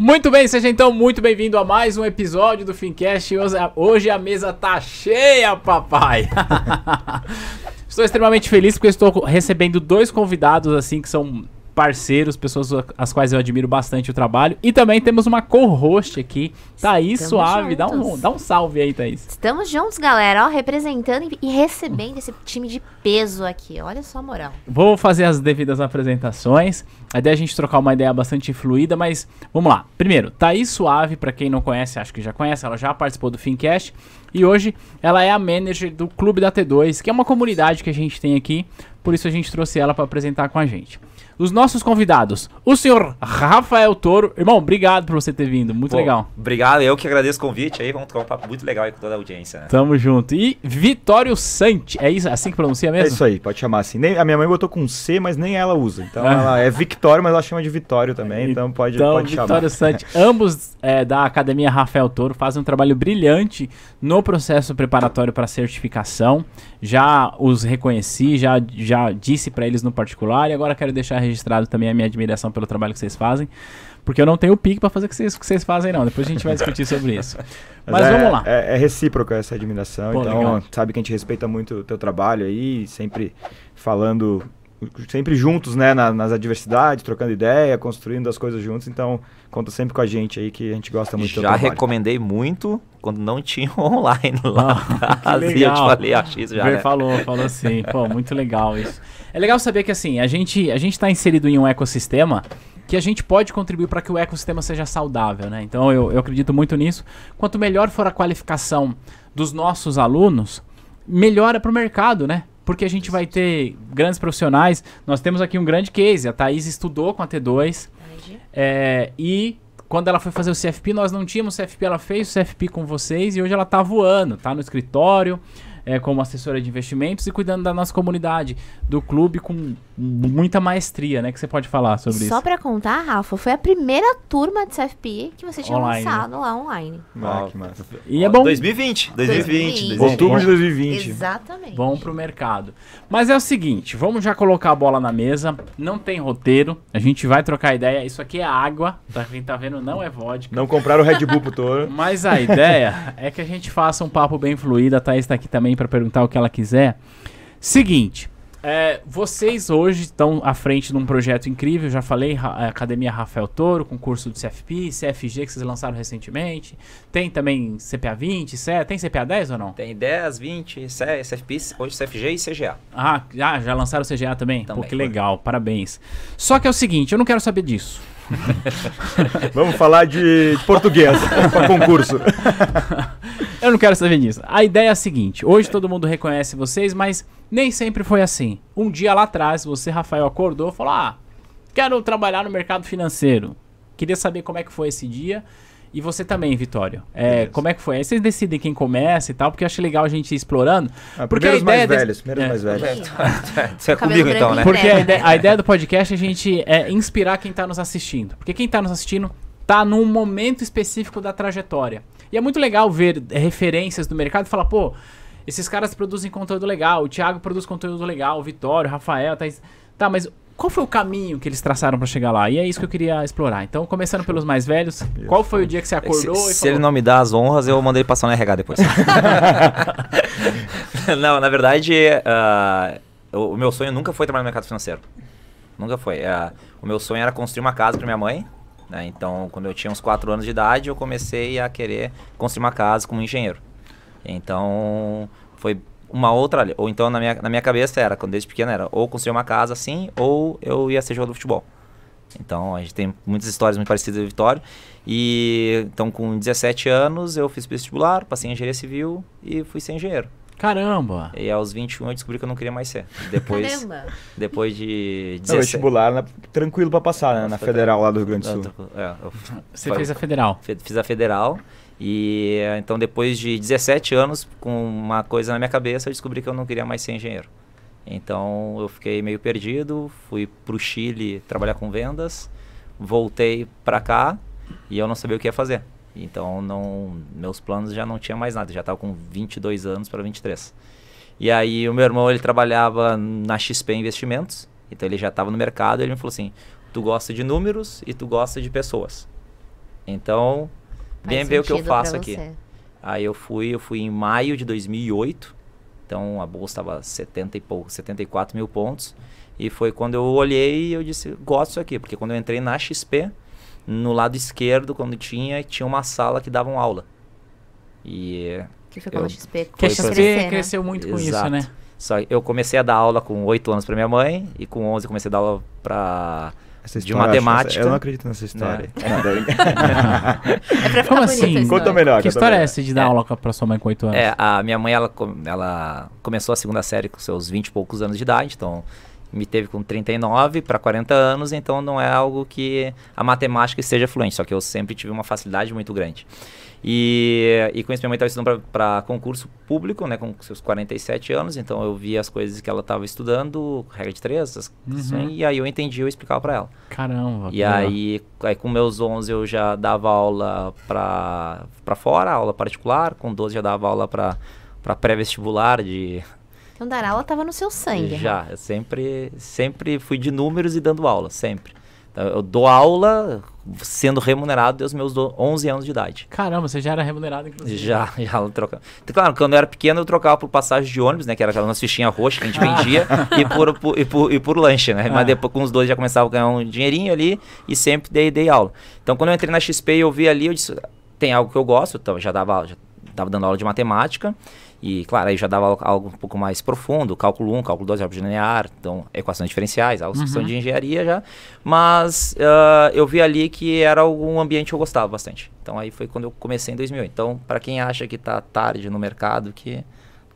Muito bem, seja então muito bem-vindo a mais um episódio do Fincast. Hoje, a mesa tá cheia, papai. estou extremamente feliz porque estou recebendo dois convidados assim que são parceiros, pessoas as quais eu admiro bastante o trabalho. E também temos uma co-host aqui, Thaís Estamos Suave. Dá um, dá um salve aí, Thaís. Estamos juntos, galera, ó, representando e recebendo esse time de peso aqui. Olha só a moral. Vou fazer as devidas apresentações. A ideia é a gente trocar uma ideia bastante fluida, mas vamos lá. Primeiro, Thaís Suave, para quem não conhece, acho que já conhece, ela já participou do Fincast. E hoje ela é a manager do Clube da T2, que é uma comunidade que a gente tem aqui. Por isso a gente trouxe ela para apresentar com a gente os nossos convidados. O senhor Rafael Toro. Irmão, obrigado por você ter vindo. Muito Pô, legal. Obrigado, eu que agradeço o convite aí. Vamos trocar um papo muito legal aí com toda a audiência. Né? Tamo junto. E Vitório Santi. É isso, assim que pronuncia mesmo? É isso aí, pode chamar assim. Nem, a minha mãe botou com C, mas nem ela usa. Então é. ela é Victório, mas ela chama de Vitório também. Então pode, então, pode chamar. Vitório Santi. Ambos é, da Academia Rafael Toro fazem um trabalho brilhante no processo preparatório para certificação. Já os reconheci, já, já disse para eles no particular e agora quero deixar registrado também a minha admiração pelo trabalho que vocês fazem. Porque eu não tenho pique para fazer o que vocês, que vocês fazem, não. Depois a gente vai discutir sobre isso. Mas, Mas é, vamos lá. É, é recíproca essa admiração. Pô, então, legal. sabe que a gente respeita muito o teu trabalho aí, sempre falando sempre juntos, né, na, nas adversidades, trocando ideia, construindo as coisas juntos. Então, conta sempre com a gente aí que a gente gosta muito Já recomendei muito quando não tinha online lá. Ah, legal. eu te falei a X já. Né? Falou, falou assim. Pô, muito legal isso. É legal saber que assim, a gente a gente está inserido em um ecossistema que a gente pode contribuir para que o ecossistema seja saudável, né? Então eu, eu acredito muito nisso. Quanto melhor for a qualificação dos nossos alunos, melhor é para o mercado, né? Porque a gente vai ter grandes profissionais. Nós temos aqui um grande case. A Thaís estudou com a T2 é, e quando ela foi fazer o CFP, nós não tínhamos CFP, ela fez o CFP com vocês e hoje ela está voando, está no escritório, é, como assessora de investimentos e cuidando da nossa comunidade, do clube com muita maestria, né? Que você pode falar sobre Só isso. Só para contar, Rafa, foi a primeira turma de CFP que você tinha online, lançado né? lá online. Ah, que massa. E é bom. 2020, 2020. 2020. Outubro de 2020. Exatamente. Bom pro mercado. Mas é o seguinte, vamos já colocar a bola na mesa. Não tem roteiro. A gente vai trocar ideia. Isso aqui é água. Pra quem tá vendo, não é vodka. Não compraram o Red Bull pro Toro. Mas a ideia é que a gente faça um papo bem fluido. A Thaís tá aqui também para perguntar o que ela quiser. Seguinte, é, vocês hoje estão à frente de um projeto incrível, já falei, a Academia Rafael Toro, com curso de CFP, CFG que vocês lançaram recentemente. Tem também CPA 20, C, tem CPA 10 ou não? Tem 10, 20, CFP, hoje CFG e CGA. Ah, ah já lançaram o CGA também? também Pô, que legal, parabéns. Só que é o seguinte, eu não quero saber disso. Vamos falar de português para concurso. Eu não quero saber disso. A ideia é a seguinte: hoje todo mundo reconhece vocês, mas nem sempre foi assim. Um dia lá atrás, você, Rafael, acordou e falou: Ah, quero trabalhar no mercado financeiro. Queria saber como é que foi esse dia. E você também, Vitório. É, como é que foi? Aí vocês decidem quem começa e tal, porque eu acho legal a gente ir explorando. Ah, porque a ideia mais velhos, primeiros é. mais velhos. Você é comigo então, né? Porque a ideia, a ideia, do podcast é a gente é inspirar quem está nos assistindo. Porque quem está nos assistindo está num momento específico da trajetória. E é muito legal ver referências do mercado e falar, pô, esses caras produzem conteúdo legal, o Thiago produz conteúdo legal, o Vitório, o Rafael, tá, tá mas qual foi o caminho que eles traçaram para chegar lá? E é isso que eu queria explorar. Então, começando pelos mais velhos, qual foi o dia que você acordou se, se ele não me dá as honras, eu mandei passar no RH depois. não, na verdade, uh, o, o, meu sonho nunca foi trabalhar no mercado financeiro. Nunca foi. Uh, o meu sonho era construir uma casa para minha mãe. Né? Então, quando eu tinha uns 4 anos de idade, eu comecei a querer construir uma casa como engenheiro. Então, foi uma outra. Ou então na minha, na minha cabeça era, quando desde pequeno, era ou construir uma casa assim, ou eu ia ser jogador de futebol. Então a gente tem muitas histórias muito parecidas do Vitório. E então com 17 anos eu fiz vestibular, passei em engenharia civil e fui ser engenheiro. Caramba! E aos 21 eu descobri que eu não queria mais ser. Depois, Caramba! Depois de 17... Não, vestibular, né, tranquilo para passar, né? Na Federal lá do Rio Grande do Sul. É, eu, Você fez a Federal? Fiz a Federal. E então depois de 17 anos com uma coisa na minha cabeça, eu descobri que eu não queria mais ser engenheiro. Então eu fiquei meio perdido, fui para o Chile trabalhar com vendas, voltei para cá e eu não sabia o que ia fazer. Então não, meus planos já não tinha mais nada, já estava com 22 anos para 23. E aí o meu irmão ele trabalhava na XP Investimentos, então ele já estava no mercado, ele me falou assim: "Tu gosta de números e tu gosta de pessoas". Então, vem ver o que eu faço aqui. Você. Aí eu fui, eu fui em maio de 2008. Então a bolsa estava 70 e pouco, 74 mil pontos. E foi quando eu olhei e eu disse, gosto disso aqui. Porque quando eu entrei na XP, no lado esquerdo, quando tinha, tinha uma sala que davam aula. E... Que foi quando a XP Que a XP crescer, né? cresceu muito com isso, né? Só eu comecei a dar aula com 8 anos para minha mãe e com 11 comecei a dar aula para Essa De matemática. Eu não acredito nessa história. Aí. É pra ficar Como assim? Conta melhor. Que história é essa de dar É. aula pra sua mãe com 8 anos? É, a minha mãe, ela, ela começou a segunda série com seus 20 e poucos anos de idade, então me teve com 39 para 40 anos, então não é algo que a matemática esteja fluente, só que eu sempre tive uma facilidade muito grande. E, e com isso minha mãe estava estudando para concurso público, né, com seus 47 anos, então eu via as coisas que ela estava estudando, regra de três, essas- Uhum. e aí eu entendi, eu explicava para ela. Caramba. E aí, aí, com meus 11 eu já dava aula pra, pra fora, aula particular. Com 12 já dava aula pra, pra pré-vestibular de... Então dar aula tava no seu sangue. né? já, eu sempre, sempre fui de números e dando aula, sempre. Então, eu dou aula sendo remunerado desde os meus do- 11 anos de idade. Caramba, você já era remunerado, inclusive. Já, já trocava. Então, claro, quando eu era pequeno eu trocava por passagem de ônibus, né? Que era aquela nossa fichinha roxa que a gente vendia, e, por, por- e, por, e por lanche, né? Ah. Mas depois com os dois já começava a ganhar um dinheirinho ali e sempre dei, dei aula. Então quando eu entrei na XP e eu vi ali, eu disse, tem algo que eu gosto, então eu já dava aula, já estava dando aula de matemática. E, claro, aí já dava algo- um pouco mais profundo, cálculo 1, cálculo 2, álgebra linear, então equações diferenciais, algo são de engenharia já. Mas ah, eu vi ali que era algum ambiente que eu gostava bastante. Então aí foi quando eu comecei em 2008. Então, para quem acha que está tarde no mercado, que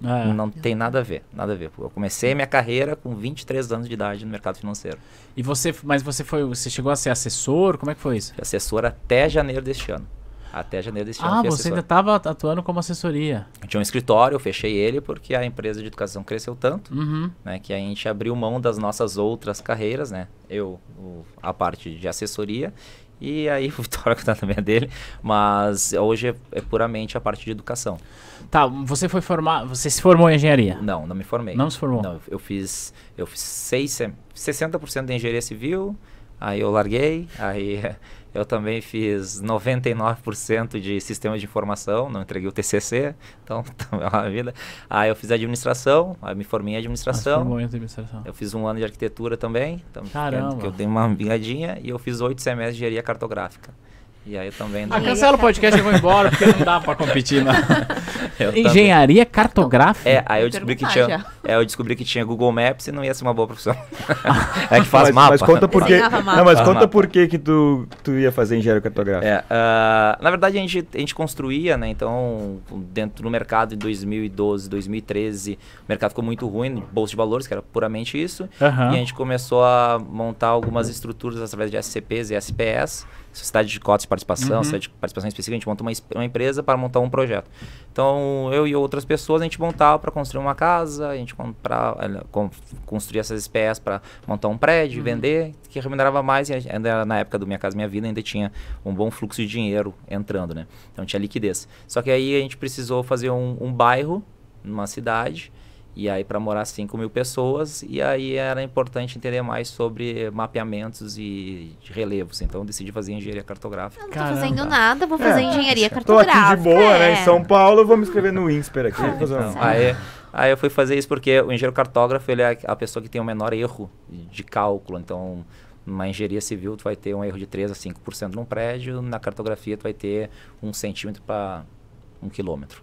É. não tem nada a ver, nada a ver. Eu comecei minha carreira com 23 anos de idade no mercado financeiro. E você, mas você foi, você chegou a ser assessor? Como é que foi isso? Fui assessor até janeiro deste ano. Até janeiro deste ano Ah, você ainda estava atuando como assessoria. Eu tinha um escritório, eu fechei ele porque a empresa de educação cresceu tanto, Uhum. né, que a gente abriu mão das nossas outras carreiras, né? Eu, o- a parte de assessoria e aí o Vitória que tá também é dele, mas hoje é, é puramente a parte de educação. Tá, você foi formar, você se formou em engenharia? Não, não me formei. Não se formou? Não, eu fiz, eu fiz seis, sem- 60% de engenharia civil, aí eu larguei, aí eu também fiz 99% de sistemas de informação, não entreguei o TCC, então é uma vida. Aí eu fiz administração, aí me formei em administração. formou em administração. Eu fiz um ano de arquitetura também, então, Caramba. eu tenho uma vingadinha, e eu fiz oito semestres de engenharia cartográfica. E aí eu também... Ah, cancela o podcast e vou embora, porque não dá pra competir, não. eu também- Engenharia cartográfica? É, aí eu descobri que tinha, já. é, eu descobri que tinha Google Maps e não ia ser uma boa profissão. é que faz mas, mapa. Mas conta por quê. Desenhava mapa. Não, mas Faz conta mapa. por que que tu, tu ia fazer engenharia cartográfica. É, ah, na verdade a gente, a gente construía, né? Então, dentro do mercado em 2012, 2013, o mercado ficou muito ruim, bolsa de valores, que era puramente isso. Aham. E a gente começou a montar algumas estruturas através de SCPs e SPS, Sociedade de Cotas de Participação, Uhum. Sociedade de Participação Específica, a gente montou uma, uma empresa para montar um projeto. Então, eu e outras pessoas, a gente montava para construir uma casa, a gente comprar, con- construir essas SPS para montar um prédio, Uhum. vender, que remunerava mais, e ainda na época do Minha Casa Minha Vida, ainda tinha um bom fluxo de dinheiro entrando, né? Então, tinha liquidez. Só que aí a gente precisou fazer um, um bairro, numa cidade, e aí para morar 5 mil pessoas, e aí era importante entender mais sobre mapeamentos e relevos. Então eu decidi fazer engenharia cartográfica. Eu não tô Caramba. fazendo nada, vou fazer É, engenharia Tô cartográfica. aqui de boa, né? é. Em São Paulo, eu vou me inscrever no INSPER aqui. Ah, fazer Então, aí, aí eu fui fazer isso porque o engenheiro cartógrafo ele é a pessoa que tem o menor erro de cálculo. Então, numa engenharia civil, tu vai ter um erro de 3 a 5% num prédio, na cartografia tu vai ter um centímetro para um quilômetro.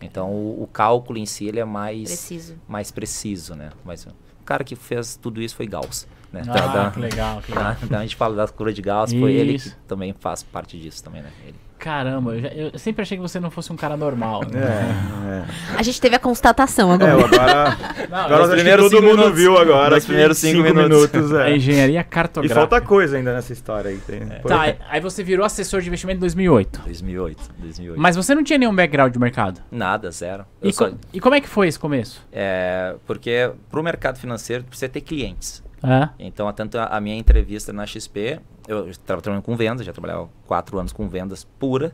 Então, o, o cálculo em si ele é mais Preciso. mais preciso, né? Mas o cara que fez tudo isso foi Gauss, né? Ah, Da- da- que legal, que legal. da- da- a gente fala da curva de Gauss, foi ele que Isso. também faz parte disso também, né? Ele. Caramba, eu, já- eu sempre achei que você não fosse um cara normal. É, Né? é. A gente teve a constatação É, agora. agora, Não, agora que primeiros todo cinco mundo minutos. viu agora. Que primeiros cinco minutos. é é. engenharia E cartográfica. falta coisa ainda nessa história aí. Tem, Tá, aí- aí você virou assessor de investimento em 2008. 2008, 2008. Mas você não tinha nenhum background de mercado. Nada, zero. E, só- e como é que foi esse começo? é, porque pro mercado financeiro precisa ter clientes. É? Então, tanto a, minha entrevista na XP, eu estava trabalhando com vendas, já trabalhava quatro anos com vendas pura,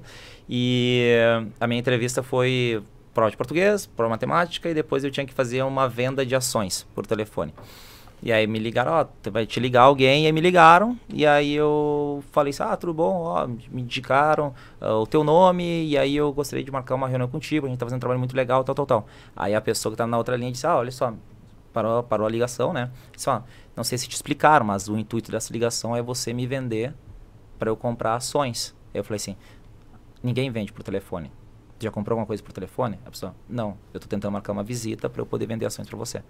e a minha entrevista foi prova de português, prova de matemática, e depois eu tinha que fazer uma venda de ações por telefone. E aí me ligaram, ó, vai te ligar alguém, e aí me ligaram, e aí eu falei assim, ah, tudo bom, ó, me indicaram uh, o teu nome, e aí eu gostaria de marcar uma reunião contigo, a gente tá fazendo um trabalho muito legal, tal, tal, tal. Aí a pessoa que tá na outra linha disse, ah, olha só, parou, parou a ligação, né? Disse, ó, não sei se te explicaram, mas o intuito dessa ligação é você me vender para eu comprar ações. Eu falei assim, ninguém vende por telefone. Já comprou alguma coisa por telefone? A pessoa, não, eu tô tentando marcar uma visita para eu poder vender ações para você.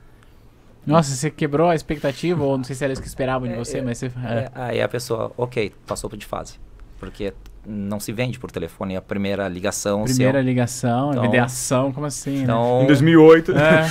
Nossa, você quebrou a expectativa, ou não sei se era isso que esperavam de é, você, é, mas você. É. é. Aí a pessoa, ok, passou de fase. Porque não se vende por telefone, é a primeira ligação. Primeira seu. ligação, então, vender ação, como assim? Né? Então, né? Em 2008. É,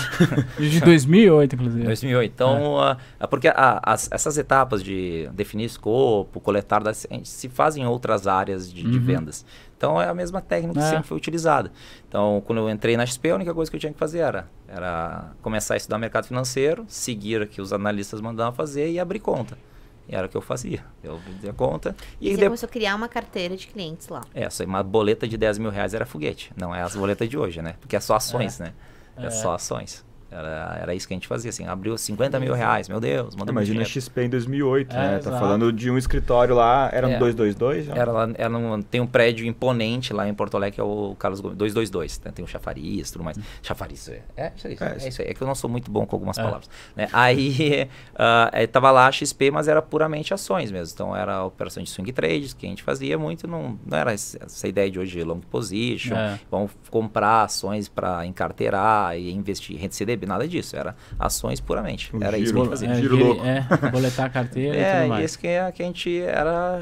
de 2008, inclusive. 2008. Então, é. uh, porque a, as, essas etapas de definir escopo, coletar, se fazem em outras áreas de, uhum. de vendas. Então é a mesma técnica que é. sempre foi utilizada. Então, quando eu entrei na XP, a única coisa que eu tinha que fazer era, era começar a estudar mercado financeiro, seguir o que os analistas mandavam fazer e abrir conta. E era o que eu fazia. Eu vendia conta. E, e você começou a criar uma carteira de clientes lá. É, uma boleta de 10 mil reais era foguete. Não é as boletas de hoje, né? Porque é só ações, é. né? É, é, só ações. Era, era isso que a gente fazia, assim, abriu 50 mil reais, meu Deus, manda Imagina a XP em 2008, é, né? Tá exato. falando de um escritório lá, era é. um 222? Era lá, era um, tem um prédio imponente lá em Porto Alegre, que é o Carlos Gomes, 222, né? tem o chafariz, tudo mais. Hum. Chafariz, é, é, isso, aí, é, é, isso aí, é que eu não sou muito bom com algumas é. palavras. Né? Aí, uh, tava lá a XP, mas era puramente ações mesmo, então era operação de swing trades, que a gente fazia muito, não, não era essa ideia de hoje long position, é. vamos comprar ações para encarteirar e investir, renda CDB, nada disso, era ações puramente. Um era giro, isso que a gente fazia. É, giro louco. É, boletar a carteira é, e tudo mais. isso que, é, que a gente era,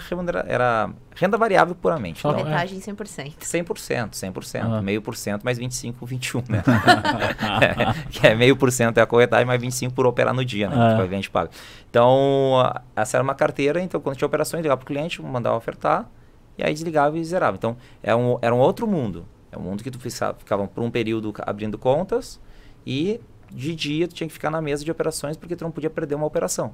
era renda variável puramente. Então, Corretagem 100%. 100%, 100%. Uhum. Meio por cento mais 25, 21, né? é, que é meio por cento é a corretagem, mais 25 por operar no dia, né? Uhum. Que o cliente paga. Então, essa era uma carteira, então quando tinha operações, ligava para o cliente, mandava ofertar, e aí desligava e zerava. Então, é um, era um outro mundo. É um mundo que tu ficava por um período abrindo contas e de dia tu tinha que ficar na mesa de operações porque tu não podia perder uma operação.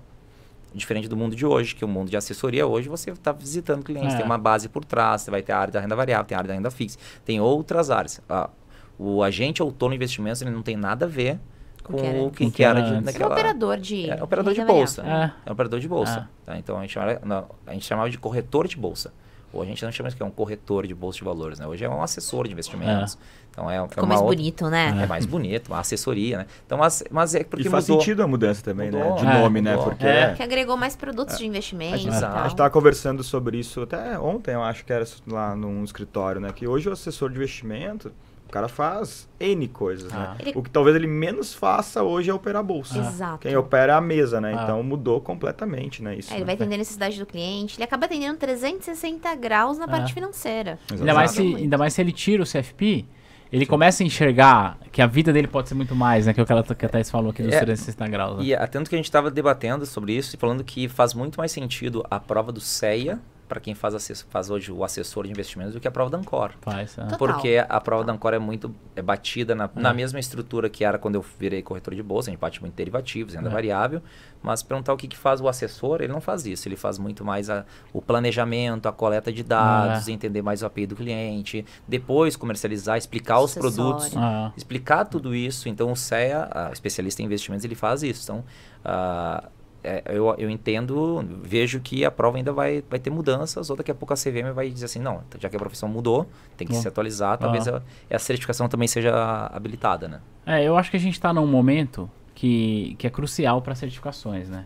Diferente do mundo de hoje, que o mundo de assessoria hoje você está visitando clientes, é. tem uma base por trás, você vai ter a área da renda variável, tem a área da renda fixa, tem outras áreas. Ah, o agente autônomo de investimentos ele não tem nada a ver com o que, que era, de, naquela... É operador de é, operador de bolsa. É. é operador de bolsa. É. Tá? Então a gente, chamava, não, a gente chamava de corretor de bolsa. Ou a gente não chama de que é um corretor de bolsa de valores, né? Hoje é um assessor de investimentos. É. Então é, é Ficou mais outra, bonito, né? É mais bonito, uma assessoria, né? Então, mas, mas é porque e faz mudou. sentido a mudança também, né? mudou, né? De é, nome, né? mudou. né? Porque é. que agregou mais produtos de investimento. A gente estava conversando sobre isso até ontem, eu acho que era lá num escritório, né? Que hoje o assessor de investimento o cara faz N coisas, né? ah. né? Ele... O que talvez ele menos faça hoje é operar a bolsa. Ah. Exato. Quem opera é a mesa, né? Ah. Então mudou completamente, né? Isso, é, ele né? vai atender a necessidade do cliente. Ele acaba atendendo 360 graus na parte financeira. Ainda mais, se, ainda mais se ele tira o CFP, ele Sim. começa a enxergar que a vida dele pode ser muito mais, né? Que é o que, ela, que a Thais falou aqui dos é, 360 graus. Né? E atento que a gente estava debatendo sobre isso e falando que faz muito mais sentido a prova do CEA para quem faz, faz hoje o assessor de investimentos do que a prova da Ancor. Faz, é. Porque a prova da Ancor é muito é batida na, é. na, mesma estrutura que era quando eu virei corretor de bolsa, a gente bate muito derivativos, renda é. variável, mas perguntar o que, que faz o assessor, ele não faz isso, ele faz muito mais a, o planejamento, a coleta de dados, é. entender mais o API do cliente, depois comercializar, explicar os produtos, é. explicar tudo isso. Então o CEA, especialista em investimentos, ele faz isso. Então, uh, é, eu, eu entendo, vejo que a prova ainda vai, vai ter mudanças, ou daqui a pouco a CVM vai dizer assim, não, já que a profissão mudou, tem que se atualizar, talvez ah. a, a, certificação também seja habilitada, né? É, eu acho que a gente está num momento que, que é crucial para certificações, né?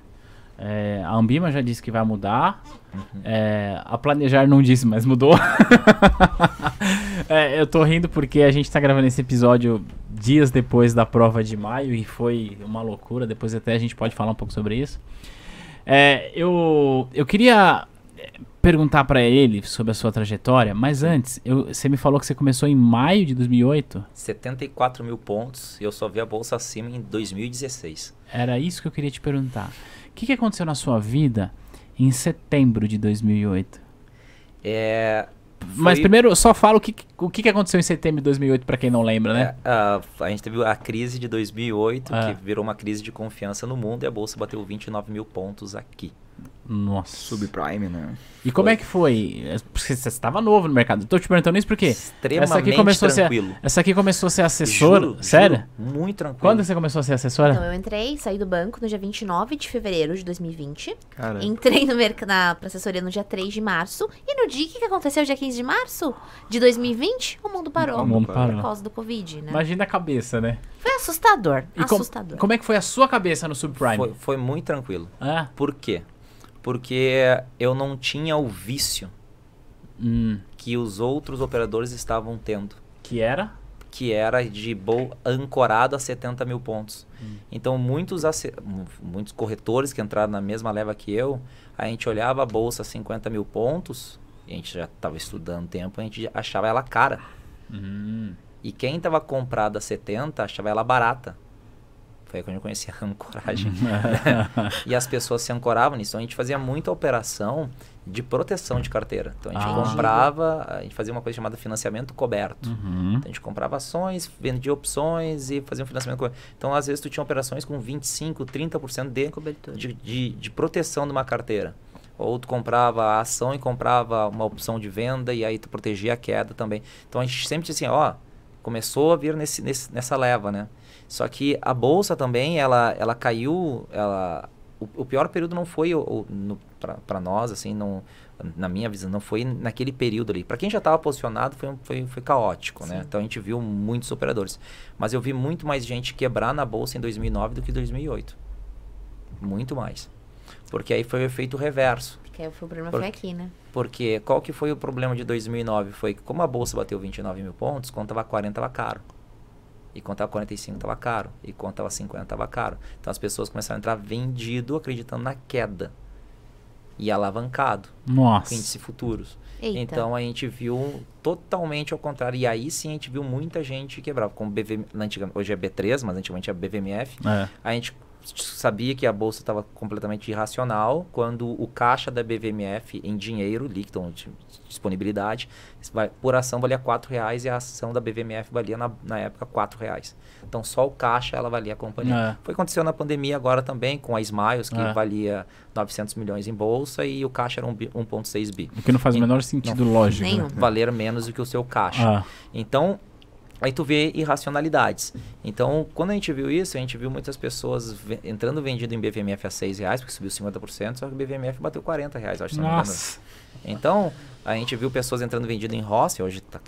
É, a Ambima já disse que vai mudar. Uhum. É, a Planejar não disse, mas mudou. é, eu tô rindo porque a gente tá gravando esse episódio dias depois da prova de maio e foi uma loucura. Depois até a gente pode falar um pouco sobre isso. É, eu, eu queria perguntar para ele sobre a sua trajetória, mas antes, eu, você me falou que você começou em maio de 2008? 74 mil pontos e eu só vi a bolsa acima em 2016. Era isso que eu queria te perguntar. O que, que aconteceu na sua vida em setembro de 2008? É, foi... Mas primeiro, só fala o que, o que aconteceu em setembro de 2008, para quem não lembra, né? É, a, a, gente teve a crise de 2008, que virou uma crise de confiança no mundo, e a bolsa bateu 29 mil pontos aqui. Nossa. Subprime, né? E como é que foi? Porque você estava novo no mercado. Tô te perguntando isso porque Extremamente essa aqui começou tranquilo. a ser, essa aqui começou a ser assessora, Juro, sério? juro, muito tranquilo. Quando você começou a ser assessora? Então, eu entrei, saí do banco no dia 29 de fevereiro de 2020. Cara, Entrei no merc- na assessoria no dia 3 de março. E no dia, o que, que aconteceu? Dia 15 de março de 2020, o mundo parou. O mundo Por parou. causa do Covid, né? Imagina a cabeça, né? Foi assustador. E com- assustador. como é que foi a sua cabeça no subprime? Foi, foi muito tranquilo. Ah, Por quê? Porque eu não tinha o vício hum, que os outros operadores estavam tendo. que era? que era de ancorado a 70 mil pontos. Hum. Então, muitos, muitos corretores que entraram na mesma leva que eu, a gente olhava a bolsa a 50 mil pontos, e a gente já estava estudando tempo, a gente achava ela cara. Hum, E quem estava comprado a 70 achava ela barata. Foi aí quando eu conheci a ancoragem. e as pessoas se ancoravam nisso. Então, a gente fazia muita operação de proteção de carteira. Então, a gente Ah. comprava, a gente fazia uma coisa chamada financiamento coberto. Uhum. Então, a gente comprava ações, vendia opções e fazia um financiamento. co- Então, às vezes, tu tinha operações com 25%, 30% de, Cobertura. de, de, de proteção de uma carteira. Ou tu comprava a ação e comprava uma opção de venda e aí tu protegia a queda também. Então, a gente sempre disse assim, ó, começou a vir nesse, nesse, nessa leva, né? Só que a bolsa também, ela, ela caiu, ela... O, o pior período não foi para nós, assim, não, na minha visão, não foi naquele período ali. Para quem já estava posicionado, foi, foi, foi caótico, né? Sim. Então a gente viu muitos operadores. Mas eu vi muito mais gente quebrar na bolsa em 2009 do que em 2008. Muito mais. Porque aí foi o efeito reverso. Porque aí o problema Por- foi aqui, né? Porque qual que foi o problema de 2009? Foi que como a bolsa bateu 29 mil pontos, quando estava 40 estava caro. E quando estava 45 estava caro. E quando estava 50 estava caro. Então as pessoas começaram a entrar vendido, acreditando na queda. E alavancado, com Nossa. índice futuros. Eita. Então a gente viu totalmente ao contrário. E aí sim a gente viu muita gente quebrar. Como BV, na antiga- hoje é B3, mas antigamente é BVMF. É. A gente sabia que a bolsa estava completamente irracional quando o caixa da BVMF em dinheiro líquido, ou de disponibilidade, vai- por ação valia 4 reais e a ação da BVMF valia na, na época 4 reais. Então só o caixa ela valia a companhia. É. Foi aconteceu na pandemia agora também com a Smiles, que É. valia 900 milhões em bolsa e o caixa era um bi- 1,6 bi. O que não faz o menor sentido lógico. Nenhum. Né? Valer menos do que o seu caixa. Ah, Então, aí tu vê irracionalidades. Então, quando a gente viu isso, a gente viu muitas pessoas entrando vendido em BVMF a 6 reais, porque subiu 50%, só que o BVMF bateu 40 reais, acho, nossa. Então, a gente viu pessoas entrando vendido em Rossi, hoje tá-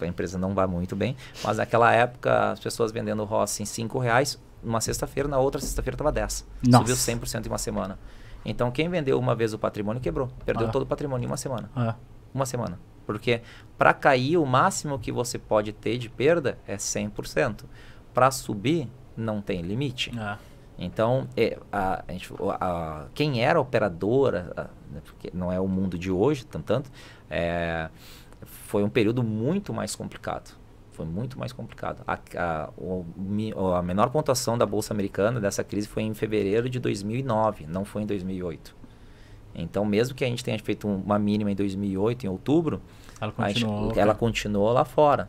a empresa não vai muito bem, mas naquela época as pessoas vendendo Rossi em 5 reais, numa sexta-feira, na outra sexta-feira estava 10. Nossa. Subiu 100% em uma semana. Então, quem vendeu uma vez o patrimônio quebrou, perdeu Ah. todo o patrimônio em uma semana Ah, uma semana. Porque para cair, o máximo que você pode ter de perda é 100%. Para subir, não tem limite. ah. Então, é, a, a a- quem era operadora, né, porque não é o mundo de hoje, tanto, tanto é, foi um período muito mais complicado. Foi muito mais complicado. A, o a menor pontuação da Bolsa Americana dessa crise foi em fevereiro de 2009, não foi em 2008. Então, mesmo que a gente tenha feito um- uma mínima em 2008, em outubro, Ela a gente- continuou. ela continuou lá fora.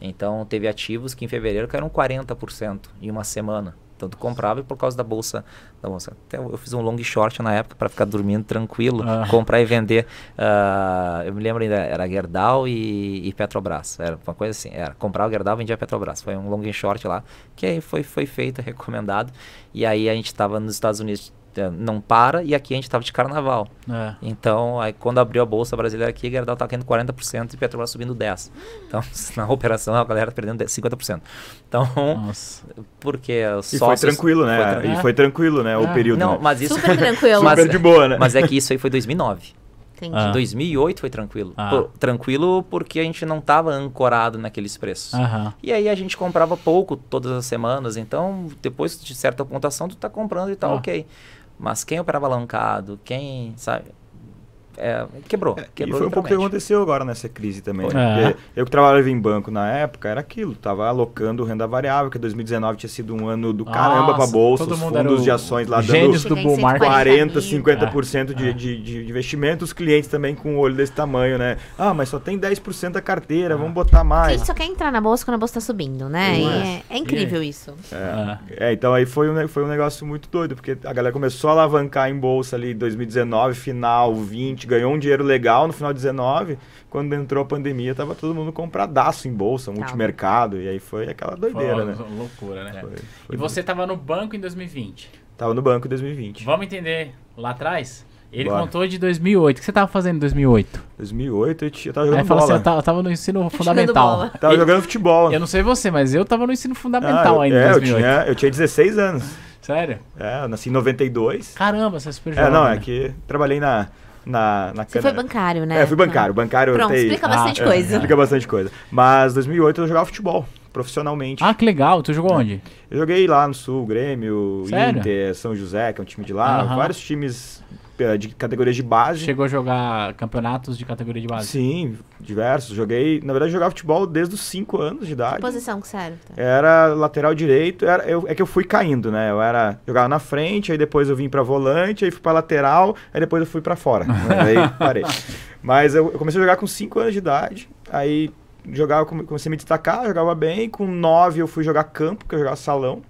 Então, teve ativos que em fevereiro caíram 40% em uma semana. Tu comprava e por causa da bolsa. Da bolsa até eu fiz um long short na época para ficar dormindo tranquilo, Ah. comprar e vender. ah, eu me lembro ainda, era Gerdau e, e Petrobras. Era uma coisa assim. Era comprar o Gerdau e vendia a Petrobras. Foi um long short lá, que aí foi, foi feito, recomendado. E aí a gente estava nos Estados Unidos, não para, e aqui a gente estava de carnaval. É. Então, aí quando abriu a bolsa brasileira aqui, a Gerdau estava caindo 40% e Petrobras subindo 10%. Então, na operação, a galera perdendo 10, 50%. Então, Nossa. porque E foi tranquilo, né? foi tran- E foi tranquilo, né? Ah. O período. Não, né? mas isso... Super tranquilo. mas, Super de boa, né? mas é que isso aí foi 2009. Entendi. Ah. 2008 foi tranquilo. Ah. Por- tranquilo porque a gente não estava ancorado naqueles preços. Aham. E aí a gente comprava pouco todas as semanas, então depois de certa pontuação tu tá comprando e tá Ah. ok. Mas quem operava alavancado, quem, sabe, é, quebrou. É, quebrou e foi um pouco o que aconteceu agora nessa crise também. É. né? Porque eu que trabalhava em banco na época, era aquilo. Tava alocando renda variável, que 2019 tinha sido um ano do caramba pra Nossa, bolsa, todo os fundos o- de ações lá dando do bull market. 140 40, mil. 50% de, É. de, de investimento, os clientes também com o olho desse tamanho, né? Ah, mas só tem 10% da carteira, vamos botar A mais. gente só quer entrar na bolsa quando a bolsa tá subindo, né? É, é incrível isso. É. É, então aí foi um, foi um negócio muito doido, porque a galera começou a alavancar em bolsa ali em 2019, final 20, ganhou um dinheiro legal no final de 19, quando entrou a pandemia tava todo mundo compradaço em bolsa, multimercado, e aí foi aquela doideira, Foi né? loucura, né? Foi- E foi você tava no banco em 2020. Tava no banco em 2020. Vamos entender lá atrás? Ele Bora. contou de 2008. O que você tava fazendo em 2008? 2008 eu, eu tava Aí jogando assim, bola. eu tava, eu tava no ensino bola. fundamental. Tava E- jogando futebol. Eu não sei você, mas eu tava no ensino fundamental Ah, ainda em é, eu 2008. tinha, eu tinha 16 anos. Sério? É, eu nasci em 92. Caramba, você é super É, jovem. não, né? é que trabalhei na, na, na Você foi bancário, né? É, fui bancário. Bancário Pronto, tem- explica Ah, bastante é. coisa. Explica bastante coisa. Mas 2008 eu jogava futebol, profissionalmente. Ah, que legal. Tu jogou onde? Eu joguei lá no Sul, Grêmio, Sério? Inter, São José, que é um time de lá. Vários times de categorias de base. Chegou a jogar campeonatos de categoria de base? Sim, diversos. Joguei, na verdade, eu jogava futebol desde os 5 anos de idade. Que posição que você era? Era lateral direito, era, eu- é que eu fui caindo, né? Eu era jogava na frente, aí depois eu vim pra volante, aí fui pra lateral, aí depois eu fui pra fora. aí parei. Mas eu, eu comecei a jogar com 5 anos de idade, aí jogava, come- comecei a me destacar, jogava bem, com 9 eu fui jogar campo, que eu jogava salão.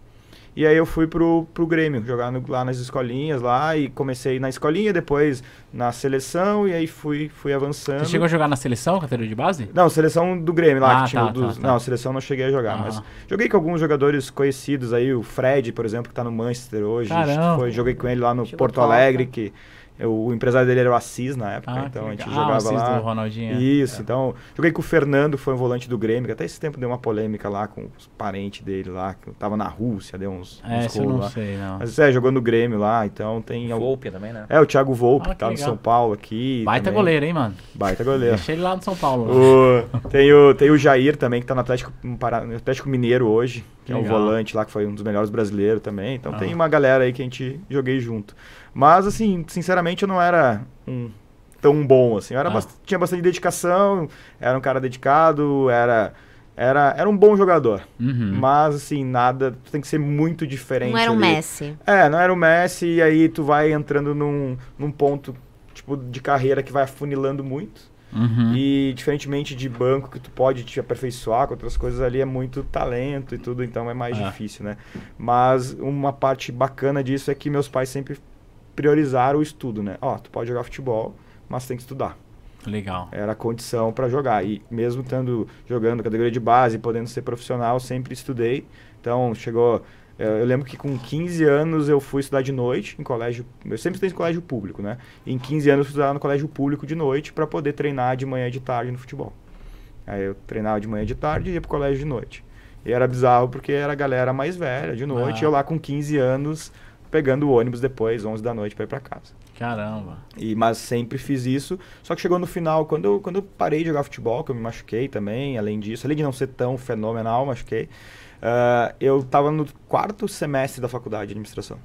E aí eu fui pro, pro Grêmio, jogar no- lá nas escolinhas lá, e comecei na escolinha, depois na seleção, e aí fui, fui avançando. Você chegou a jogar na seleção, categoria de base? Não, seleção do Grêmio lá, Ah, que tinha tá, dos... tá, tá. Não, seleção não cheguei a jogar, mas joguei com alguns jogadores conhecidos aí, o Fred, por exemplo, que tá no Manchester hoje. Foi, joguei com ele lá no Jogou Porto. Alegre, que eu- o empresário dele era o Assis na época, Ah, então que a gente legal. Ah, o jogava Assis lá. do Ronaldinho, é. Isso, então joguei com o Fernando, que foi um volante do Grêmio, que até esse tempo deu uma polêmica lá com os parentes dele lá, que tava na Rússia, deu uns, É, uns rolos lá. sei, não. Mas é, jogou no Grêmio lá, então tem... algum- Volpe também, né? É, o Thiago Volpe, Ah, que tá que no. São Paulo aqui. Baita também. goleiro, hein, mano? Baita goleiro. Deixa ele lá no São Paulo. O- tem, o, tem o Jair também, que tá no Atlético, no Atlético Mineiro hoje, que é um volante lá, que foi um dos melhores brasileiros também. Então tem Aham. uma galera aí que a gente joguei junto. Mas, assim, sinceramente, eu não era um tão bom, assim. Eu era Ah. bast- tinha bastante dedicação, era um cara dedicado, era, era, era um bom jogador. Uhum. Mas, assim, nada, tu tem que ser muito diferente Não era um ali. Messi. É, não era o Messi, e aí tu vai entrando num, num ponto, tipo, de carreira que vai afunilando muito. Uhum. E diferentemente de banco que tu pode te aperfeiçoar com outras coisas ali é muito talento e tudo, então é mais É. difícil, né? Mas uma parte bacana disso é que meus pais sempre priorizaram o estudo, né? Ó, tu pode jogar futebol, mas tem que estudar. Legal. Era a condição para jogar. E mesmo estando jogando categoria de base, podendo ser profissional, sempre estudei. Então chegou. eh, Eu lembro que com 15 anos eu fui estudar de noite em colégio. Eu sempre estudei em colégio público, né? Em 15 anos eu estudava no colégio público de noite para poder treinar de manhã e de tarde no futebol. Aí eu treinava de manhã e de tarde e ia pro colégio de noite. E era bizarro porque era a galera mais velha de noite, Ah. e eu lá com 15 anos pegando o ônibus depois, 11 da noite para ir para casa. Caramba. E, mas sempre fiz isso. Só que chegou no final, quando eu, quando eu parei de jogar futebol, que eu me machuquei também, além disso, além de não ser tão fenomenal, machuquei, ah, eu tava no quarto semestre da faculdade de administração.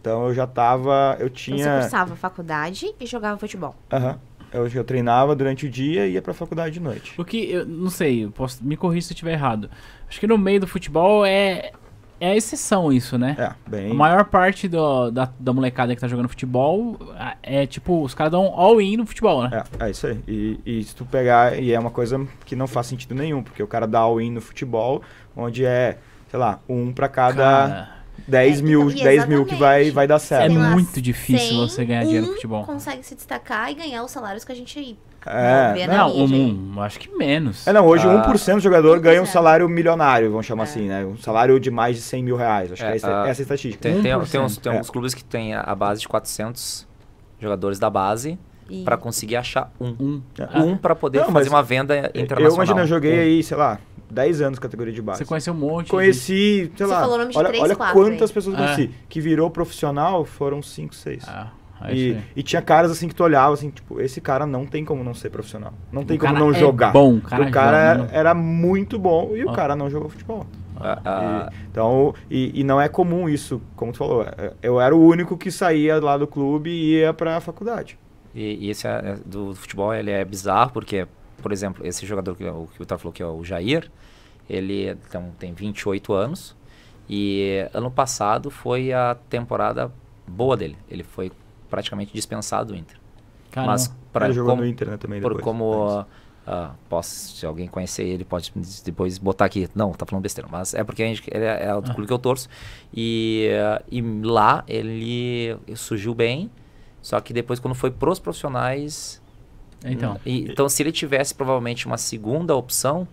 Então eu já tava. Eu Então você tinha. cursava faculdade e jogava futebol. Aham. eu, eu treinava durante o dia e ia pra faculdade de noite. O que, eu não sei, eu posso, me corrija se eu estiver errado. Acho que no meio do futebol é, é a exceção isso, né? É, bem. A maior parte do- da, da molecada que tá jogando futebol a- é tipo, os caras dão all-in no futebol, né? É, é isso aí. E, e se tu pegar, e é uma coisa que não faz sentido nenhum, porque o cara dá all-in no futebol, onde é, sei lá, um pra cada Cara, 10 É, mil, então, e 10 mil que vai, vai dar é certo. Lá, muito difícil 100, você ganhar dinheiro no um futebol. consegue se destacar e ganhar os salários que a gente É, Não, um, um, acho que menos. É, não, hoje Ah. 1% do jogador ganha um 1%. salário milionário, vamos chamar É. assim, né? Um salário de mais de 100 mil reais. Acho É, que é essa, ah, essa é a estatística. Tem, tem, 1%. tem uns, tem É. uns clubes que tem a, a base de 400 jogadores da base E- pra conseguir achar um. Um. É. Um pra poder Não, fazer uma venda Eu internacional. imagino, eu joguei Um. aí, sei lá, 10 anos categoria de base. Você conheceu um monte. de- Conheci, sei Você lá, falou nome de olha, três, olha quatro quantas aí. pessoas eu É. conheci. Que virou profissional foram 5, 6. Ah, aí E, e tinha caras assim que tu olhava assim, tipo, esse cara não tem como não ser profissional. Não tem O como não é jogar. bom, o cara o cara joga, era, né? era muito bom e o cara não jogou futebol. Ah, ah, E- então, e, e não é comum isso, como tu falou. é- Eu era o único que saía lá do clube e ia pra faculdade. E, e esse é, do futebol ele é bizarro porque, por exemplo, esse jogador que o que o falou que é o Jair, ele então, tem 28 anos e ano passado foi a temporada boa dele. Ele foi praticamente dispensado do Inter. Caramba. Mas pra, Ele jogou como, no Inter, né, também por depois. como ah, posso, se alguém conhecer ele, pode depois botar aqui. Não, tá falando besteira, mas é porque a gente, ele é, é o do clube que eu torço. E, ah, e lá ele surgiu bem, só que depois quando foi pros profissionais. Então. e- então se ele tivesse provavelmente uma segunda opção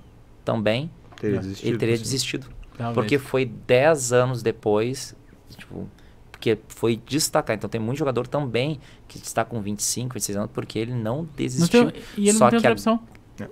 também, Teria É. desistido, ele teria desistido. talvez. Porque foi 10 anos depois, tipo, porque foi destacar. Então tem muito jogador também que está com 25, 26 anos, porque ele não Não desistiu. tem, e ele Só não tem que outra a- opção.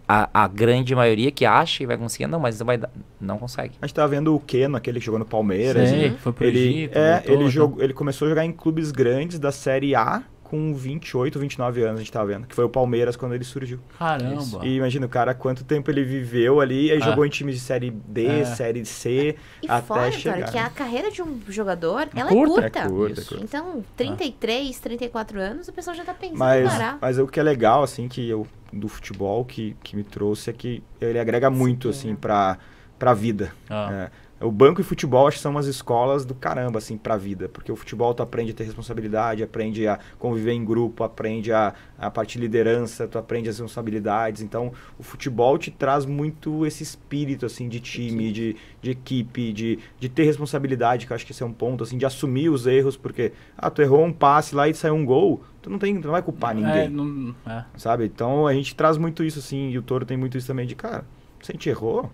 A, a grande maioria que acha que vai conseguir, não, mas não vai não consegue. A gente tava vendo o Keno, aquele que jogou no Palmeiras. Sei, né? foi pro ele, Egito, é, voltou, ele, então. jogou, ele começou a jogar em clubes grandes da Série A com 28, 29 anos, a gente tava vendo. Que foi o Palmeiras quando ele surgiu. Caramba. E imagina, o cara, quanto tempo ele viveu ali, aí Ah. jogou em times de Série D, É. Série C, E até fora, chegar. Vitória, que a carreira de um jogador, ela curta. é curta. É curta, é Isso. curta. Então, 33, 34 anos, o pessoal já tá pensando em Mas, parar. mas o que é legal, assim, que eu, do futebol que, que me trouxe é que ele agrega muito, assim, pra, pra vida. Ah. É, o banco e futebol acho que são umas escolas do caramba, assim, pra vida. Porque o futebol tu aprende a ter responsabilidade, aprende a conviver em grupo, aprende a, a parte de liderança, tu aprende as responsabilidades. Então, o futebol te traz muito esse espírito, assim, de time, de, de equipe, de, de ter responsabilidade, que eu acho que esse é um ponto, assim, de assumir os erros, porque, ah, tu errou um passe lá e saiu um gol, tu não, tem, tu não vai culpar ninguém É, não, é. sabe? Então a gente traz muito isso assim, e o Toro tem muito isso também de, cara, se a gente errou,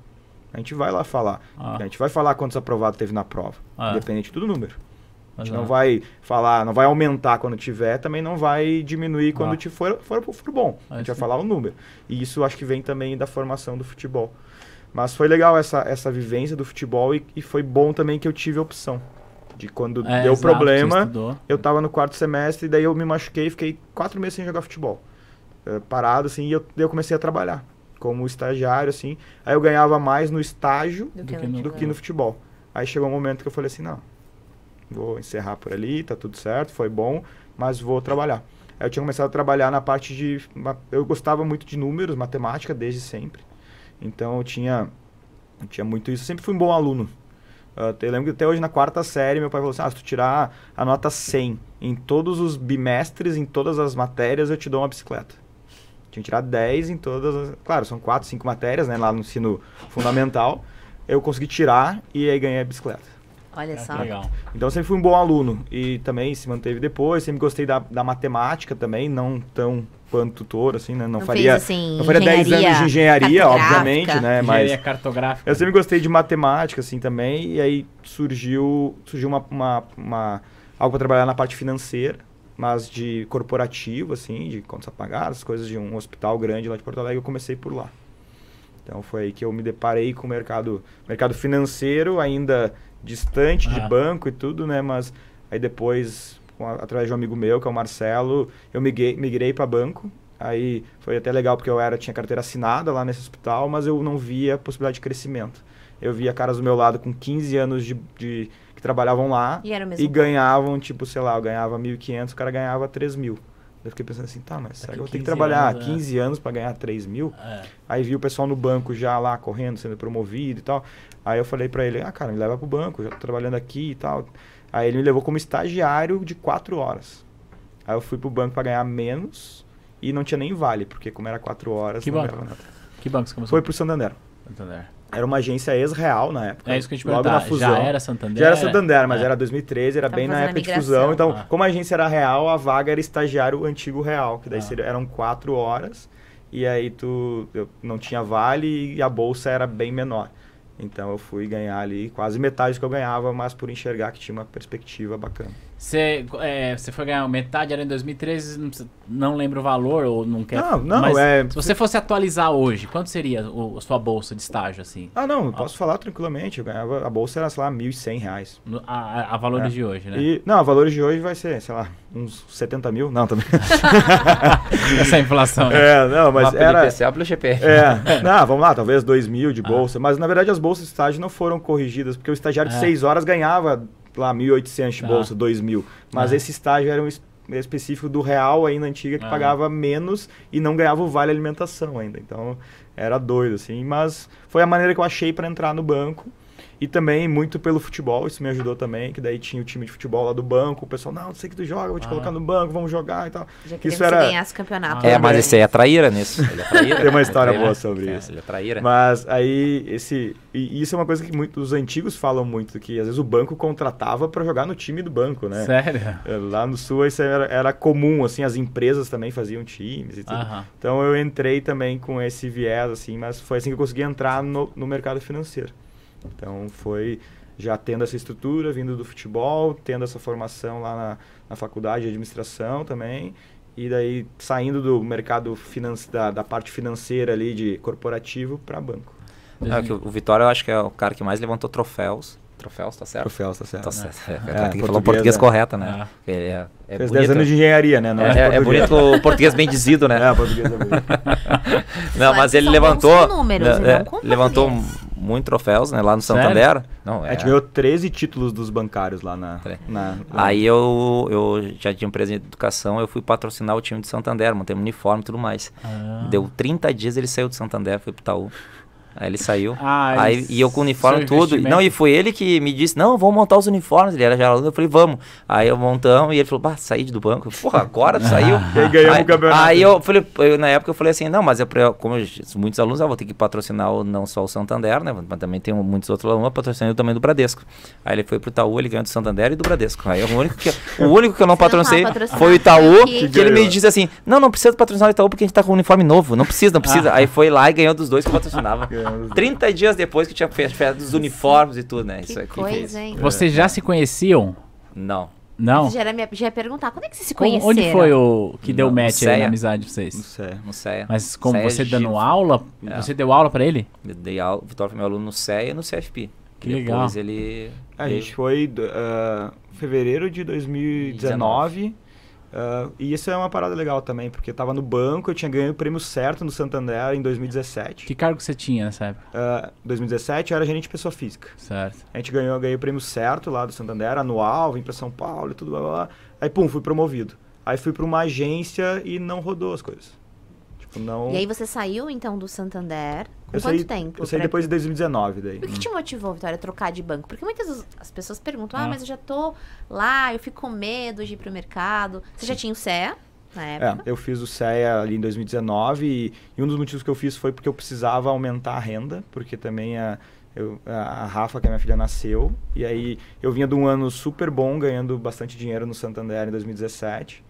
a gente vai lá falar. Ah. A gente vai falar quantos aprovados teve na prova, Ah. independente do número. A gente Exato. não vai falar, não vai aumentar quando tiver, também não vai diminuir quando Ah. for, for, for bom. Ah, a gente sim. vai falar o número. E isso acho que vem também da formação do futebol. Mas foi legal essa, essa vivência do futebol e, e foi bom também que eu tive a opção. De quando É, deu exato, problema, eu tava no quarto semestre, daí eu me machuquei e fiquei quatro meses sem jogar futebol. Eh, parado, assim, e eu, daí eu comecei a trabalhar como estagiário, assim. Aí eu ganhava mais no estágio Do do que no do que no futebol. Aí chegou um momento que eu falei assim, não, vou encerrar por ali, tá tudo certo, foi bom, mas vou trabalhar. Aí eu tinha começado a trabalhar na parte de... Eu gostava muito de números, matemática, desde sempre. Então eu tinha, eu tinha muito isso. Sempre fui um bom aluno. Ah, eu lembro que até hoje na quarta série meu pai falou assim, ah, se tu tirar a nota 100 em todos os bimestres, em todas as matérias, eu te dou uma bicicleta. Tinha que tirar 10 em todas as... Claro, são 4, 5 matérias, né, lá no ensino fundamental. Eu consegui tirar e aí ganhei a bicicleta. Olha Ah, só. Então eu sempre fui um bom aluno e também se manteve depois. Sempre gostei da, da matemática também, não tão quanto tutor, assim, né? Não, Não faria, fez, assim, não faria 10 anos de engenharia, obviamente, né? Mas Engenharia cartográfica. eu sempre gostei de matemática, assim, também. E aí surgiu, surgiu uma, uma, uma- algo para trabalhar na parte financeira, mas de corporativo, assim, de contas a pagar, as coisas de um hospital grande lá de Porto Alegre. Eu comecei por lá. Então foi aí que eu me deparei com o mercado, mercado financeiro, ainda distante Ah. de banco e tudo, né? Mas aí depois, a- através de um amigo meu, que é o Marcelo, eu migrei, migrei para banco. Aí foi até legal porque eu era tinha carteira assinada lá nesse hospital, mas eu não via possibilidade de crescimento. Eu via caras do meu lado com 15 anos de, de- que trabalhavam lá E era o mesmo. e ganhavam, tipo, sei lá, eu ganhava 1.500, o cara ganhava 3 mil. Eu fiquei pensando assim, tá, mas será que eu vou ter que 15 trabalhar anos, é. 15 anos para ganhar 3 mil? É. Aí vi o pessoal no banco já lá correndo, sendo promovido e tal. Aí eu falei pra ele, ah, cara, me leva pro banco, já tô trabalhando aqui e tal. Aí ele me levou como estagiário de 4 horas. Aí eu fui pro banco pra ganhar menos e não tinha nem vale, porque como era 4 horas, Que não banco? ganhava nada. Que banco você começou? Foi pro Santander. Santander. Era uma agência ex-real na época. É isso que eu te Logo na fusão. Já era Santander? Já era Santander, mas É. era 2013, era Tava bem na a época de fusão. Então, Ah. como a agência era real, a vaga era estagiário antigo real, que daí Ah. seria- eram quatro horas, e aí tu não tinha vale e a bolsa era bem menor. Então eu fui ganhar ali quase metade do que eu ganhava, mas por enxergar que tinha uma perspectiva bacana. Você, é, você foi ganhar metade, era em 2013, não, não lembra o valor ou não quer... Não, não, mas é- Se você fosse atualizar hoje, quanto seria o, a sua bolsa de estágio, assim? Ah, não, posso falar tranquilamente. Eu ganhava, a bolsa era, sei lá, 1.100 reais. No- A, a- a valores É. de hoje, né? E, não, a valores de hoje vai ser, sei lá, uns 70 mil. Não, também. Essa inflação. né? é, não, mas Mapa do era. IPCA pelo GP. É, não, vamos lá, talvez 2 mil Ah. de bolsa. Mas na verdade as bolsas de estágio não foram corrigidas, porque o estagiário de É. 6 horas ganhava lá 1.800 de Ah. bolsa, 2 mil. Mas Ah. esse estágio era um, es- específico do real ainda antiga que Ah. pagava menos e não ganhava o vale alimentação ainda. Então era doido assim, mas foi a maneira que eu achei para entrar no banco. E também muito pelo futebol, isso me ajudou também, que daí tinha o time de futebol lá do banco, o pessoal, não, não sei que tu joga, vou te Ah. colocar no banco, vamos jogar e tal. Já queria Isso que era- você ganhasse campeonato. Ah. É, mas esse aí é traíra nisso. Ele é traíra. Tem uma história boa sobre É, isso. Ele é traíra. Mas aí, esse. E isso é uma coisa que muito, os antigos falam muito, que às vezes o banco contratava para jogar no time do banco, né? Sério? É, Lá no sul isso era, era comum, assim, as empresas também faziam times e tudo. Aham. Então eu entrei também com esse viés, assim, mas foi assim que eu consegui entrar no, no mercado financeiro. Então foi já tendo essa estrutura, vindo do futebol, tendo essa formação lá na, na faculdade de administração também. E daí saindo do mercado finance, da, da parte financeira ali de corporativo para banco. É, que o o Vitória eu acho que é o cara que mais levantou troféus. Troféus, tá certo? Troféus, tá certo. Tá certo. É, É, tem que falar um português, português é. correto, né? É, é, é Fez bonito. 10 anos de engenharia, né? Não é, é, é bonito o português bem dizido, né? É, português é bonito. Não, mas ele levantou. números, né, é, levantou português. muito troféus, né? Lá no Sério? Santander. Não, A é. gente ganhou 13 títulos dos bancários lá na. Tre- na. Aí eu, eu já tinha empresa de educação, eu fui patrocinar o time de Santander, montei um uniforme e tudo mais. Ah. Deu 30 dias, ele saiu do Santander, foi pro Itaú. Aí ele saiu. Ah, aí, e eu com o uniforme investimento. Não, e foi ele que me disse, não, vamos montar os uniformes. Ele era já aluno, eu falei, vamos. Aí eu montamos e ele falou, bah, saí do banco. Porra, agora saiu. E aí ganhamos aí, o campeonato. Aí eu falei, eu, na época eu falei assim, não, mas eu, pra- como eu- muitos alunos, eu vou ter que patrocinar o- não só o Santander, né? Mas também tem muitos outros alunos patrocinando também do Bradesco. Aí ele foi pro Itaú, ele ganhou do Santander e do Bradesco. Aí o único que, o único que eu não não patrocinei foi o Itaú, que, que ele me disse assim, não, não precisa patrocinar o Itaú porque a gente tá com um uniforme novo. Não precisa, não precisa. Ah. Aí foi lá e ganhou dos dois que patrocinava. Ganhamos os 30 dias depois que tinha feito feito dos uniformes e tudo, né? Que Isso aqui coisa, fez. hein? Vocês já se conheciam? Não. Não? Já, era minha, já ia perguntar, quando é que vocês se conheceram? onde foi o que deu No- match aí na amizade de Não vocês? sei. No CEA. Mas como CEA você dando aula, É. você deu aula pra ele? Eu dei aula, o Vitória foi meu aluno no CEA e no CFP. Que Depois legal. ele... A gente foi em fevereiro de 2019. Ah, e isso é uma parada legal também, porque eu tava no banco, eu tinha ganho o prêmio certo no Santander em 2017. Que cargo você tinha nessa época? Ah, 2017 eu era gerente de pessoa física. Certo. A gente ganhou, ganhei o prêmio certo lá do Santander, anual, vim pra São Paulo e tudo, blá, blá, blá. Aí, pum, fui promovido. Aí fui pra uma agência e não rodou as coisas. Tipo, não... E aí você saiu, então, do Santander. Com eu quanto saí, tempo? Eu saí depois de 2019 daí. O que te motivou, Vitória, a trocar de banco? Porque muitas as pessoas perguntam, ah, Ah. mas eu já tô lá, eu fico com medo de ir pro mercado. Você já tinha o CEA na época? É, eu fiz o CEA ali em 2019 e, e um dos motivos que eu fiz foi porque eu precisava aumentar a renda, porque também a, eu- a Rafa, que é minha filha, nasceu. E aí eu vinha de um ano super bom, ganhando bastante dinheiro no Santander em 2017.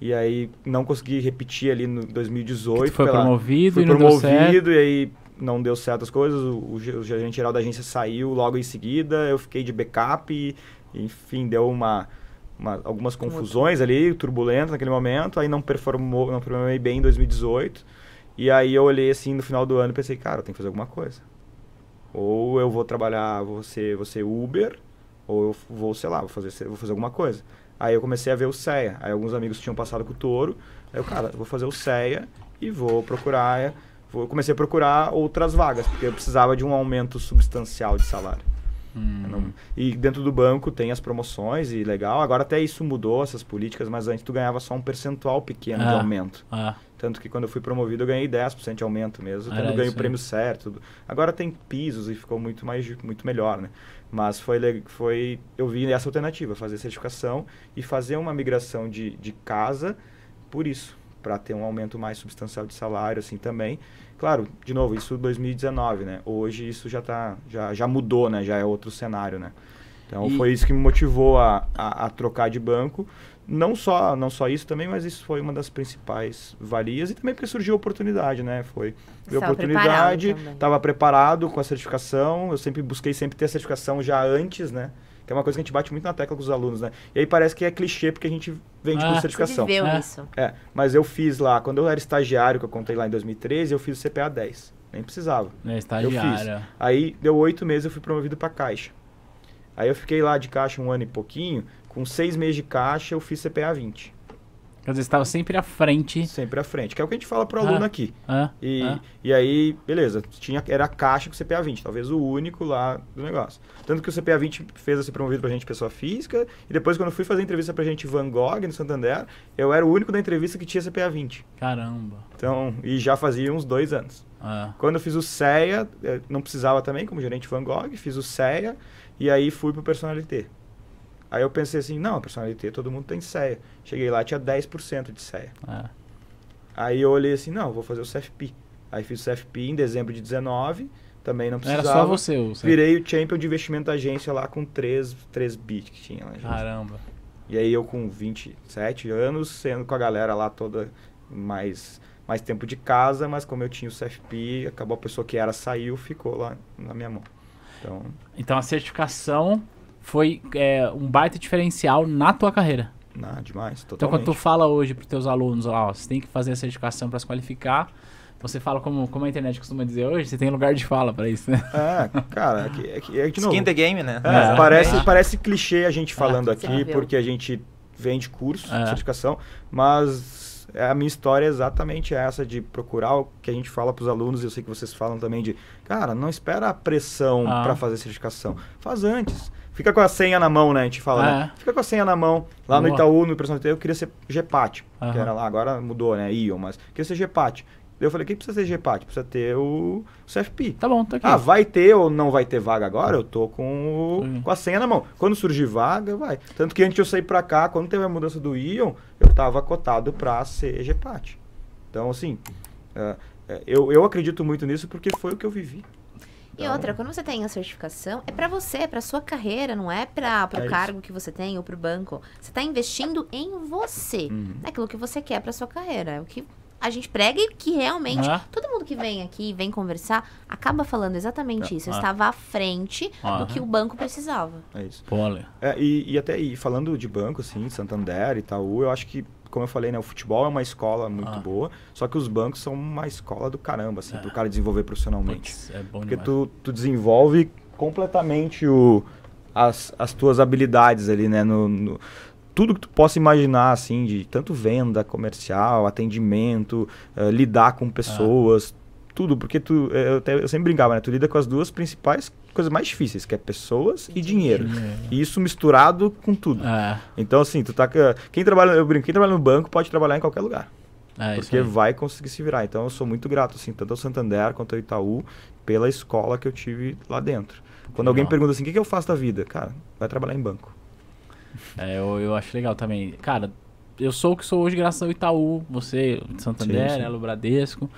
E aí não consegui repetir ali no 2018. Tu foi pela- promovido fui e não deu certo. promovido e aí não deu certo as coisas. O, o o gerente geral da agência saiu logo em seguida. Eu fiquei de backup e, enfim, deu uma, uma- algumas confusões ali, turbulento naquele momento. Aí não performou, não performei bem em 2018. E aí eu olhei assim no final do ano e pensei, cara, eu tenho que fazer alguma coisa. Ou eu vou trabalhar, vou ser, vou ser Uber, ou eu vou, sei lá, vou fazer, vou fazer alguma coisa. Aí eu comecei a ver o CEA. Aí alguns amigos tinham passado com o touro. Aí eu, cara, vou fazer o CEA e vou procurar. Vou, comecei a procurar outras vagas, porque eu precisava de um aumento substancial de salário. Hum. Não- e dentro do banco tem as promoções e legal. Agora até isso mudou, essas políticas, mas antes tu ganhava só um percentual pequeno de Ah. aumento. Ah, Tanto que quando eu fui promovido eu ganhei 10% de aumento mesmo, tendo ganho o prêmio certo. Agora tem pisos e ficou muito mais muito melhor, né? Mas foi foi eu vi essa alternativa, fazer certificação e fazer uma migração de, de casa por isso, para ter um aumento mais substancial de salário assim também. Claro, de novo, isso 2019, né? Hoje isso já tá já, já mudou, né? Já é outro cenário, né? Então E- foi isso que me motivou a, a, a trocar de banco. Não só, não só isso também, mas isso foi uma das principais valias e também porque surgiu a oportunidade, né? Foi Você tava oportunidade, estava preparado com a certificação. Eu sempre busquei sempre ter a certificação já antes, né? Que é uma coisa que a gente bate muito na tecla com os alunos, né? E aí parece que é clichê porque a gente vende Ah. por Você certificação. viveu É. isso. É, mas eu fiz lá, quando eu era estagiário, que eu contei lá em 2013, eu fiz o CPA 10. Nem precisava. é Eu estagiário. fiz. Aí deu oito meses eu fui promovido para caixa. Aí eu fiquei lá de caixa um ano e pouquinho. Com seis meses de caixa eu fiz CPA 20. Quer dizer, estava sempre à frente. Sempre à frente, que é o que a gente fala pro aluno Ah. aqui. Ah, E, ah. e aí, beleza, tinha, era a caixa com CPA 20, talvez o único lá do negócio. Tanto que o CPA 20 fez a ser promovido pra gente pessoa física, e depois quando eu fui fazer entrevista pra gente Van Gogh no Santander, eu era o único da entrevista que tinha CPA 20. Caramba. Então, e já fazia uns dois anos. Ah, Quando eu fiz o CEA, eh, não precisava também, como gerente Van Gogh, fiz o CEA, e aí fui pro Personalité. Aí eu pensei assim, não, Personalité todo mundo tem CEA. Cheguei lá, tinha 10% de CEA. ah. Aí eu olhei assim, não, vou fazer o CFP. Aí fiz o CFP em dezembro de 19, também não Era precisava. só você, o Virei o champion de investimento da agência lá com 3, 3 bits que tinha lá. gente. Caramba. E aí eu com 27 anos, sendo com a galera lá toda mais, mais tempo de casa, mas como eu tinha o CFP, acabou a pessoa que era saiu, ficou lá na minha mão. Então, Então a certificação foi é, um baita diferencial na tua carreira. nada demais, Então totalmente. quando tu fala hoje pros teus alunos, ó, você tem que fazer a certificação para se qualificar, você fala como, como a internet costuma dizer hoje, você tem lugar de fala para isso, né? É, cara, é que, é que, é que de novo, Skin the game, né? É, É. parece, É. parece clichê a gente falando Você aqui, porque a gente vende curso, É. certificação, mas é, a minha história é exatamente essa de procurar o que a gente fala para os alunos, e eu sei que vocês falam também de, cara, não espera a pressão Ah. para fazer certificação, faz antes. Fica com a senha na mão, né? A gente fala, né? É. Fica com a senha na mão. Lá no Boa. Itaú, no personal eu queria ser GPAT, que Aham. era lá, agora mudou, né? Ion, mas queria ser. Daí eu falei, quem precisa ser GPAT? Precisa ter o CFP. Tá bom, tá aqui. Ah, vai ter ou não vai ter vaga agora? Eu tô com, o, com a senha na mão. Quando surgir vaga, vai. Tanto que antes de eu sair pra cá, quando teve a mudança do Ion, eu tava cotado pra ser GPAT. Então, assim, é, eu, eu acredito muito nisso porque foi o que eu vivi. E outra, quando você tem a certificação, é pra você, é pra sua carreira, não é para É o isso. cargo que você tem ou pro banco. Você tá investindo em você, Uhum. naquilo que você quer pra sua carreira. É o que a gente prega e que realmente Ah. todo mundo que vem aqui, vem conversar, acaba falando exatamente isso. Eu Ah. estava à frente do que o banco precisava. É isso. Pô. É, e, e até e falando de banco, assim, Santander, Itaú, eu acho que, como eu falei, né, o futebol é uma escola muito Ah. boa, só que os bancos são uma escola do caramba, assim, É. pro cara desenvolver profissionalmente. Putz, é bom Porque demais. tu, tu desenvolve completamente o, as, as tuas habilidades ali, né? No, no- tudo que tu possa imaginar, assim, de tanto venda, comercial, atendimento, eh, lidar com pessoas, tudo. Porque tu, eh, eu, até- eu sempre brincava, né? Tu lida com as duas principais coisas mais difíceis, que é pessoas e dinheiro. E isso misturado com tudo. É, Então, assim, tu tá... com- Quem trabalha, eu brinco, quem trabalha no banco pode trabalhar em qualquer lugar é porque vai conseguir se virar. Então eu sou muito grato, assim, tanto ao Santander quanto ao Itaú, pela escola que eu tive lá dentro. Quando alguém legal. pergunta assim, o que, que eu faço da vida? Cara, vai trabalhar em banco. É, eu, eu acho legal também. Cara, eu sou o que sou hoje graças ao Itaú, você de Santander, Sim, sim. Elo Bradesco.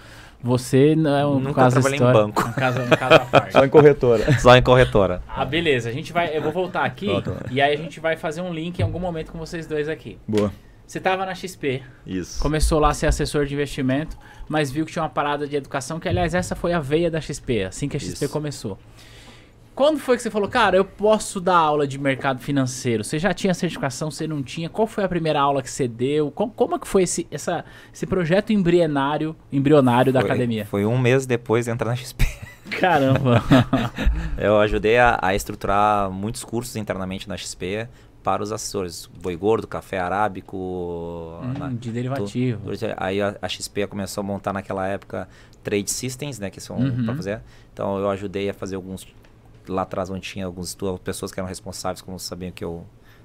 Você não é um Nunca caso trabalhei em histórico, banco. Um caso, um caso à parte. Só em corretora. Só em corretora. Ah, beleza. A gente vai, eu vou voltar aqui e aí a gente vai fazer um link em algum momento com vocês dois aqui. Boa. Você tava na XP, Isso. começou lá a ser assessor de investimento, mas viu que tinha uma parada de educação, que aliás essa foi a veia da XP, assim que a XP Isso. começou. Quando foi que você falou, cara, eu posso dar aula de mercado financeiro? Você já tinha certificação, você não tinha? Qual foi a primeira aula que você deu? Como, como é que foi esse, essa, esse projeto embrionário, embrionário da Foi- academia? Foi um mês depois de entrar na XP. Caramba! Eu ajudei a, a estruturar muitos cursos internamente na XP para os assessores. Boi gordo, café arábico. na- Hum, de derivativo. tu- Aí a, a XP começou a montar naquela época trade systems, né? Que são Uhum. para fazer. Então eu ajudei a fazer alguns. Lá atrás onde tinha algumas pessoas que eram responsáveis, como sabiam que eu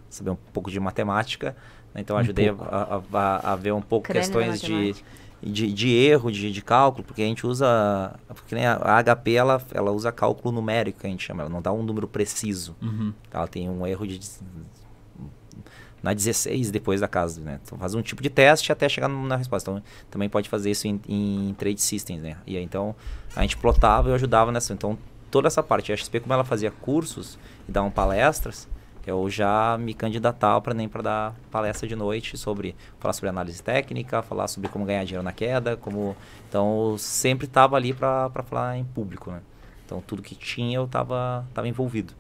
sabia um pouco de matemática. né, Então Um ajudei a, a- a- a ver um pouco Crânio questões de, de, de erro, de, de cálculo, porque a gente usa. Porque nem a, HP ela, ela usa cálculo numérico, que a gente chama, ela não dá um número preciso. Uhum. Ela tem um erro de. Na 16 depois da casa, né? Então faz um tipo de teste até chegar na resposta. Então também pode fazer isso em, em trade systems, né? E aí então a gente plotava e eu ajudava nessa. Então toda essa parte. A XP, como ela fazia cursos e davam palestras, eu já me candidatava para nem para dar palestra de noite sobre falar sobre análise técnica, falar sobre como ganhar dinheiro na queda, como então eu sempre estava ali para falar em público, né? Então tudo que tinha eu estava tava envolvido.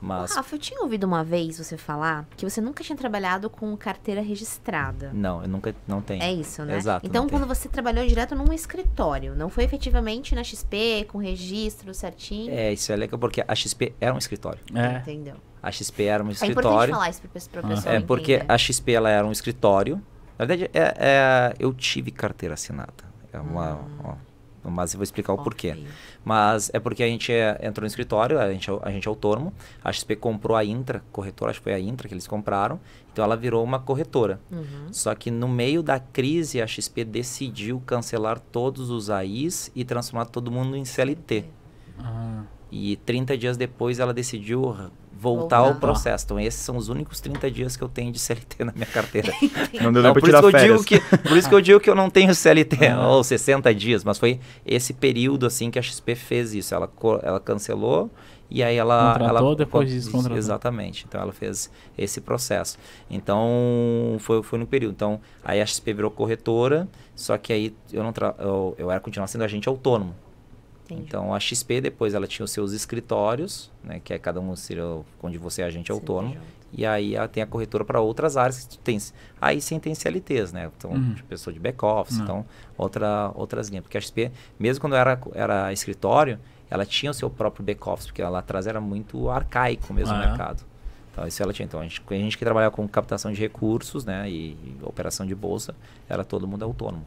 Mas Rafa, eu tinha ouvido uma vez você falar que você nunca tinha trabalhado com carteira registrada. não, eu nunca não tenho. É isso, né? Exato, Então, quando tem. você trabalhou direto num escritório, não foi efetivamente na XP, com registro certinho? É, isso é legal porque a XP era um escritório. É. Entendeu? A XP era um É importante escritório. falar isso pra, pra Ah. pessoa É porque entender. a XP ela era um escritório Na verdade, é, é, eu tive carteira assinada. É uma, hum. ó, mas eu vou explicar o porquê. Mas é porque a gente é, entrou no escritório, a gente, é a gente é autônomo, a XP comprou a Intra, corretora, acho que foi a Intra que eles compraram, então ela virou uma corretora. Uhum. Só que no meio da crise, a XP decidiu cancelar todos os AIs e transformar todo mundo em CLT. Ah. E 30 dias depois ela decidiu voltar ao processo. Então, esses são os únicos 30 dias que eu tenho de CLT na minha carteira. não deu então, por, isso que eu digo que, por isso que eu digo que eu não tenho CLT, ou 60 dias, mas foi esse período assim que a XP fez isso. Ela, ela cancelou e aí ela... Contratou, ela, depois descontratou. Exatamente. Então, ela fez esse processo. Então, foi, foi no período. Então, aí a XP virou corretora, só que aí eu não eu, eu era continuar sendo agente autônomo. Entendi. Então a XP depois ela tinha os seus escritórios, né, que é cada um seria onde você é agente autônomo. E aí ela tem a corretora para outras áreas que tem. Aí sim tem CLTs, né? Então, uhum. pessoa de back office, uhum. então outra outras linhas, porque a XP, mesmo quando era era escritório, ela tinha o seu próprio back office, porque lá atrás era muito arcaico mesmo ah, o é? mercado. Então, isso ela tinha. Então, a gente, a gente que trabalhava com captação de recursos, né, e, e operação de bolsa, era todo mundo autônomo.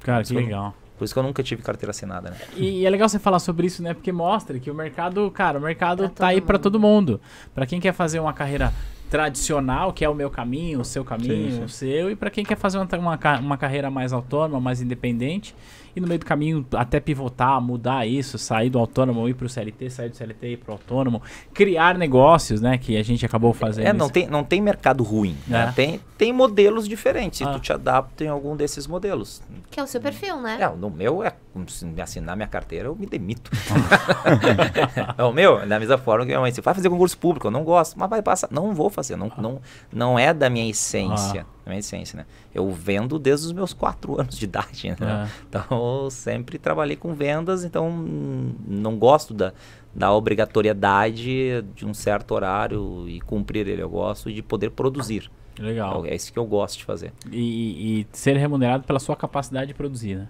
Cara, que legal. Por isso que eu nunca tive carteira assinada, né? E, e, é legal você falar sobre isso, né? Porque mostra que o mercado, cara, o mercado pra tá aí para todo mundo. Para quem quer fazer uma carreira tradicional, que é o meu caminho, o seu caminho, sim, sim. o seu, e para quem quer fazer uma, uma, uma carreira mais autônoma, mais independente, e no meio do caminho até pivotar, mudar isso, sair do autônomo, ir para o CLT, sair do CLT, ir para o autônomo, criar negócios, né, que a gente acabou fazendo. É, não tem, não tem mercado ruim, né? é. né? tem, tem modelos diferentes, ah. e tu te adapta em algum desses modelos. Que é o seu perfil, né? É, no meu é, se me assinar minha carteira, eu me demito. é o meu, da mesma forma que minha mãe disse, vai fazer concurso público, eu não gosto, mas vai passar, não vou fazer, não, ah. não, não é da minha essência. Ah minha essência, né? Eu vendo desde os meus quatro anos de idade, né? É. Então, eu sempre trabalhei com vendas, então não gosto da, da obrigatoriedade de um certo horário e cumprir ele. Eu gosto de poder produzir. Legal. É isso que eu gosto de fazer. E, e ser remunerado pela sua capacidade de produzir, né?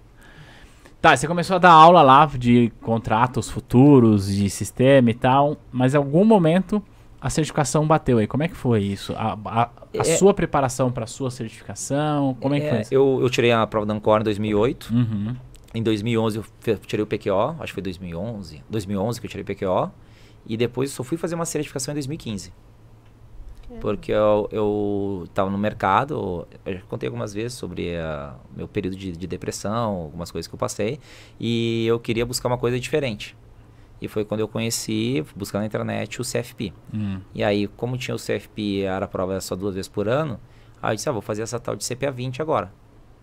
Tá, você começou a dar aula lá de contratos futuros, de sistema e tal, mas em algum momento a certificação bateu aí. Como é que foi isso? A, a, a é, sua preparação para a sua certificação? Como é, que foi isso? Eu, eu tirei a prova da Ancor em 2008. Uhum. Em 2011 eu tirei o PQO, acho que foi 2011. 2011 que eu tirei o PQO. E depois só fui fazer uma certificação em 2015. Porque eu, eu tava no mercado, eu já contei algumas vezes sobre o meu período de, de depressão, algumas coisas que eu passei. E eu queria buscar uma coisa diferente. E foi quando eu conheci, buscando na internet, o CFP. Hum. E aí, como tinha o CFP, era a prova só duas vezes por ano, aí eu disse, ah, vou fazer essa tal de CPA 20 agora.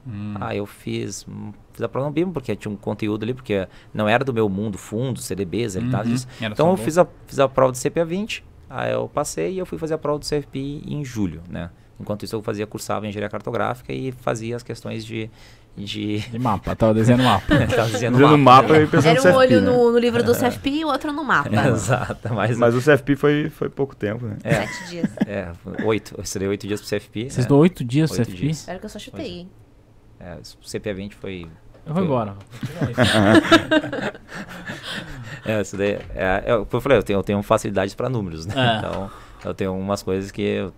Hum. Aí eu fiz, fiz a prova no BIM, porque tinha um conteúdo ali, porque não era do meu mundo, fundos, CDBs, uhum. tal. Então eu fiz a, fiz a prova do CPA 20, aí eu passei e eu fui fazer a prova do CFP em julho, né? Enquanto isso eu fazia, cursava engenharia cartográfica e fazia as questões de de... de mapa, tava desenhando mapa. tava desenhando mapa. mapa e pensando Era um CFP, olho né? no, no, livro do CFP e o outro no mapa. Exato. Mas, mas o CFP foi, foi pouco tempo, né? É. Sete dias. É, oito. Eu estudei oito dias pro CFP. Vocês é. dão oito dias pro CFP? Dias. Era que eu só chutei, hein? É, o CPA 20 foi... Eu vou embora. é, isso daí, é, eu, eu falei, eu tenho, eu tenho facilidades para números, né? É. Então, eu tenho umas coisas que eu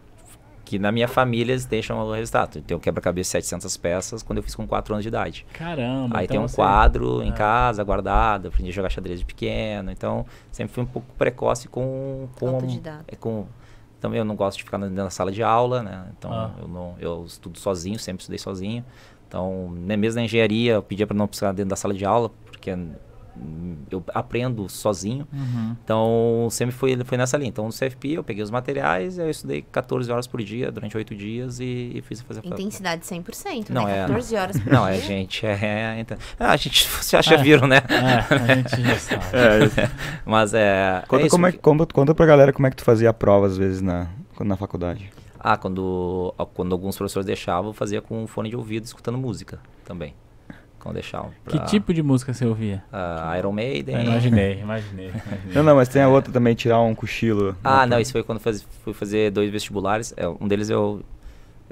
que na minha família eles deixam o resultado. Tem um quebra-cabeça 700 peças quando eu fiz com 4 anos de idade. Caramba! Aí então tem um você... quadro em é. casa, guardado, aprendi a jogar xadrez de pequeno. Então, sempre fui um pouco precoce com... com, é, com também eu não gosto de ficar dentro da sala de aula, né? Então, ah. eu, não, eu estudo sozinho, sempre estudei sozinho. Então, né, mesmo na engenharia, eu pedia para não precisar dentro da sala de aula, porque eu aprendo sozinho. Uhum. Então, sempre foi, foi nessa linha. Então, no CFP, eu peguei os materiais, eu estudei 14 horas por dia, durante 8 dias, e, e fiz fazer Intensidade 100%, não, né? É, 14 horas por não, dia. Não, é, gente, é... é então, ah, a gente, você acha, é, viram, né? É, a gente já sabe. É, Mas é... Conta, é como é, conta, conta pra galera como é que tu fazia a prova, às vezes, na, na faculdade. Ah, quando, quando alguns professores deixavam, eu fazia com fone de ouvido, escutando música também deixavam. Pra... Que tipo de música você ouvia? Uh, Iron Maiden. Eu imaginei, imaginei, imaginei. Não, não, mas tem a outra também, tirar um cochilo. Ah, não, isso foi quando faz, fui fazer dois vestibulares. É, um deles eu,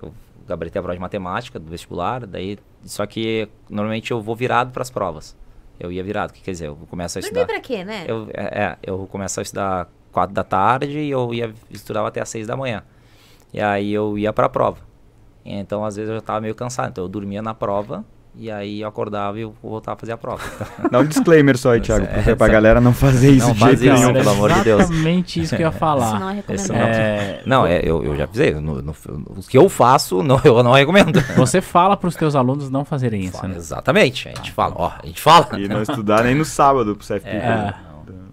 eu gabaritei a prova de matemática do vestibular, daí, só que normalmente eu vou virado para as provas. Eu ia virado, que quer dizer, eu começo a estudar. Dormir pra quê, né? Eu, é, é, eu começo a estudar quatro da tarde e eu ia estudar até às seis da manhã. E aí eu ia para a prova. Então, às vezes, eu já estava meio cansado. Então, eu dormia na prova e aí eu acordava e eu voltava a fazer a prova. Dá um disclaimer só aí, Thiago, é, pra galera não fazer isso não de jeito nenhum. pelo amor de Deus. Exatamente isso que eu ia falar. Isso não é recomendado. É, Não, é, eu, eu já no- o que eu faço, não, eu não recomendo. Você fala pros teus alunos não fazerem isso, Fala, né? Exatamente. A gente fala, ó, a gente fala. E não estudar nem no sábado pro CFP. É, É.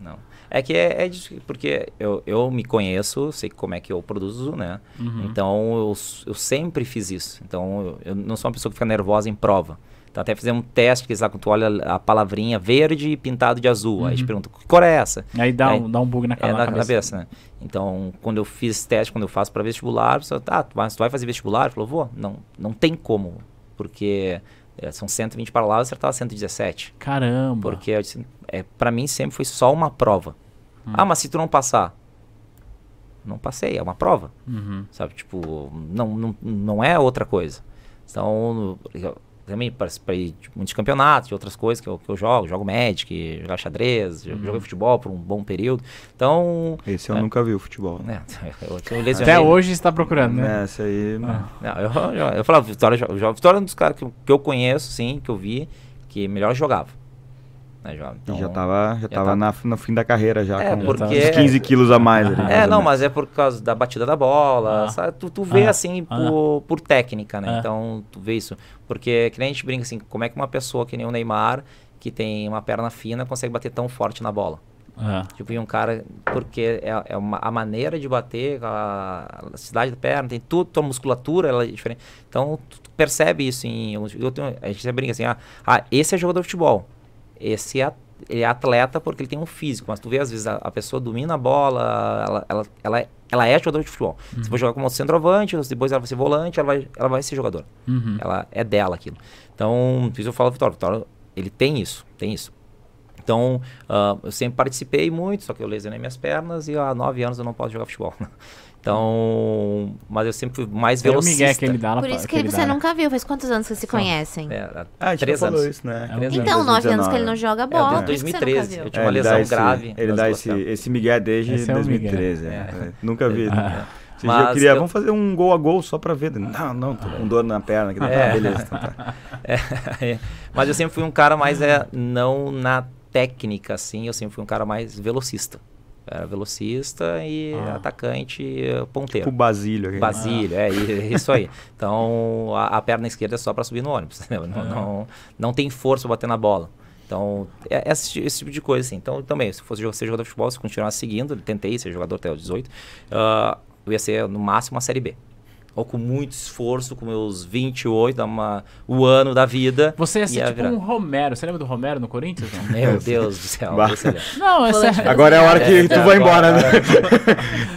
não, não. É que é, é porque eu, eu me conheço, sei como é que eu produzo, né? Uhum. Então eu, eu sempre fiz isso. Então eu, eu não sou uma pessoa que fica nervosa em prova. Então até fizemos um teste que lá quando tu olha a palavrinha verde pintado de azul. Aí a gente pergunta, que cor é essa? Aí dá, Aí- um, dá um bug na, É na na cabeça. cabeça. né? Então, quando eu fiz esse teste, quando eu faço para vestibular, pessoa, tá, vai, tu vai fazer vestibular? Falou, vou. Não, não tem como, porque é, são 120 para lá, eu acertava 117. Caramba. Porque eu disse, é, para mim sempre foi só uma prova. Ah, mas se tu não passar? Não passei, é uma prova. Uhum. Sabe, tipo, não, não, não é outra coisa. Então, eu também participei de muitos campeonatos, de outras coisas que eu, que eu jogo. Jogo Magic, jogo xadrez, jo- joguei futebol por um bom período. Então, Esse eu É. nunca vi o futebol. né, eu, eu. Até hoje você tá procurando, né? É, essa aí. Ah. Não, eu, eu, eu falava, Vitória, jo- Vitória é um dos caras que, eu- que eu conheço, sim, que eu vi, que melhor jogava. Né. E Então, já tava, já tava tá- na, no fim da carreira já. É, com porque- uns 15 quilos a mais ali. É, não, mas é por causa da batida da bola, Ah. sabe? Tu, tu vê Ah. assim Ah. por, por técnica, né? Ah. Então, tu vê isso. Porque que nem a gente brinca assim, como é que uma pessoa que nem o Neymar, que tem uma perna fina, consegue bater tão forte na bola? Ah. Tipo, e um cara, porque é, é uma, a maneira de bater, a elasticidade da perna, tem tudo, tua musculatura ela é diferente. Então, tu, tu percebe isso em. eu tenho- a gente sempre brinca assim, ah, ah, esse é jogador de futebol. Esse é, ele é atleta porque ele tem um físico, mas tu vê, às vezes, a, a pessoa domina a bola, ela, ela, ela, é, ela é jogador de futebol. Se for jogar como centroavante, depois ela vai ser volante, ela vai, ela vai ser jogador. Uhum. Ela é dela aquilo. Então, por isso eu falo, Vitória, Vitória, ele tem isso, tem isso. Então, ah, eu sempre participei muito, só que eu lesionei minhas pernas e há nove anos eu não posso jogar futebol. Então, mas eu sempre fui mais É o velocista. Miguel que ele dá na Por isso que ele você dá, né? nunca viu. Faz quantos anos vocês se conhecem? É, Ah, a gente três já falou anos. isso, né? É, Três Então, anos, nove anos que ele 2019. não joga É, bola. desde que você 2013. nunca Eu tinha uma ele dá lesão esse- grave. Ele dá esse, esse migué desde Esse é o 2013. Miguel. é. É. É, Nunca vi. Ah. né? Mas eu queria, eu- vamos fazer um gol a gol só pra ver. Não, não, tô com dor na perna. aqui. É. Ah, beleza, então tá. É, mas eu sempre fui um cara mais, é, não na técnica, assim, eu sempre fui um cara mais velocista. Era velocista e Ah. atacante ponteiro. Tipo o Basílio. aqui. Basílio, é, i- isso aí. Então, a, a perna esquerda é só para subir no ônibus, entendeu? Não, não, não tem força pra bater na bola. Então, é esse, esse tipo de coisa, assim. Então, também, se fosse ser jogador de futebol, se continuasse seguindo, tentei ser jogador até os 18, ah, eu ia ser, no máximo, uma Série B. Ou com muito esforço, com meus 28, dá uma, o ano da vida. Você ia ser ia tipo virar. um Romero. Você lembra do Romero no Corinthians? Não, Meu Deus do céu. Não é sério. Agora é a hora que É, tu é, vai agora- embora, né?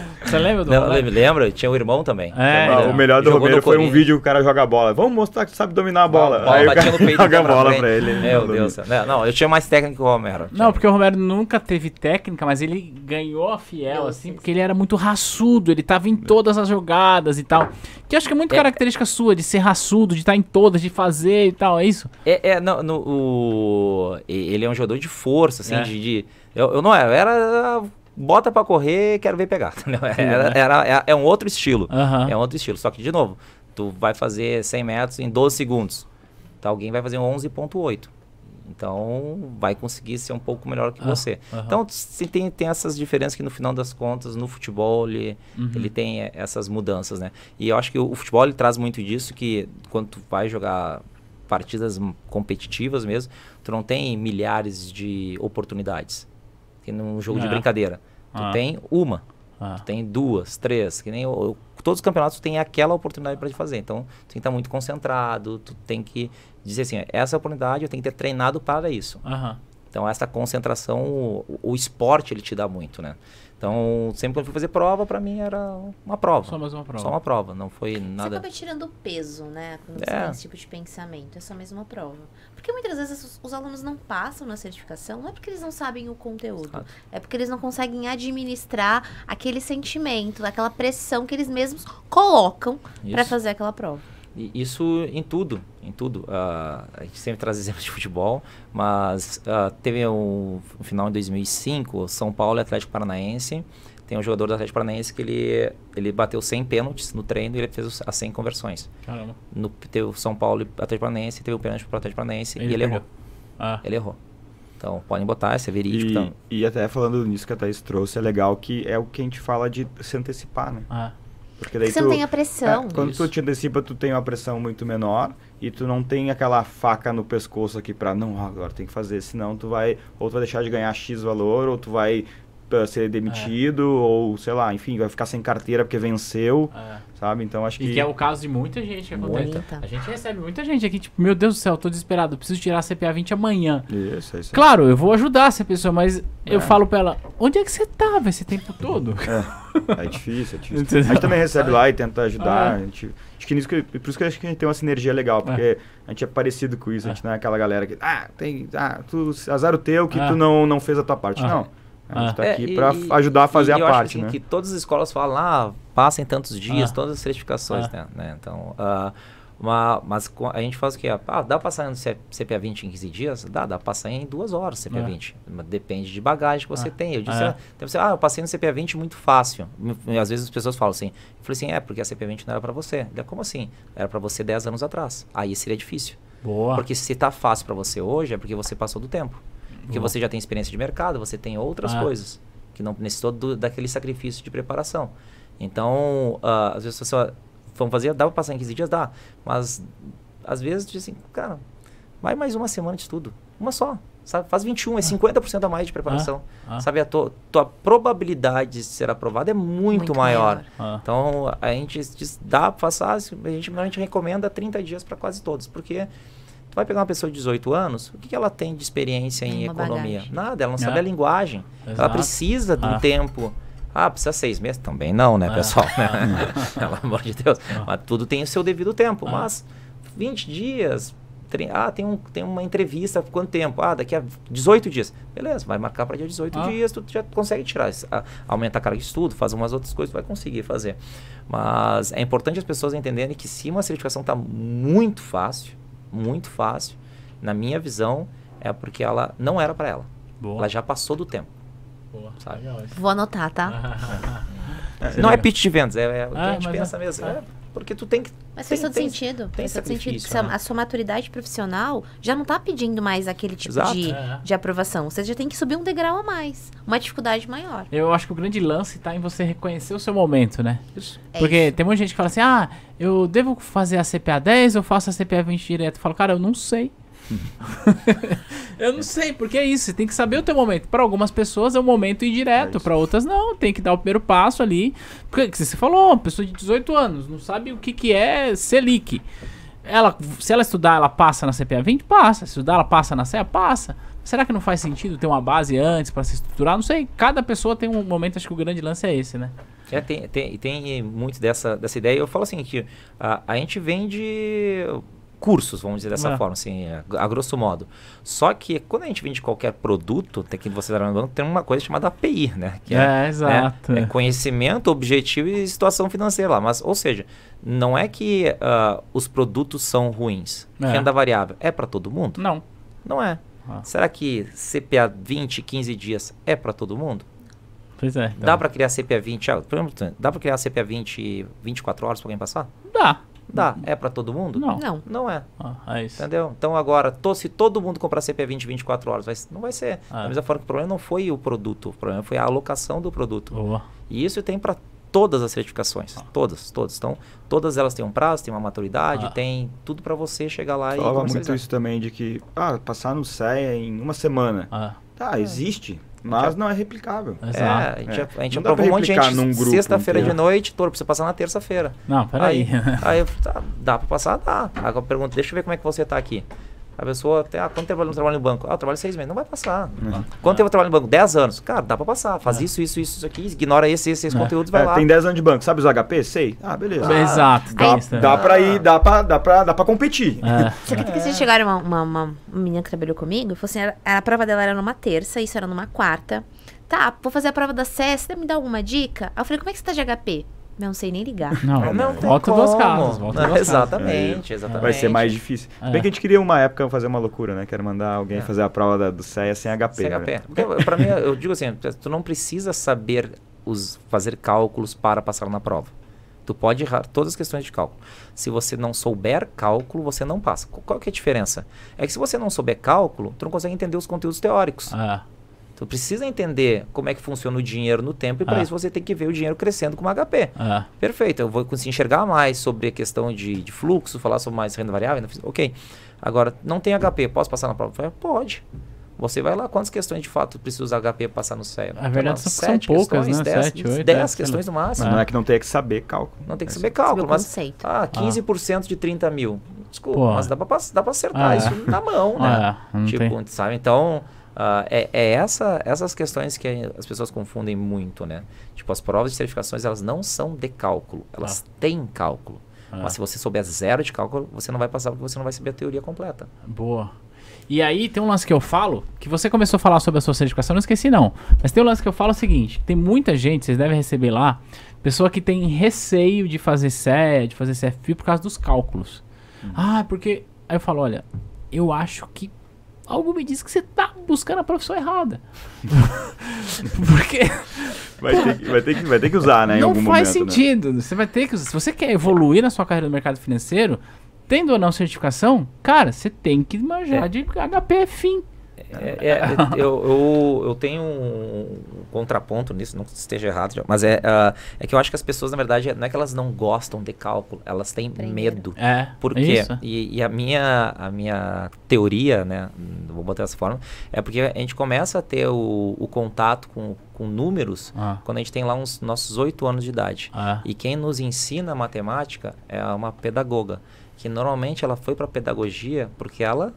Você lembra do Romero? lem- lembra? Tinha um irmão também. É, Ah, irmão. o melhor do Romero foi um vídeo que o cara joga a bola. Vamos mostrar que tu sabe dominar a bola. Bola, Aí o cara no peito joga a bola pra ele. Meu Deus do céu. Não, não, eu tinha mais técnica que o Romero. Não, porque o Romero nunca teve técnica, mas ele ganhou a fiel, Eu assim, porque ele era muito raçudo, ele tava em todas as jogadas e tal. Que eu acho que é muito É. característica sua, de ser raçudo, de estar em todas, de fazer e tal, é isso? É, é não, no, o, ele é um jogador de força, assim, É. de, de- eu, eu não era, eu era bota pra correr, quero ver pegar, entendeu? Era, era- é, é um outro estilo, Aham. é um outro estilo, só que de novo, tu vai fazer 100 metros em 12 segundos, tá, alguém vai fazer um 11.8, então vai conseguir ser um pouco melhor que Ah, você. aham. Então se tem, tem essas diferenças que no final das contas, no futebol, ele, Uhum. ele tem eh, essas mudanças, né? E eu acho que o, o futebol ele traz muito disso, que quando tu vai jogar partidas competitivas mesmo, tu não tem milhares de oportunidades. Que num jogo de É. brincadeira. Tu Ah. tem uma, Ah. tu tem duas, três, que nem o- todos os campeonatos tu tem aquela oportunidade para fazer. Então, tu tem que estar muito concentrado, tu tem que dizer assim, essa oportunidade eu tenho que ter treinado para isso. Então essa concentração, o, o esporte ele te dá muito, né? Então sempre quando eu fui fazer prova, para mim era uma prova. Só mais uma prova. Só uma prova, não foi Você nada. acaba tirando peso, né? Quando você É. tem esse tipo de pensamento. É só mesmo uma prova. Porque muitas vezes os, os alunos não passam na certificação, não é porque eles não sabem o conteúdo. Exato. É porque eles não conseguem administrar aquele sentimento, aquela pressão que eles mesmos colocam pra Isso. fazer aquela prova. E Isso em tudo, em tudo. Ah, a gente sempre traz exemplos de futebol, mas ah, teve um, um final em 2005, São Paulo e Atlético Paranaense, Tem um jogador do Atlético Paranaense que ele, ele bateu 100 pênaltis no treino e ele fez as 100 conversões. Caramba. No, teve o São Paulo e Atlético Paranaense, teve o pênalti pro Atlético Paranaense Ele e ele perdeu. errou. Ah, Ele errou. Então, podem botar, isso é verídico. E, então. e até falando nisso que a Thaís trouxe, é legal que é o que a gente fala de se antecipar, né? ah. Porque daí Você tu, não tem a pressão. é, quando Isso. tu te antecipa, tu tem uma pressão muito menor e tu não tem aquela faca no pescoço aqui pra, não, agora tem que fazer, senão tu vai, ou tu vai deixar de ganhar X valor, ou tu vai uh, ser demitido, É. ou sei lá, enfim, vai ficar sem carteira porque venceu, ah. sabe? Então acho E que... que é o caso de muita gente que acontece. Muita. A gente recebe muita gente aqui, tipo, meu Deus do céu, tô desesperado, eu preciso tirar a CPA 20 amanhã. Isso, é isso. aí. Claro, eu vou ajudar essa pessoa, mas eu É. falo pra ela, onde é que você tava esse tempo todo? É difícil, é difícil. Entendeu? A gente também recebe lá e tenta ajudar. Ah. A gente, acho que nisso que, por isso que eu acho que a gente tem uma sinergia legal, porque a gente é parecido com isso. A gente não é aquela galera que, ah, tem, ah, tu, azar o teu que tu não, não fez a tua parte. Não. A gente Ah. tá É, aqui e- ajudar a fazer e a eu acho parte, assim, né? que todas as escolas falam, ah, passem tantos dias, Ah. todas as certificações, Ah. né, né? Então, ah, uma, mas a gente faz o quê? Ah, dá pra passar no CPA 20 em 15 dias? Dá, dá pra passar em duas horas CPA Ah. 20. Mas Depende de bagagem que você Ah. tem. Eu disse, Ah, é. ah, deve ser, ah, eu passei no CPA 20 muito fácil. E às vezes as pessoas falam assim, eu falei assim, é, porque a CPA 20 não era pra você. Ele, como assim? Era pra você 10 anos atrás. Aí seria difícil. Boa. Porque se tá fácil pra você hoje, é porque você passou do tempo. Porque você já tem experiência de mercado, você tem outras Ah. coisas que não necessitou do, daquele sacrifício de preparação. Então, ah, às vezes você só vamos fazer, dá pra passar em 15 dias? Dá. Mas às vezes diz assim, cara, vai mais uma semana de estudo. Uma só. Sabe? Faz 21, é 50% a mais de preparação. Ah. Sabe, a tua, tua probabilidade de ser aprovado é muito, Muito maior. maior. Ah. Então, a gente diz, dá pra passar, a gente normalmente recomenda 30 dias para quase todos, porque vai pegar uma pessoa de 18 anos, o que, que ela tem de experiência em Uma economia? bagagem. Nada, ela não É. sabe a linguagem. Ela Exato. precisa de um Ah. tempo. Ah, precisa seis meses? Também não, né, Ah. pessoal? Pelo amor de Deus. Mas tudo tem o seu devido tempo. Ah. Mas 20 dias. Ah, tem, um, tem uma entrevista, quanto tempo? Ah, daqui a 18 dias. Beleza, vai marcar para dia 18 Ah. dias, tu já consegue tirar. Aumenta a carga de estudo, faz umas outras coisas, tu vai conseguir fazer. Mas é importante as pessoas entenderem que se uma certificação está muito fácil, muito fácil, na minha visão, é porque ela não era para ela. Boa. Ela já passou do tempo. Boa. sabe? Legal isso. Vou anotar, tá? não é pitch de vendas, é, é o que Ah, a gente pensa é- mesmo. é. É, porque tu tem que. Mas tem- faz todo tem- sentido. tem faz todo sentido. né? A sua maturidade profissional já não tá pedindo mais aquele tipo Exato. de, É. de aprovação. Você já tem que subir um degrau a mais. Uma dificuldade maior. Eu acho que o grande lance tá em você reconhecer o seu momento, né? É Porque isso. tem muita gente que fala assim: ah, eu devo fazer a CPA 10 ou faço a CPA 20 direto? Eu falo, cara, eu não sei. eu não sei, porque é isso, você tem que saber o teu momento. Para algumas pessoas é um momento É indireto, isso. para outras não, tem que dar o primeiro passo ali. Porque que você falou, uma pessoa de 18 anos, não sabe o que, que é Selic. Ela, se ela estudar, ela passa na CPA 20? Passa. Se estudar, ela passa na CEA? Passa. Será que não faz sentido ter uma base antes para se estruturar? Não sei. Cada pessoa tem um momento, acho que o grande lance é esse, né? É, tem, tem, tem muito dessa, dessa ideia. Eu falo assim, que a, a gente vende cursos, vamos dizer dessa É. forma, assim, a, a grosso modo. Só que quando a gente vende qualquer produto, tem que você tá tem uma coisa chamada API, né? Que É, exato, É, é. é conhecimento, objetivo e situação financeira lá. Mas, ou seja, não é que ah, os produtos são ruins. É. Renda variável é para todo mundo? Não. Não é. Ah. Será que CPA 20, 15 dias é para todo mundo? Pois é. Dá para criar CPA 20, ah, por exemplo, dá para criar CPA 20 24 horas para alguém passar? Dá. Dá. É para todo mundo? Não. Não. Não é. Ah, é isso. Entendeu? Então agora, to- se todo mundo comprar CPA 20 24 horas, vai, não vai ser. Ah. Da mesma forma que o problema não foi o produto, o problema foi a alocação do produto. Boa. E isso tem para todas as certificações. Todas, todas. Então, todas elas têm um prazo, têm uma maturidade, Ah. tem tudo para você chegar lá e Falava muito isso também de que, ah, passar no CEA em uma semana. Ah, Tá, existe, mas não é replicável. É, exato. a gente, É. a gente aprovou um monte de gente sexta-feira de noite, todo precisa passar na terça-feira. Não, peraí. Aí, aí eu, tá, dá pra passar? Dá. Agora eu pergunto, deixa eu ver como é que você tá aqui. A pessoa, até, ah, quanto tempo eu trabalho no banco? Ah, eu trabalho seis meses. Não vai passar. Uhum. Quanto tempo eu trabalho no banco? Dez anos. Cara, dá pra passar. Faz isso, isso, isso, isso aqui. Ignora esse, esse, esse É. conteúdos, vai É, lá. tem 10 anos de banco, sabe os HP? Sei. Ah, beleza. Ah, Exato. Dá, tem isso também. dá pra ir, dá pra, dá pra, dá pra competir. É. Você acredita que vocês chegaram uma, uma, uma menina que trabalhou comigo? Falou assim: a prova dela era numa terça, isso era numa quarta. Tá, vou fazer a prova da CES, você me dá alguma dica? Aí eu falei: como é que você tá de HP? Não sei nem ligar. Não, Não, não tem volta duas casas. Volta Não, duas casas. exatamente, exatamente. Vai ser mais difícil. É. Bem que a gente queria uma época fazer uma loucura, né? Quero mandar alguém É. fazer a prova da- do CEA sem HP. CHP. né? Porque, pra mim, eu digo assim, tu não precisa saber os, fazer cálculos para passar na prova. Tu pode errar todas as questões de cálculo. Se você não souber cálculo, você não passa. Qual que é a diferença? É que se você não souber cálculo, tu não consegue entender os conteúdos teóricos. Ah, Tu precisa entender como é que funciona o dinheiro no tempo e para Ah. isso você tem que ver o dinheiro crescendo com uma HP. ah, Perfeito, eu vou conseguir enxergar mais sobre a questão de, de fluxo, falar sobre mais renda variável. fiz- Ok. Agora, não tem HP, posso passar na prova? Pode. Você vai lá, quantas questões de fato precisa usar HP para passar no CEA? A verdade são- são poucas, né? Dez, Sete, oito, dez é, sei questões lá. no máximo. Não é que não tenha que saber cálculo. Não tem que É saber cálculo, o mas conceito. ah, 15% de 30 mil. Desculpa, Pô. mas dá pra acertar Ah, é. isso na mão, né? ah, tipo, tem. sabe? Então, ah, é, é essa, essas questões que as pessoas confundem muito, né? Tipo, as provas de certificações, elas não são de cálculo, elas têm cálculo. Ah. Mas se você souber zero de cálculo, você não vai passar porque você não vai saber a teoria completa. Boa. E aí tem um lance que eu falo, que você começou a falar sobre a sua certificação, não esqueci não. Mas tem um lance que eu falo o seguinte, tem muita gente, vocês devem receber lá, pessoa que tem receio de fazer CE, de fazer CFP por causa dos cálculos. Ah, porque... Aí eu falo, olha, eu acho que algo me diz que você tá buscando a profissão errada. porque Vai ter, que, vai, ter que, vai ter que usar, né? Em não algum faz momento, né? sentido. Você vai ter que. Se você quer evoluir na sua carreira no mercado financeiro, tendo ou não certificação, cara, você tem que manjar de HP fim. É, é, eu, eu, eu tenho um contraponto nisso, não que esteja errado, mas é, ah, é que eu acho que as pessoas, na verdade, não é que elas não gostam de cálculo, elas têm Aprenderam. medo. É. Por é quê? Isso. E, e a, minha, a minha teoria, né, vou botar dessa forma, é porque a gente começa a ter o, o contato com, com números Ah, quando a gente tem lá uns nossos oito anos de idade. ah, E quem nos ensina matemática é uma pedagoga, que normalmente ela foi para pedagogia porque ela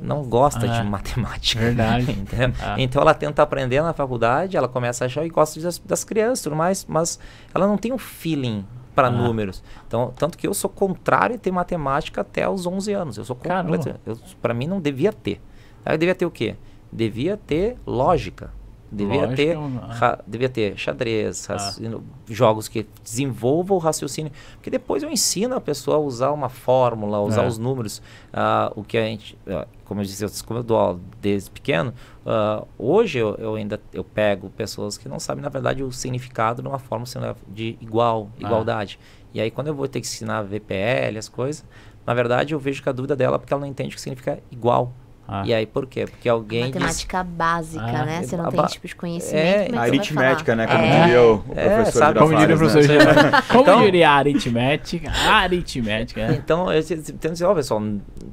não gosta Ah, de matemática. verdade. Ah. Então ela tenta aprender na faculdade, ela começa a achar e gosta das, das crianças tudo mais, mas ela não tem um feeling para Ah. números. Então, tanto que eu sou contrário a ter matemática até os 11 anos. Eu sou completo. Para mim não devia ter. Aí devia ter o quê? Devia ter lógica. Devia Lógica, ter, ah. ra- devia ter xadrez, raci- jogos que desenvolvam o raciocínio. Porque depois eu ensino a pessoa a usar uma fórmula, a usar É. os números. ah, o que a gente, ah, como eu disse, eu, como eu dou aula desde pequeno, ah, hoje eu, eu ainda eu pego pessoas que não sabem, na verdade, o significado de uma fórmula de igual, Ah. igualdade. E aí, quando eu vou ter que ensinar VPL, as coisas, na verdade, eu vejo que a dúvida dela é porque ela não entende o que significa igual. Ah. E aí, por quê? Porque alguém diz... Matemática básica, Ah, né? Você não tem ba- tipo de conhecimento. É, como é que A você vai aritmética, falar? né? Como É. diria o, o É, professor sabe? Como diria o Girafales, professor né? Gerardo. Como Então- diria a aritmética? Aritmética, é. Então, eu te- te- tento dizer, ó, pessoal,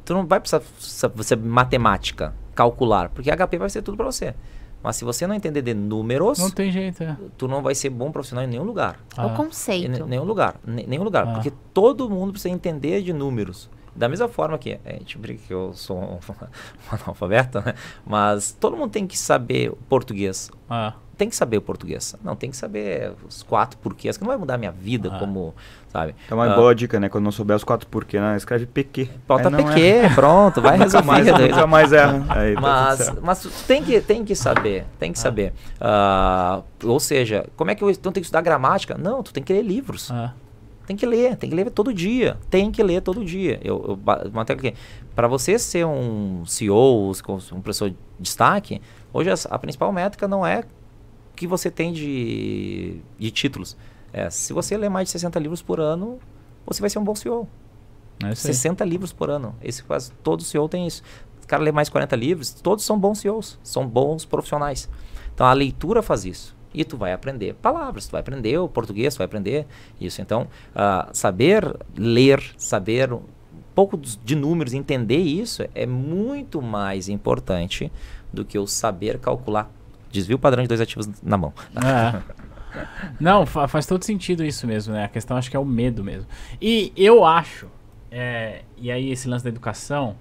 tu não vai precisar sa- você matemática, calcular, porque HP vai ser tudo para você. Mas se você não entender de números, Não tem jeito, é. tu não vai ser bom profissional em nenhum lugar. O Ah. Em conceito. nenhum lugar, ne- nenhum lugar, Ah. porque todo mundo precisa entender de números. Da mesma forma que a gente brinca que eu sou um analfabeto, né? Mas todo mundo tem que saber o português. Ah, Tem que saber o português. Não, tem que saber os quatro porquês, que não vai mudar a minha vida Ah. como, sabe? Então, uma Ah, boa dica, né? Quando não souber os quatro porquê, né? escreve PQ. Bota PQ, erra. pronto, vai Nunca mais, resolver. nunca mais erra. Aí, tá Mas, certo. mas tu tem que, tem que saber, tem que saber. Ah, ou seja, como é que eu então tem que estudar gramática? Não, tu tem que ler livros. ah. Tem que ler, tem que ler todo dia. Tem que ler todo dia. Eu, eu mantenho aqui. Para você ser um CEO, um professor de destaque, hoje as- a, principal métrica não é o que você tem de, de títulos. É, se você ler mais de 60 livros por ano, você vai ser um bom CEO. É isso aí. 60 livros por ano. Esse quase todo CEO tem isso. O cara lê mais 40 livros, todos são bons CEOs, são bons profissionais. Então a leitura faz isso. E tu vai aprender palavras, tu vai aprender o português, tu vai aprender isso. Então, ah, saber ler, saber um pouco de números, entender isso é muito mais importante do que o saber calcular desvio padrão de dois ativos na mão. É. Não, fa- faz todo sentido isso mesmo, né? A questão acho que é o medo mesmo. E eu acho, é, e aí esse lance da educação,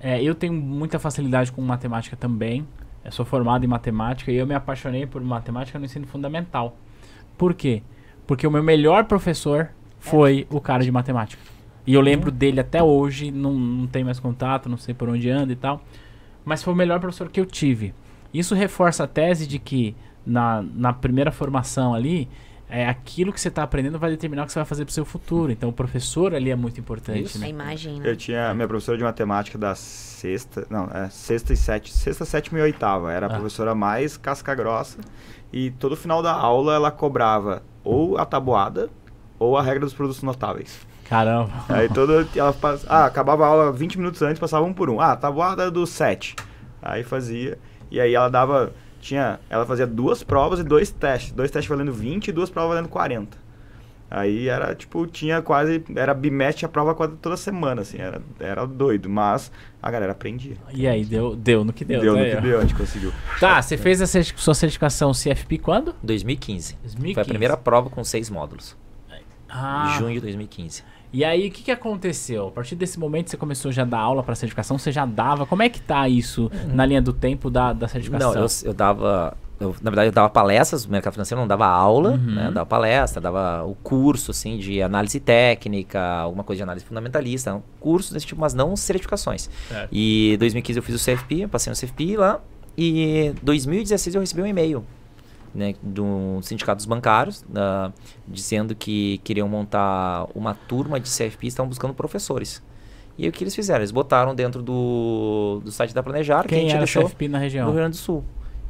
é, eu tenho muita facilidade com matemática também. Eu sou formado em matemática e eu me apaixonei por matemática no ensino fundamental. Por quê? Porque o meu melhor professor foi o cara de matemática. E eu lembro dele até hoje, não, não tenho mais contato, não sei por onde anda e tal. Mas foi o melhor professor que eu tive. Isso reforça a tese de que na, na primeira formação ali, é aquilo que você está aprendendo vai determinar o que você vai fazer para o seu futuro. Então o professor ali é muito importante, Isso. né? A imagem, né? Eu tinha minha professora de matemática da sexta, não, é sexta e sete, sexta, sétima e oitava. Era a Ah. professora mais casca grossa e todo final da aula ela cobrava ou a tabuada ou a regra dos produtos notáveis. Caramba. Aí todo ela pass- ah, acabava a aula 20 minutos antes, passava um por um. Ah, tabuada do 7. Aí fazia e aí ela dava tinha, ela fazia duas provas e dois testes, dois testes valendo 20 e duas provas valendo 40. Aí era tipo, tinha quase, era bimestre a prova quase toda semana, assim, era, era doido, mas a galera aprendia. E aí, deu, deu no que deu. Deu tá no aí, que deu, a gente conseguiu. Tá, você fez a certi- sua certificação CFP quando? 2015. 2015. Foi a primeira prova com seis módulos. Ah, Junho de 2015. E aí, o que, que aconteceu? A partir desse momento, você começou já a dar aula para certificação? Você já dava? Como é que tá isso na linha do tempo da, da certificação? Não, eu, eu dava. eu, na verdade, eu dava palestras no mercado financeiro, não dava aula, Uhum. né? Eu dava palestra, dava o curso, assim, de análise técnica, alguma coisa de análise fundamentalista, um curso desse tipo, mas não certificações. Certo. E 2015 eu fiz o CFP, passei no CFP lá, e 2016 eu recebi um e-mail, né, do sindicato dos bancários, da- dizendo que queriam montar uma turma de CFP e estavam buscando professores. E aí o que eles fizeram? Eles botaram dentro do, do site da Planejar, que a Quem gente era deixou CFP na região? Rio Grande do Sul.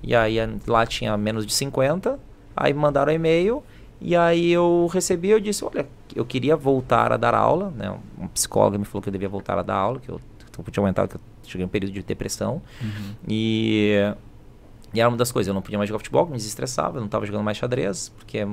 E aí a- lá tinha menos de 50, aí mandaram e-mail, e aí eu recebi eu disse, olha, eu queria voltar a dar aula, né? Um psicólogo me falou que eu devia voltar a dar aula, que eu, que eu tinha aumentado, que eu cheguei em um período de depressão. Uhum. E, e era uma das coisas, eu não podia mais jogar futebol, me desestressava, eu não estava jogando mais xadrez, porque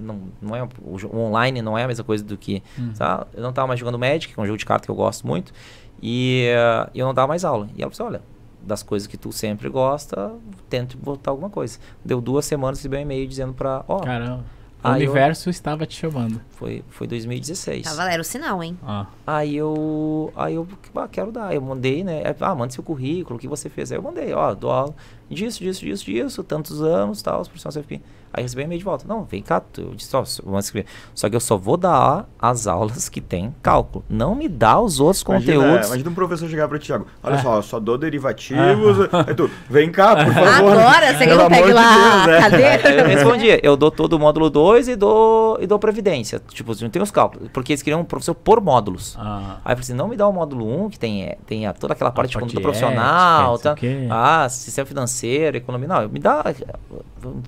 não, não é, o, online não é a mesma coisa do que, Uhum. sabe? Eu não estava mais jogando Magic, que é um jogo de carta que eu gosto muito, e eh, eu não dava mais aula. E ela falou assim, olha, das coisas que tu sempre gosta, tente botar alguma coisa. Deu duas semanas, recebi um e-mail dizendo pra, ó, Caramba. O Aí eu- universo estava te chamando. foi, foi 2016. Tá valendo o sinal, hein? Ah. Aí eu, aí eu ah, quero dar. Eu mandei, né? Ah, manda seu currículo, o que você fez. Aí eu mandei, ó, dou aula disso, disso, disso, disso, tantos anos, tal, profissional CFP. Aí recebi um e-mail de volta. Não, vem cá, tu- eu disse, ó, vamos escrever. Só que eu só vou dar as aulas que tem cálculo. Não me dá os outros Imagina, conteúdos. imagina um professor chegar pra ti, Thiago. Olha Ah. só, eu só dou derivativos. Aí tu, vem cá, por favor. Agora, você não pega de lá Deus, a né? cadeira. Eu respondi, eu dou todo o módulo 2 e dou, e dou previdência. Tipo, não tem os cálculos. Porque eles queriam um professor por módulos. Ah. Aí eu falei assim, não me dá o módulo 1, que tem, é, tem a- toda aquela parte de parte conduta de profissional, tá? o ah, sistema financeiro, economia. Não, me dá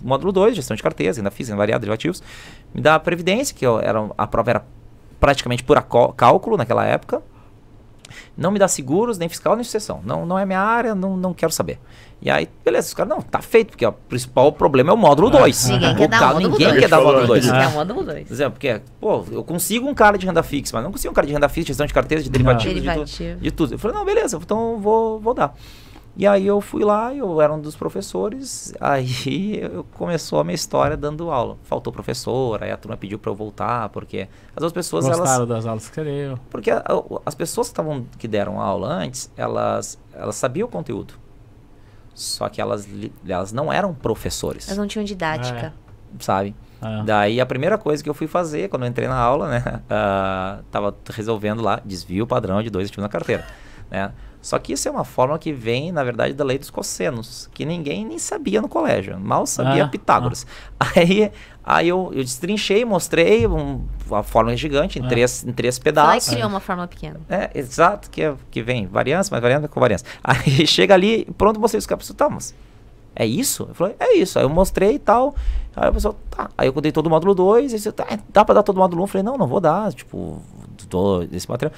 módulo 2, gestão de carteiras, ainda fiz, variado, derivativos. Me dá a previdência, que eu, era, a prova era praticamente pura có- cálculo naquela época. Não me dá seguros, nem fiscal, nem sucessão. Não, não é minha área, não, não quero saber. E aí, beleza, os caras, não, tá feito, porque ó, o principal problema é o módulo 2. Ninguém quer dar o módulo Ninguém dois. quer dar o módulo Falou 2. Que Ah. é o módulo 2. Por exemplo, porque, pô, eu consigo um cara de renda fixa, mas não consigo um cara de renda fixa, gestão de carteiras, de derivativos, de, de tudo. Eu falei, não, beleza, então eu vou, vou dar. E aí eu fui lá, eu era um dos professores, aí eu começou a minha história dando aula. Faltou professor, aí a turma pediu pra eu voltar, porque as outras pessoas, elas... Gostaram das aulas que você deu. Porque a- a- as pessoas que, estavam, que deram aula antes, elas, elas sabiam o conteúdo. Só que elas, elas não eram professores, Mas não tinham didática. sabe? Ah. Daí a primeira coisa que eu fui fazer quando eu entrei na aula, né? ah, tava resolvendo lá desvio padrão de dois ativos na carteira, né? Só que isso é uma forma que vem, na verdade, da lei dos cossenos, que ninguém nem sabia no colégio, mal sabia Ah, Pitágoras. Aí, aí eu, eu destrinchei, mostrei um, a fórmula gigante em, Ah. três, em três pedaços. criou uma fórmula pequena. É, exato, que, é- que vem variância, mais variância, com variância. Aí chega ali, pronto, mostrei os caras, tá, mas é isso? Eu falei, é isso. Aí eu mostrei e tal. Aí o pessoal, tá. Aí eu dei todo o módulo 2, aí você, tá, é, dá pra dar todo o módulo 1? Um? Eu falei, não, não vou dar, tipo, dou esse material.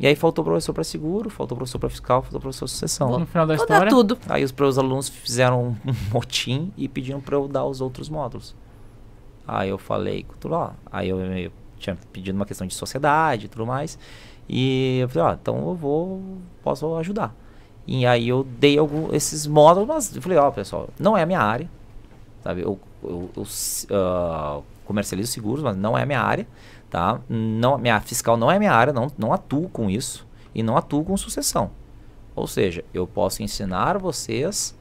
E aí faltou professor pra seguro, faltou professor pra fiscal, faltou professor pra sucessão. No final da Vou dar história. tudo. Aí os meus alunos fizeram um motim e pediram pra eu dar os outros módulos. Aí eu falei, com tudo lá. Aí eu, eu tinha pedido uma questão de sociedade e tudo mais. E eu falei, ó, então eu vou, posso ajudar. E aí eu dei algum, esses módulos, mas eu falei, ó, pessoal, não é a minha área, sabe? Eu, eu, eu ah, comercializo seguros, mas não é a minha área, tá? Não, minha fiscal não é minha área, não, não atuo com isso e não atuo com sucessão. Ou seja, eu posso ensinar vocês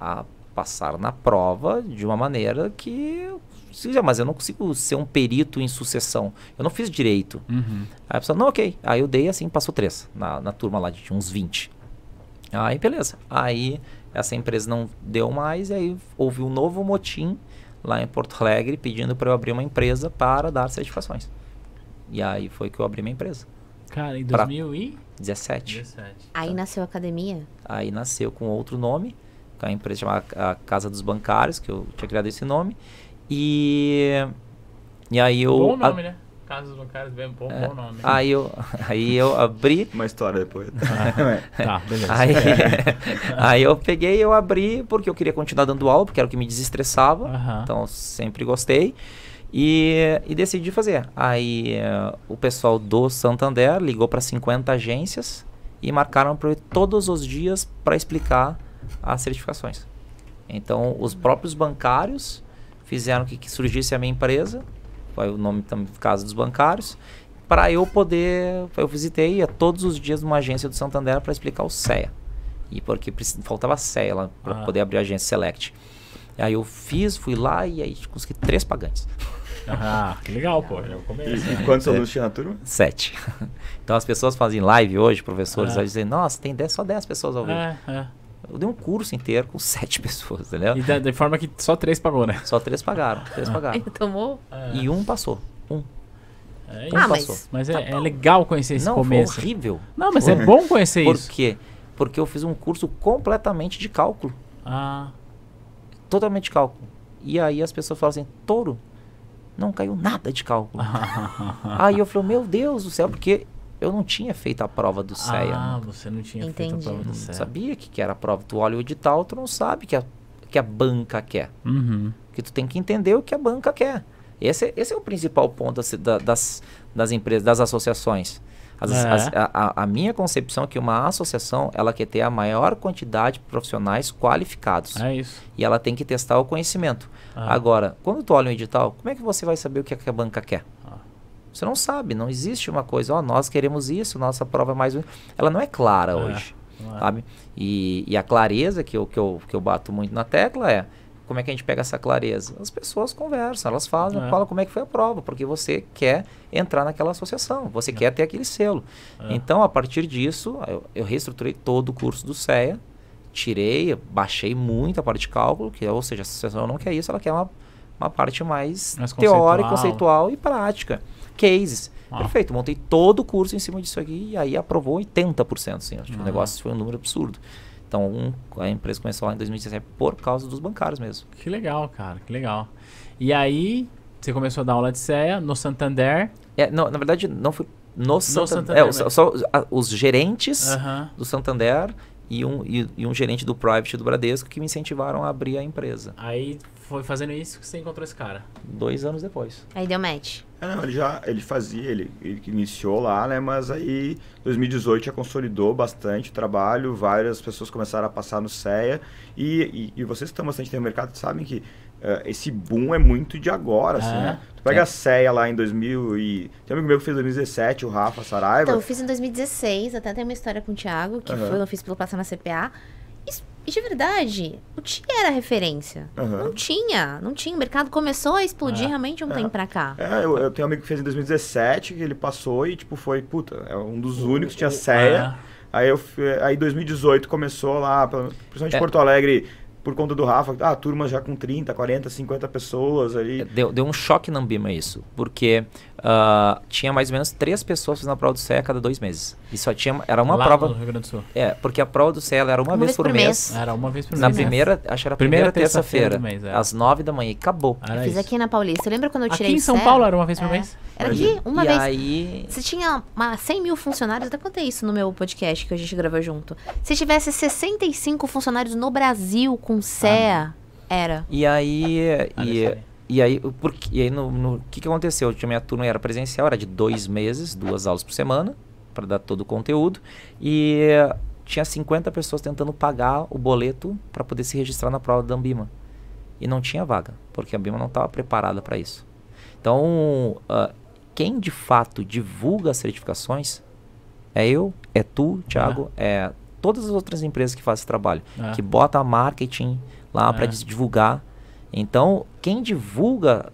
a passar na prova de uma maneira que. seja, Mas eu não consigo ser um perito em sucessão. Eu não fiz direito. Uhum. Aí a pessoa, não, ok. Aí eu dei assim, passou três na, na turma lá de uns 20. Aí beleza. Aí essa empresa não deu mais, e aí houve um novo motim lá em Porto Alegre pedindo para eu abrir uma empresa para dar certificações. E aí foi que eu abri minha empresa. Cara, em Pra- 2017. 17. Aí nasceu a academia. Aí nasceu com outro nome, com a empresa chamada a Casa dos Bancários, que eu tinha criado esse nome. E, e aí eu. Bom a- nome, né? Casos bancários, bem bom, é, bom nome. aí, eu, aí eu abri. Uma história depois. Tá, beleza. Aí, aí eu peguei eu abri porque eu queria continuar dando aula, porque era o que me desestressava. Aham. Então sempre gostei. E, e decidi fazer. Aí eh, o pessoal do Santander ligou para 50 agências e marcaram para todos os dias para explicar as certificações. Então os próprios bancários fizeram que, que surgisse a minha empresa, foi o nome também Casa dos Bancários, para eu poder, eu visitei ia todos os dias numa agência do Santander para explicar o CEA. E porque faltava CEA lá para Ah. poder abrir a agência Select. Aí eu fiz, fui lá e aí consegui três pagantes. Ah, que legal, pô. Já começo. E, e quantos alunos tinha na turma? Sete. Então as pessoas fazem live hoje, professores, Ah. dizem, nossa, tem dez, só 10 pessoas ao vivo. É, é. Eu dei um curso inteiro com sete pessoas, entendeu? E da, de forma que só três pagou, né? Só três pagaram, três Ele pagaram. tomou. E um passou. Um. É Um Ah, passou. mas. Mas é, é legal conhecer esse Não, começo. foi horrível. Não, mas é bom conhecer Por isso. quê? Porque eu fiz um curso completamente de cálculo. Ah, Totalmente de cálculo. E aí as pessoas falam assim, touro, não caiu nada de cálculo. aí eu falei, meu Deus do céu, porque eu não tinha feito a prova do CEA. ah né? você não tinha feito Entendi. a prova do não CEA. sabia que, que era a prova. Tu olha o edital, tu não sabe que a, que a banca quer. Uhum. Porque tu tem que entender o que a banca quer. Esse, é- esse é o principal ponto das, da- das, das empresas, das associações. As- É. as- a, a- minha concepção é que uma associação ela quer ter a maior quantidade de profissionais qualificados. É isso. E ela tem que testar o conhecimento. Ah. Agora, quando tu olha um edital, como é que você vai saber o que, é que a banca quer? Ah. Você não sabe, não existe uma coisa, ó, nós queremos isso, nossa prova é mais... um." Ela não é clara É, hoje, não é. sabe? E, e a clareza que eu, que, eu, que eu bato muito na tecla é, como é que a gente pega essa clareza? As pessoas conversam, elas falam, É. falam como é que foi a prova, porque você quer entrar naquela associação, você quer ter aquele selo. É. Então, a partir disso, eu, eu reestruturei todo o curso do CEA, tirei, baixei muito a parte de cálculo, que, ou seja, a associação não quer isso, ela quer uma, uma parte mais, Mais teórica, conceitual. conceitual e prática. Cases. Ah. Perfeito, montei todo o curso em cima disso aqui e aí aprovou 80%, assim, acho que Ah. o negócio foi um número absurdo. Então, um- a empresa começou lá em 2017 por causa dos bancários mesmo. Que legal, cara, que legal. E aí, você começou a dar aula de CEA no Santander. É, não, na verdade, não foi no, Santander. Santander é, só, só a- os gerentes do Santander e um, e, e um gerente do Private do Bradesco que me incentivaram a abrir a empresa. Aí foi fazendo isso que você encontrou esse cara. Dois anos depois. Aí deu match. É, não, ele já ele fazia, ele, ele iniciou lá, né? Mas aí 2018 já consolidou bastante o trabalho, várias pessoas começaram a passar no CEA e, e, e vocês que estão bastante no mercado sabem que eh, esse boom é muito de agora, assim, É. né? Tu pega É. a CEA lá em 2000 e... Tem um amigo meu que fez em 2017, o Rafa Saraiva. Então, eu fiz em 2016, até tem uma história com o Thiago, que Aham. foi, eu fiz pelo Passar na CPA. E, de verdade, o TI era referência. Aham. Não tinha, não tinha. O mercado começou a explodir É. realmente um É. tempo pra cá. É, eu, eu tenho um amigo que fez em 2017, que ele passou e, tipo, foi, puta, é um dos únicos que tinha CEA. Aí, eu, aí 2018 começou lá, principalmente É. Porto Alegre, por conta do Rafa, ah, turma já com 30, 40, 50 pessoas ali. Deu, deu um choque na Ambima isso, porque ah, tinha mais ou menos três pessoas fazendo a prova do CEA a cada dois meses. E só tinha, era uma Lá prova... no Rio Grande do Sul. É, porque a prova do CEA era uma, vez, por mês. Era uma vez por Na mês. primeira, acho que era a Primeira primeira, terça-feira mês, é. às nove da manhã, e acabou. Era Eu fiz isso. aqui na Paulista. Lembra quando eu tirei Aqui em São CEA? Paulo era uma vez por É. mês? Era aqui, uma e vez. aí, Você tinha uma 100 mil funcionários, até contei isso no meu podcast que a gente gravou junto. Se tivesse 65 funcionários no Brasil com CEA, era. e aí, Olha e. e aí, o porquê- e aí no, no- que, que aconteceu? A minha turma era presencial, era de dois meses, duas aulas por semana, para dar todo o conteúdo, e tinha 50 pessoas tentando pagar o boleto para poder se registrar na prova da Ambima. E não tinha vaga, porque a Ambima não estava preparada para isso. Então, ah, quem de fato divulga as certificações é eu, é tu, Thiago, é todas as outras empresas que fazem esse trabalho, É. que bota marketing lá para É. divulgar. Então, quem divulga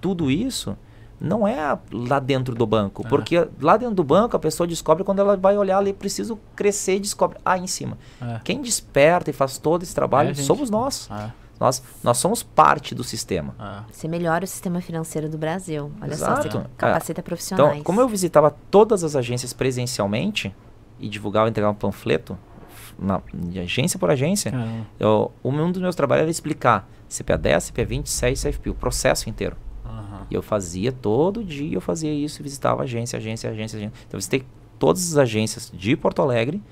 tudo isso não é lá dentro do banco, É. porque lá dentro do banco a pessoa descobre quando ela vai olhar ali, preciso crescer e descobre ah, em cima. É. Quem desperta e faz todo esse trabalho É somos nós. Ah, Nós, nós somos parte do sistema. Você melhora o sistema financeiro do Brasil. Olha Exato. só, É. você capacita profissionais. Então, como eu visitava todas as agências presencialmente e divulgava, entregava um panfleto, na, de agência por agência, eu, um dos meus trabalhos era explicar CPA 10, CPA 20, SES, CFP, o processo inteiro. Aham. E eu fazia todo dia, eu fazia isso, visitava agência, agência, agência, agência. Então eu visitei todas as agências de Porto Alegre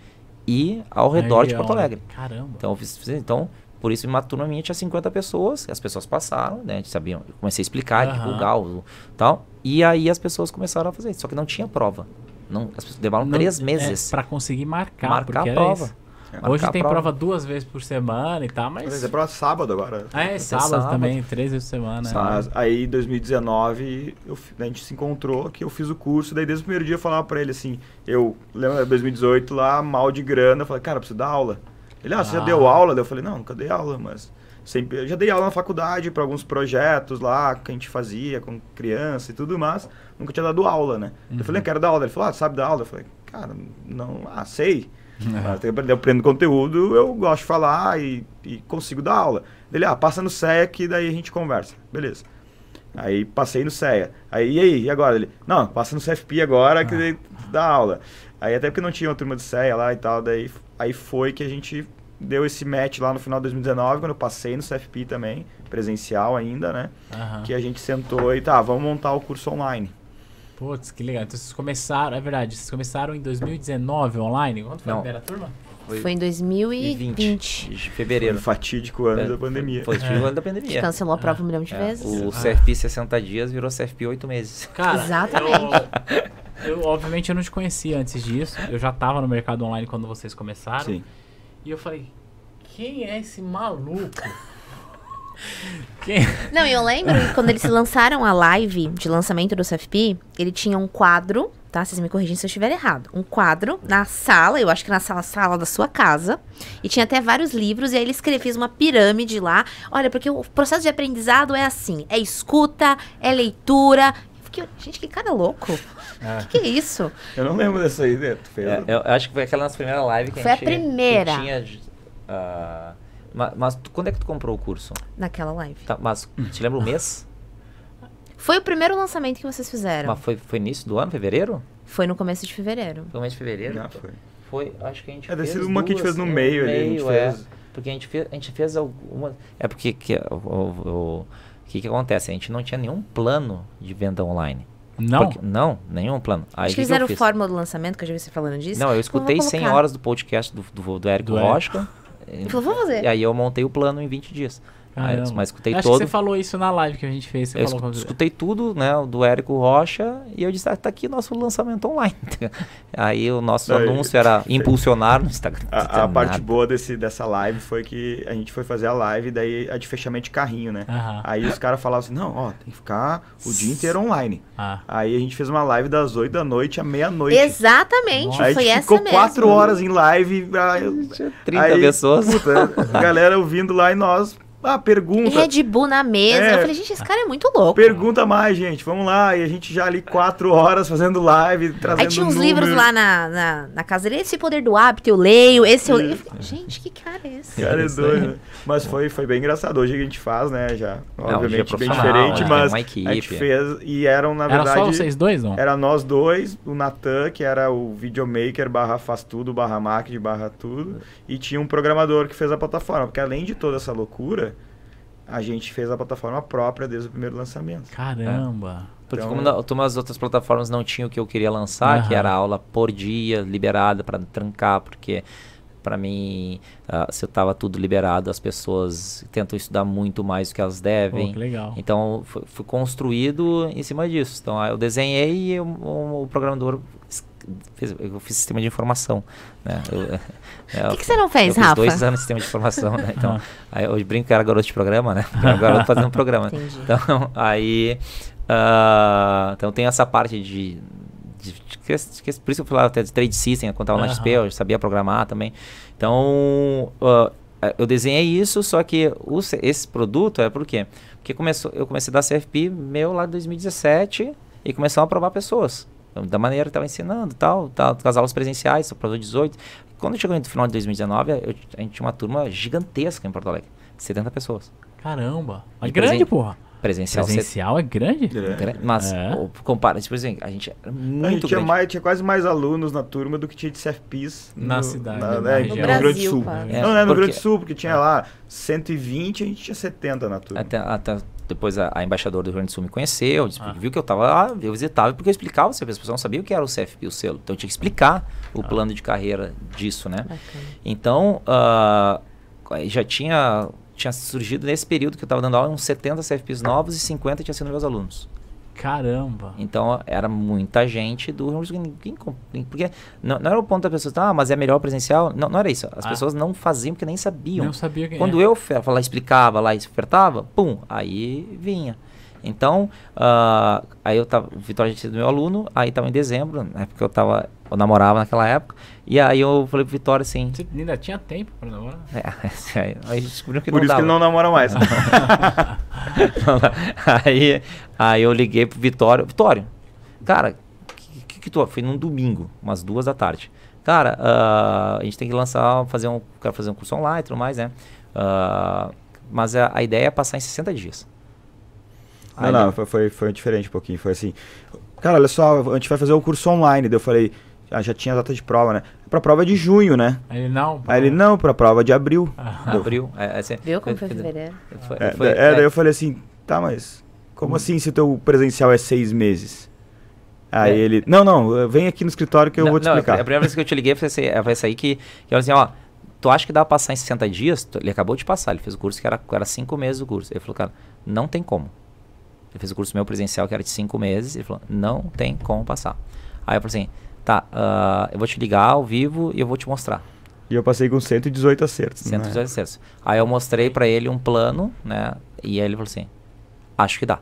e ao redor de Porto ó, Alegre. Caramba. Então, fiz, então por isso, uma turma minha tinha 50 pessoas, as pessoas passaram, né? Sabiam, eu comecei a explicar, Aham. divulgar o tal. E aí as pessoas começaram a fazer isso. Só que não tinha prova. Não, as pessoas demoraram Não- três é, meses. pra conseguir marcar, Marcar a prova. Marcar Hoje tem prova. duas vezes por semana e tal, Mas é para sábado agora. Ah, é Até sábado, sábado. também, três vezes por semana. Mas aí, em 2019, eu a gente se encontrou, que eu fiz o curso, daí desde o primeiro dia eu falava pra ele assim, eu, lembra, 2018 lá, mal de grana, eu falei, cara, eu preciso dar aula. Ele, ah, você já Ah. deu aula? Daí eu falei, não, nunca dei aula, mas sempre, eu já dei aula na faculdade para alguns projetos lá que a gente fazia com criança e tudo, mas nunca tinha dado aula, né? Eu falei, eu quero dar aula. Ele falou, ah, sabe dar aula? Eu falei, cara, não, ah, sei. Ah, aprender, eu aprendo conteúdo, eu gosto de falar e, e consigo dar aula. Ele, ah, passa no CEA que daí a gente conversa. Beleza. Aí passei no CEA. Aí, e aí, e agora? Ele, não, passa no CFP agora que daí dá aula. Aí até porque não tinha uma turma de CEA lá e tal, daí aí foi que a gente deu esse match lá no final de 2019, quando eu passei no CFP também, presencial ainda, né? Aham. Que a gente sentou e tá, vamos montar o curso online. Putz, que legal. Então vocês começaram, é verdade, vocês começaram em 2019 online? Quando foi a Não. primeira turma? Foi em 2020. de Foi fevereiro. um fatídico ano É, da pandemia. Foi, foi o ano da A pandemia. gente cancelou a prova um milhão de É, vezes. o CFP 60 dias virou CFP 8 meses. Cara, Exatamente. Eu, eu, obviamente eu não te conhecia antes disso. Eu já tava no mercado online quando vocês começaram. Sim. E eu falei, quem é esse maluco? Quem? Não, e eu lembro que quando eles lançaram a live de lançamento do CFP, ele tinha um quadro, tá? Vocês me corrigem se eu estiver errado. Um quadro na sala, eu acho que na sala, sala da sua casa. E tinha até vários livros, e aí ele escrevia, fez uma pirâmide lá. Olha, porque o processo de aprendizado é assim: é escuta, é leitura. Eu fiquei, gente, que cara louco. O que, que é isso? Eu não lembro dessa aí, né? Tu fez? É, eu acho que foi aquela nossa primeira live que Foi a a gente primeira. que tinha. ah, ma- mas, tu- quando é que tu comprou o curso? Naquela live. Tá, mas te lembra o mês? Foi o primeiro lançamento que vocês fizeram. mas foi, foi início do ano, fevereiro? Foi no começo de fevereiro. Foi no mês de fevereiro? Já foi. Foi, acho que a gente É, deve fez ser uma que a gente fez no é, meio ali, a gente é. fez. Porque a gente fez, a gente fez algumas... É porque que, o, que que acontece? A gente não tinha nenhum plano de venda online. Não? Porque- não, nenhum plano. Aí, Acho que o eles fórmula do lançamento, que eu já vi você falando disso. Não, eu escutei vou 100 colocar. horas do podcast do, do, do Érico Do. Rocha. Ele falou, vou fazer. E aí eu montei o plano em 20 dias. Aí, Caramba. mas escutei Acho todo. que você falou isso na live que a gente fez. Você Eu falou escutei tudo, né, do Érico Rocha, e eu disse, ah, tá aqui nosso lançamento online. Aí o nosso Daí- anúncio era impulsionar no Instagram. A, a parte boa desse, dessa live foi que a gente foi fazer a live, daí a de fechamento de carrinho, né? Aí os caras falavam assim, não, ó, tem que ficar o dia inteiro online. Ah. Aí a gente fez uma live das 8 da noite à meia-noite. Exatamente, Aí a foi gente essa ficou mesmo. quatro horas em live. aí- Tinha 30 aí, pessoas. Puta, a galera ouvindo lá e nós. Ah, E pergunta. Red Bull na mesa. É. Eu falei, gente, esse cara é muito louco. Pergunta mais, gente. Vamos lá. E a gente já ali quatro horas fazendo live, trazendo Aí tinha uns número. livros lá na, na, na casa dele. Esse poder do hábito eu leio, esse eu leio. Eu falei, gente, que cara é esse? Cara, é aí. doido. né? Mas foi, foi bem engraçado. Hoje a gente faz, né? Já, hoje é obviamente, bem diferente, né? mas Uma a gente equipe. fez. E eram, na Era verdade. só vocês dois, não? Era nós dois, o Natan, que era o videomaker barra faz tudo, barra marketing, barra tudo, e tinha um programador que fez a plataforma, porque além de toda essa loucura, a gente fez a plataforma própria desde o primeiro lançamento. Caramba. Porque Então- como, como as outras plataformas não tinham o que eu queria lançar, que era aula por dia, liberada para trancar, porque para mim, ah, se eu tava tudo liberado, as pessoas tentam estudar muito mais do que elas Pô, devem. que legal. Então, foi, foi construído em cima disso. Então, aí eu desenhei e o, o- o programador fez, eu fiz sistema de informação. Né? Eu, é, O que, que você não eu fez, fiz Rafa? dois anos de sistema de informação, né? Então, Ah. aí eu brinco que era garoto de programa, né? Porque era garoto fazendo programa. Entendi. Então, aí. ah, então tem essa parte de. de- de que- que- por isso eu falava até de trade system, quando estava na Aham. XP, eu sabia programar também. Então, ah, eu desenhei isso, só que o esse produto é por quê? Porque começou, eu comecei a dar CFP meu lá em 2017 e começaram a aprovar pessoas. Da maneira que estava ensinando tal, tal, com as aulas presenciais, só para 18. Quando chegou no final de 2019, eu, a gente tinha uma turma gigantesca em Porto Alegre, 70 pessoas. Caramba, é E grande, presen- porra. Presencial, Presencial é grande? set- Mas, É. o- compara, tipo assim, a gente era A gente muito tinha, grande. mais, tinha quase mais alunos na turma do que tinha de CFPs Na no- cidade, na, na né, no No Rio Grande do Sul. É, não, né, no Rio Grande do Sul, porque tinha lá 120, a gente tinha 70 na turma. Até, até depois a, a embaixadora do Rio Grande do Sul me conheceu, disse- Ah. viu que eu tava lá, eu visitava porque eu explicava, as pessoas não sabiam o que era o CFP, o selo. Então eu tinha que explicar o Ah. plano de carreira disso, né? Bacana. Então, aí já tinha, tinha surgido nesse período que eu estava dando aula uns 70 CFPs novos e 50 tinham sido meus alunos. Caramba. Então era muita gente do Porque não, não era o ponto da pessoa, ah, mas é melhor presencial. Não, não era isso. As Ah. pessoas não faziam porque nem sabiam. Não sabia quem Quando é. eu lá, explicava lá e ofertava, pum, aí vinha. Então, ah, aí eu tava, o Vitória tinha sido meu aluno, aí tava em dezembro, né, porque eu tava, eu namorava naquela época, e aí eu falei pro Vitória assim, Você ainda tinha tempo pra namorar? é, aí, descobriu que Por não isso que ele não namora mais. aí, aí eu liguei pro Vitório. Vitório, cara, que, que, que tu. Foi num domingo, umas duas da tarde. Cara, ah, a gente tem que lançar, fazer um. Quero fazer um curso online e tudo mais, né? Ah, mas a, a ideia é passar em 60 dias. Não, Aí não, ele- foi, foi, foi diferente um pouquinho. Foi assim, cara, olha só, a gente vai fazer o curso online. Daí eu falei, ah, já tinha data de prova, né? Pra prova é de junho, né? Aí ele não. Aí ele, não, pra prova é de abril. Ah, Abril. É, é, assim, Viu como foi fevereiro? foi- É, foi- da- é, é, daí eu falei assim, tá, mas como assim se o teu presencial é seis meses? Aí É. ele, não, não, vem aqui no escritório que eu Não, vou te não, explicar. A primeira vez que eu te liguei foi esse, foi aí que, que eu falei assim, ó, tu acha que dá pra passar em 60 dias? Ele acabou de passar, ele fez o curso que era, era cinco meses o curso. Ele falou, cara, não tem como. Ele fez o curso meu presencial que era de cinco meses, ele falou, não tem como passar. Aí eu falei assim, tá, ah, eu vou te ligar ao vivo e eu vou te mostrar. E eu passei com 118 acertos. né? 118 acessos. Aí eu mostrei pra ele um plano, né, e aí ele falou assim, acho que dá.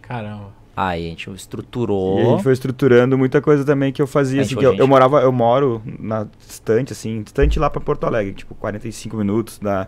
Caramba. Aí a gente E a estruturou. gente foi estruturando muita coisa também que eu fazia, assim, que eu, eu morava, eu moro na distante, assim, distante lá pra Porto Alegre, tipo 45 minutos da,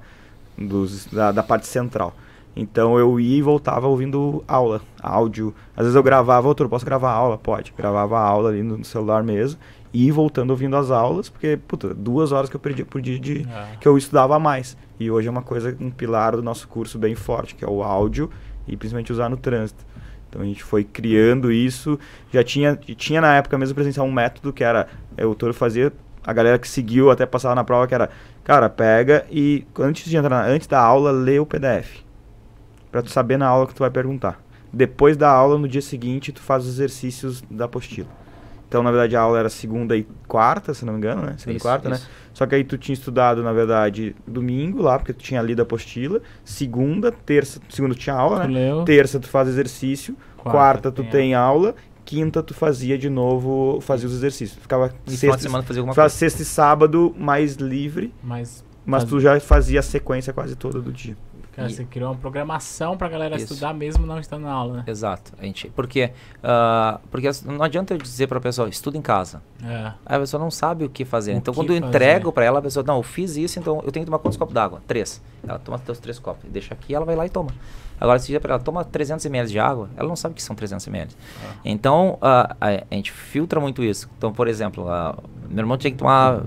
dos, da, da parte central. Então eu ia e voltava ouvindo aula, áudio. Às vezes eu gravava, outro, posso gravar aula? Pode. Gravava a aula ali no celular mesmo e voltando ouvindo as aulas, porque, puta, duas horas que eu perdia por dia de, Ah. que eu estudava mais. E hoje é uma coisa, um pilar do nosso curso bem forte, que é o áudio e principalmente usar no trânsito. Então a gente foi criando isso. Já tinha, tinha na época mesmo presencial um método que era, o Toro fazia, a galera que seguiu até passava na prova, que era, cara, pega e antes de entrar, na- antes da aula, lê o PDF. Pra tu saber na aula que tu vai perguntar. Depois da aula, no dia seguinte, tu faz os exercícios da apostila. Então, na verdade, a aula era segunda e quarta, se não me engano, né? Segunda e Isso, quarta, né? isso. Só que aí tu tinha estudado, na verdade, domingo lá, porque tu tinha lido a apostila. Segunda, terça, segunda tu tinha aula, Tu né? leu. Terça tu faz exercício. Quarta Quarta, tu tem tem aula. Quinta tu fazia de novo, fazia os exercícios. Ficava E sexta, semana fazer alguma coisa. sexta e sábado mais livre, Mas, mas tu já fazia a sequência quase toda do dia. Cara, E- você criou uma programação pra galera Isso. estudar mesmo não estando na aula, né? Exato. A gente, porque, ah, porque não adianta eu dizer pra pessoa, estuda em casa. É. Aí a pessoa não sabe o que fazer. O então, que quando eu fazer. entrego pra ela, a pessoa, não, eu fiz isso, então eu tenho que tomar quantos copos d'água? Três. Ela toma teus três copos. Deixa aqui, ela vai lá e toma. Agora, se dizer pra ela, toma 300 ml de água, ela não sabe o que são 300 ml. Ah. Então, ah, a, a gente filtra muito isso. Então, por exemplo, ah, meu irmão tinha que tomar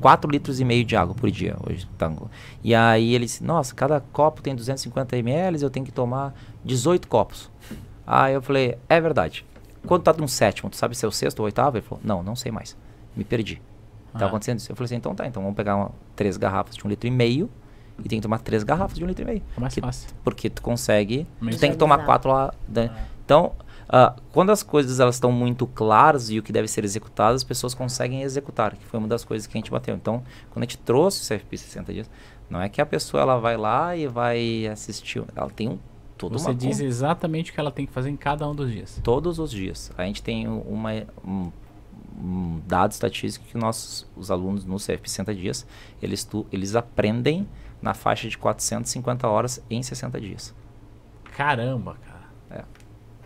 4 litros e meio de água por dia hoje, tango. E aí ele disse, nossa, cada copo tem 250 ml, eu tenho que tomar 18 copos. Aí eu falei, é verdade. Quando tá no sétimo, tu sabe se é o sexto ou oitavo? Ele falou, não, não sei mais. Me perdi. Tá Ah. acontecendo isso? Eu falei assim, então tá, então vamos pegar uma- três garrafas de um litro e meio e tem que tomar três garrafas de um litro e meio. É mais Que- fácil. Porque tu consegue, tu tem que tomar quatro lá. né? Então, ah, quando as coisas elas estão muito claras e o que deve ser executado, as pessoas conseguem executar, que foi uma das coisas que a gente bateu. Então, quando a gente trouxe o CFP 60 dias, não é que a pessoa ela vai lá e vai assistir, ela tem um todo Você uma diz con- exatamente o que ela tem que fazer em cada um dos dias. todos os dias. A gente tem uma um, um dado estatístico que nossos os alunos no CFP 60 dias, eles tu, eles aprendem na faixa de 450 horas em 60 dias. Caramba, cara.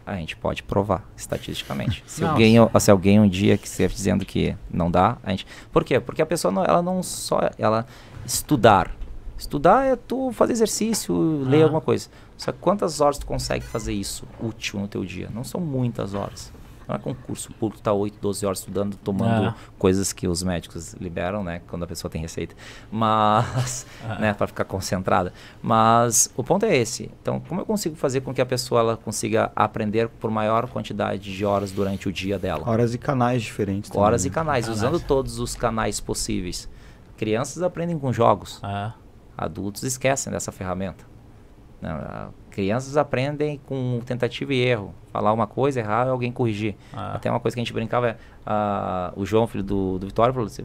A gente pode provar estatisticamente. Se Não, alguém, se alguém um dia que estiver dizendo que não dá, a gente. Por quê? Porque a pessoa não, ela não só ela estudar. Estudar é tu fazer exercício, ler Ah. alguma coisa. Só que quantas horas tu consegue fazer isso útil no teu dia? Não são muitas horas. Não é concurso público, tá 8, 12 horas estudando, tomando Ah. coisas que os médicos liberam, né? Quando a pessoa tem receita. Mas, Ah. né, para ficar concentrada. Mas o ponto é esse. Então, como eu consigo fazer com que a pessoa ela consiga aprender por maior quantidade de horas durante o dia dela? Horas e canais diferentes. também, Horas e né? canais, Canais. usando todos os canais possíveis. Crianças aprendem com jogos, Ah, adultos esquecem dessa ferramenta. Não, a- crianças aprendem com tentativa e erro. Falar uma coisa, errar e alguém corrigir. ah. Até uma coisa que a gente brincava ah, o João, filho do, do Vitório, falou assim: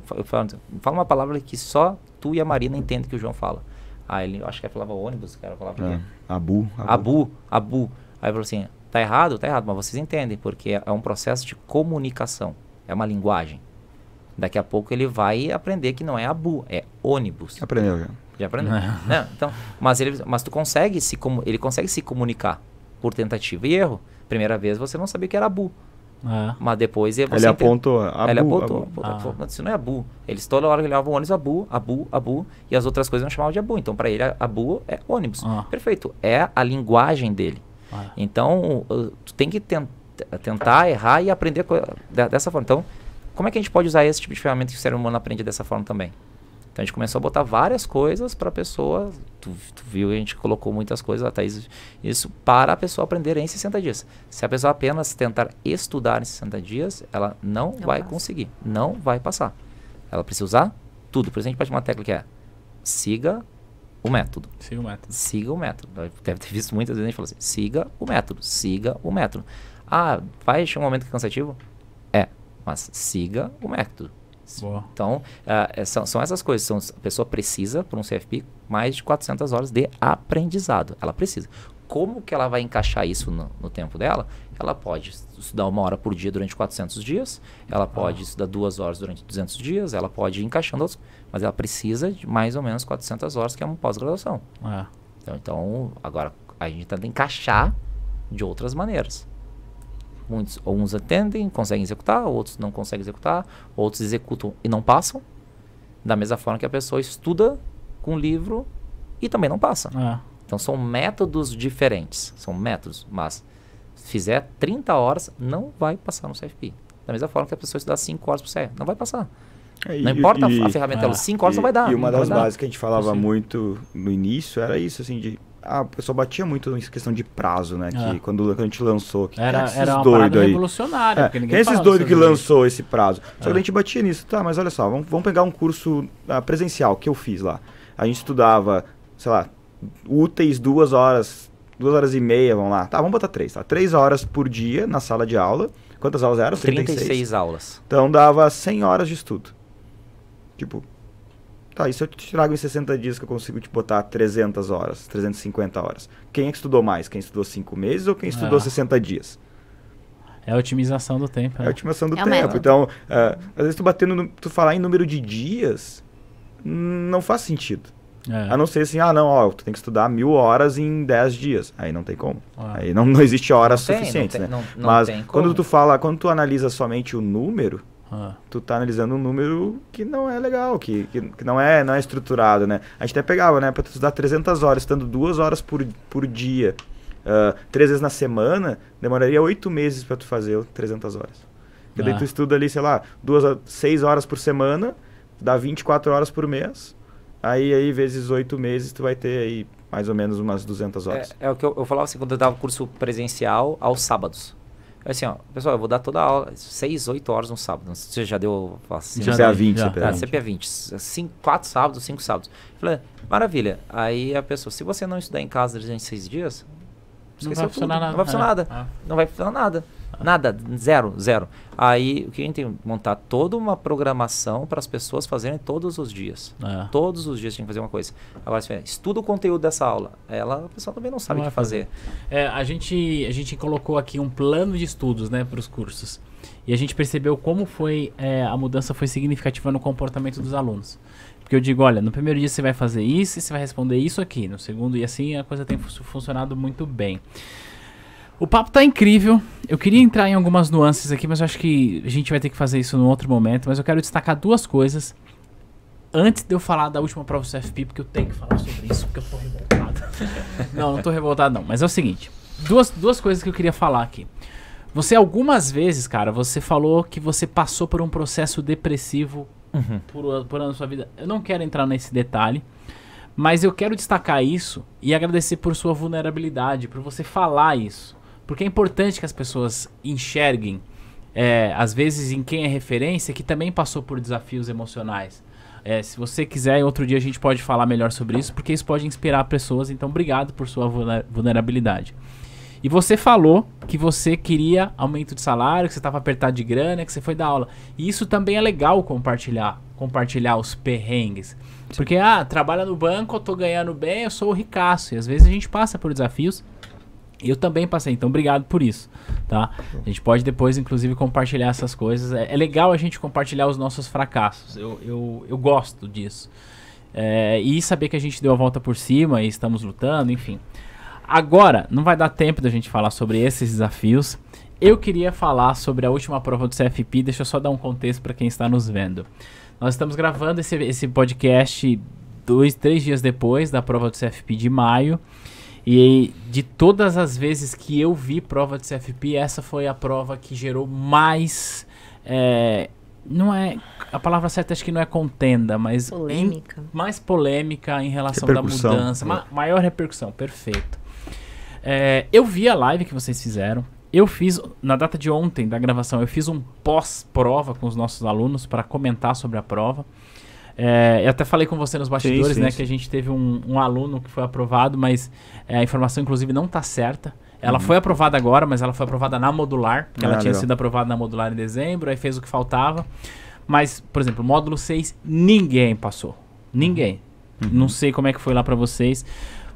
fala uma palavra que só tu e a Marina entendem que o João fala. Ah, ele, eu acho que ele falava ônibus, cara falava? É, Abu. Abu, Abu. Aí falou assim: tá errado? Tá errado, mas vocês entendem, porque é um processo de comunicação, é uma linguagem. Daqui a pouco ele vai aprender que não é Abu, é ônibus. Aprendeu já. Já aprendeu? Né? Então, mas ele, mas tu consegue se ele consegue se comunicar por tentativa e erro. Primeira vez você não sabia que era Abu, Ah. mas depois você Ele entende- apontou. Abu, ele apontou, Abu. Ah. isso não é Abu. Eles toda hora que levavam o ônibus Abu, Abu, Abu, e as outras coisas não chamavam de Abu. Então, para ele, Abu é ônibus. Ah. Perfeito. É a linguagem dele. Ah. Então, tu tem que ten- tentar errar e aprender dessa forma. Então, como é que a gente pode usar esse tipo de ferramenta que o ser humano aprende dessa forma também? Então, a gente começou a botar várias coisas para a pessoa. Tu, tu viu, a gente colocou muitas coisas, a Thaís, isso para a pessoa aprender em 60 dias. Se a pessoa apenas tentar estudar em 60 dias, ela não, Não vai passa. conseguir. Não vai passar. Ela precisa usar tudo. Por isso, a gente bate uma tecla que é siga o método Siga o método. siga o método. Deve ter visto muitas vezes a gente falar assim, siga o método, siga o método. Ah, vai chegar um momento que é cansativo? É, mas siga o método. Boa. Então, ah, é, são, são essas coisas. São, a pessoa precisa, por um CFP, mais de 400 horas de aprendizado. Ela precisa. Como que ela vai encaixar isso no, no tempo dela? Ela pode estudar uma hora por dia durante 400 dias, ela pode estudar duas horas durante 200 dias, ela pode ir encaixando outros, mas ela precisa de mais ou menos 400 horas, que é uma pós-graduação. Ah. Então, então, agora a gente tenta encaixar de outras maneiras. Muitos, uns atendem, conseguem executar, outros não conseguem executar, outros executam e não passam. Da mesma forma que a pessoa estuda com o livro e também não passa. Ah. Então são métodos diferentes, são métodos, mas se fizer 30 horas, não vai passar no CFP. Da mesma forma que a pessoa estudar 5 horas por CFP, não vai passar. É, Não e- importa a- e- a ferramenta, Ah. 5 horas e, não vai dar. E uma das bases que a gente falava muito no início era isso, assim, de. Ah, o pessoal batia muito em questão de prazo, né? Que quando, quando a gente lançou. Que Era, esses era uma doido aí. revolucionária. É, porque quem ninguém é esses doidos que isso. lançou esse prazo? Só que É. a gente batia nisso. Tá, mas olha só, vamos, vamos pegar um curso ah, presencial que eu fiz lá. A gente estudava, sei lá, úteis duas horas, duas horas e meia, vamos lá. Tá, vamos botar três, tá? Três horas por dia na sala de aula. Quantas aulas eram? 36 aulas. Então dava 100 horas de estudo. Tipo, tá, e se eu te trago em 60 dias que eu consigo te botar 300 horas, 350 horas? Quem é que estudou mais? Quem estudou 5 meses ou quem estudou Ah. 60 dias? É a otimização do tempo. É né? a otimização do É tempo. Então, é, às vezes tu batendo, no- tu falar em número de dias, não faz sentido. É. A não ser assim, ah, não, ó, tu tem que estudar mil horas em 10 dias. Aí não tem como. Ah. Aí não, não existe horas Não tem, não suficientes, tem- né? não- não Mas tem quando como. tu fala, quando tu analisa somente o número, Ah. tu tá analisando um número que não é legal, que, que, que não, é, não é estruturado, né? A gente até pegava, né, pra tu estudar 300 horas, estando duas horas por, por dia, ah, três vezes na semana, demoraria oito meses pra tu fazer o 300 horas. Porque daí Ah. tu estuda ali, sei lá, duas, a- seis horas por semana, dá 24 horas por mês, aí, aí vezes oito meses tu vai ter aí mais ou menos umas 200 horas. É, é o que eu, eu falava assim, quando eu dava curso presencial aos sábados. É assim, ó, pessoal, eu vou dar toda a aula, 6, 8 horas no sábado. Você já deu assim, Já CPA dei, 20, já. CPA 20. CPA 20. Cinco, quatro sábados, cinco sábados. Falei, maravilha. Aí a pessoa, se você não estudar em casa durante seis dias, Não vai funcionar tudo. nada. Não vai funcionar É. nada. Ah. Não vai funcionar nada. Nada, zero, zero. Aí o que a gente tem que montar toda uma programação para as pessoas fazerem todos os dias. É. Todos os dias tem que fazer uma coisa. Agora, se estuda o conteúdo dessa aula. Ela, a pessoa também não sabe Não o que vai fazer. É, a, gente, a gente colocou aqui um plano de estudos né, para os cursos. E a gente percebeu como foi é, a mudança foi significativa no comportamento dos alunos. Porque eu digo, olha, no primeiro dia você vai fazer isso e você vai responder isso aqui. No segundo, e assim a coisa tem fu- funcionado muito bem. O papo tá incrível. Eu queria entrar em algumas nuances aqui, mas eu acho que a gente vai ter que fazer isso num outro momento. Mas eu quero destacar duas coisas antes de eu falar da última prova do CFP, porque eu tenho que falar sobre isso, porque eu tô revoltado. não, não tô revoltado não, mas é o seguinte, duas, duas coisas que eu queria falar aqui. Você algumas vezes, cara, você falou que você passou por um processo depressivo Uhum. por, por ano da sua vida. Eu não quero entrar nesse detalhe, mas eu quero destacar isso e agradecer por sua vulnerabilidade, por você falar isso. Porque é importante que as pessoas enxerguem, é, às vezes, em quem é referência, que também passou por desafios emocionais. É, se você quiser, outro dia a gente pode falar melhor sobre isso, porque isso pode inspirar pessoas. Então, obrigado por sua vulner- vulnerabilidade. E você falou que você queria aumento de salário, que você estava apertado de grana, que você foi dar aula. E isso também é legal compartilhar, compartilhar os perrengues. Porque, ah, trabalha no banco, eu tô ganhando bem, eu sou o ricaço. E às vezes a gente passa por desafios. Eu também passei, então obrigado por isso, tá? A gente pode depois, inclusive, compartilhar essas coisas. É, é legal a gente compartilhar os nossos fracassos. Eu, eu, eu gosto disso. É, e saber que a gente deu a volta por cima e estamos lutando, enfim. Agora, não vai dar tempo da gente falar sobre esses desafios. Eu queria falar sobre a última prova do CFP. Deixa eu só dar um contexto para quem está nos vendo. Nós estamos gravando esse, esse podcast dois, três dias depois da prova do CFP de maio. E de todas as vezes que eu vi prova de CFP, essa foi a prova que gerou mais. é, não é. A palavra certa acho que não é contenda, mas. em- Polêmica. mais polêmica em relação da Repercussão. mudança. ma- maior repercussão, perfeito. É, eu vi a live que vocês fizeram. Eu fiz, na data de ontem da gravação, eu fiz um pós-prova com os nossos alunos para comentar sobre a prova. É, eu até falei com você nos bastidores, sim, né, sim. que a gente teve um, um aluno que foi aprovado, mas é, a informação, inclusive, não está certa. Ela foi aprovada agora, mas ela foi aprovada na modular, porque ela Uhum. Ah, tinha legal. sido aprovada na modular em dezembro, aí fez o que faltava. Mas, por exemplo, módulo 6, ninguém passou. Ninguém. Uhum. Não sei como é que foi lá pra vocês.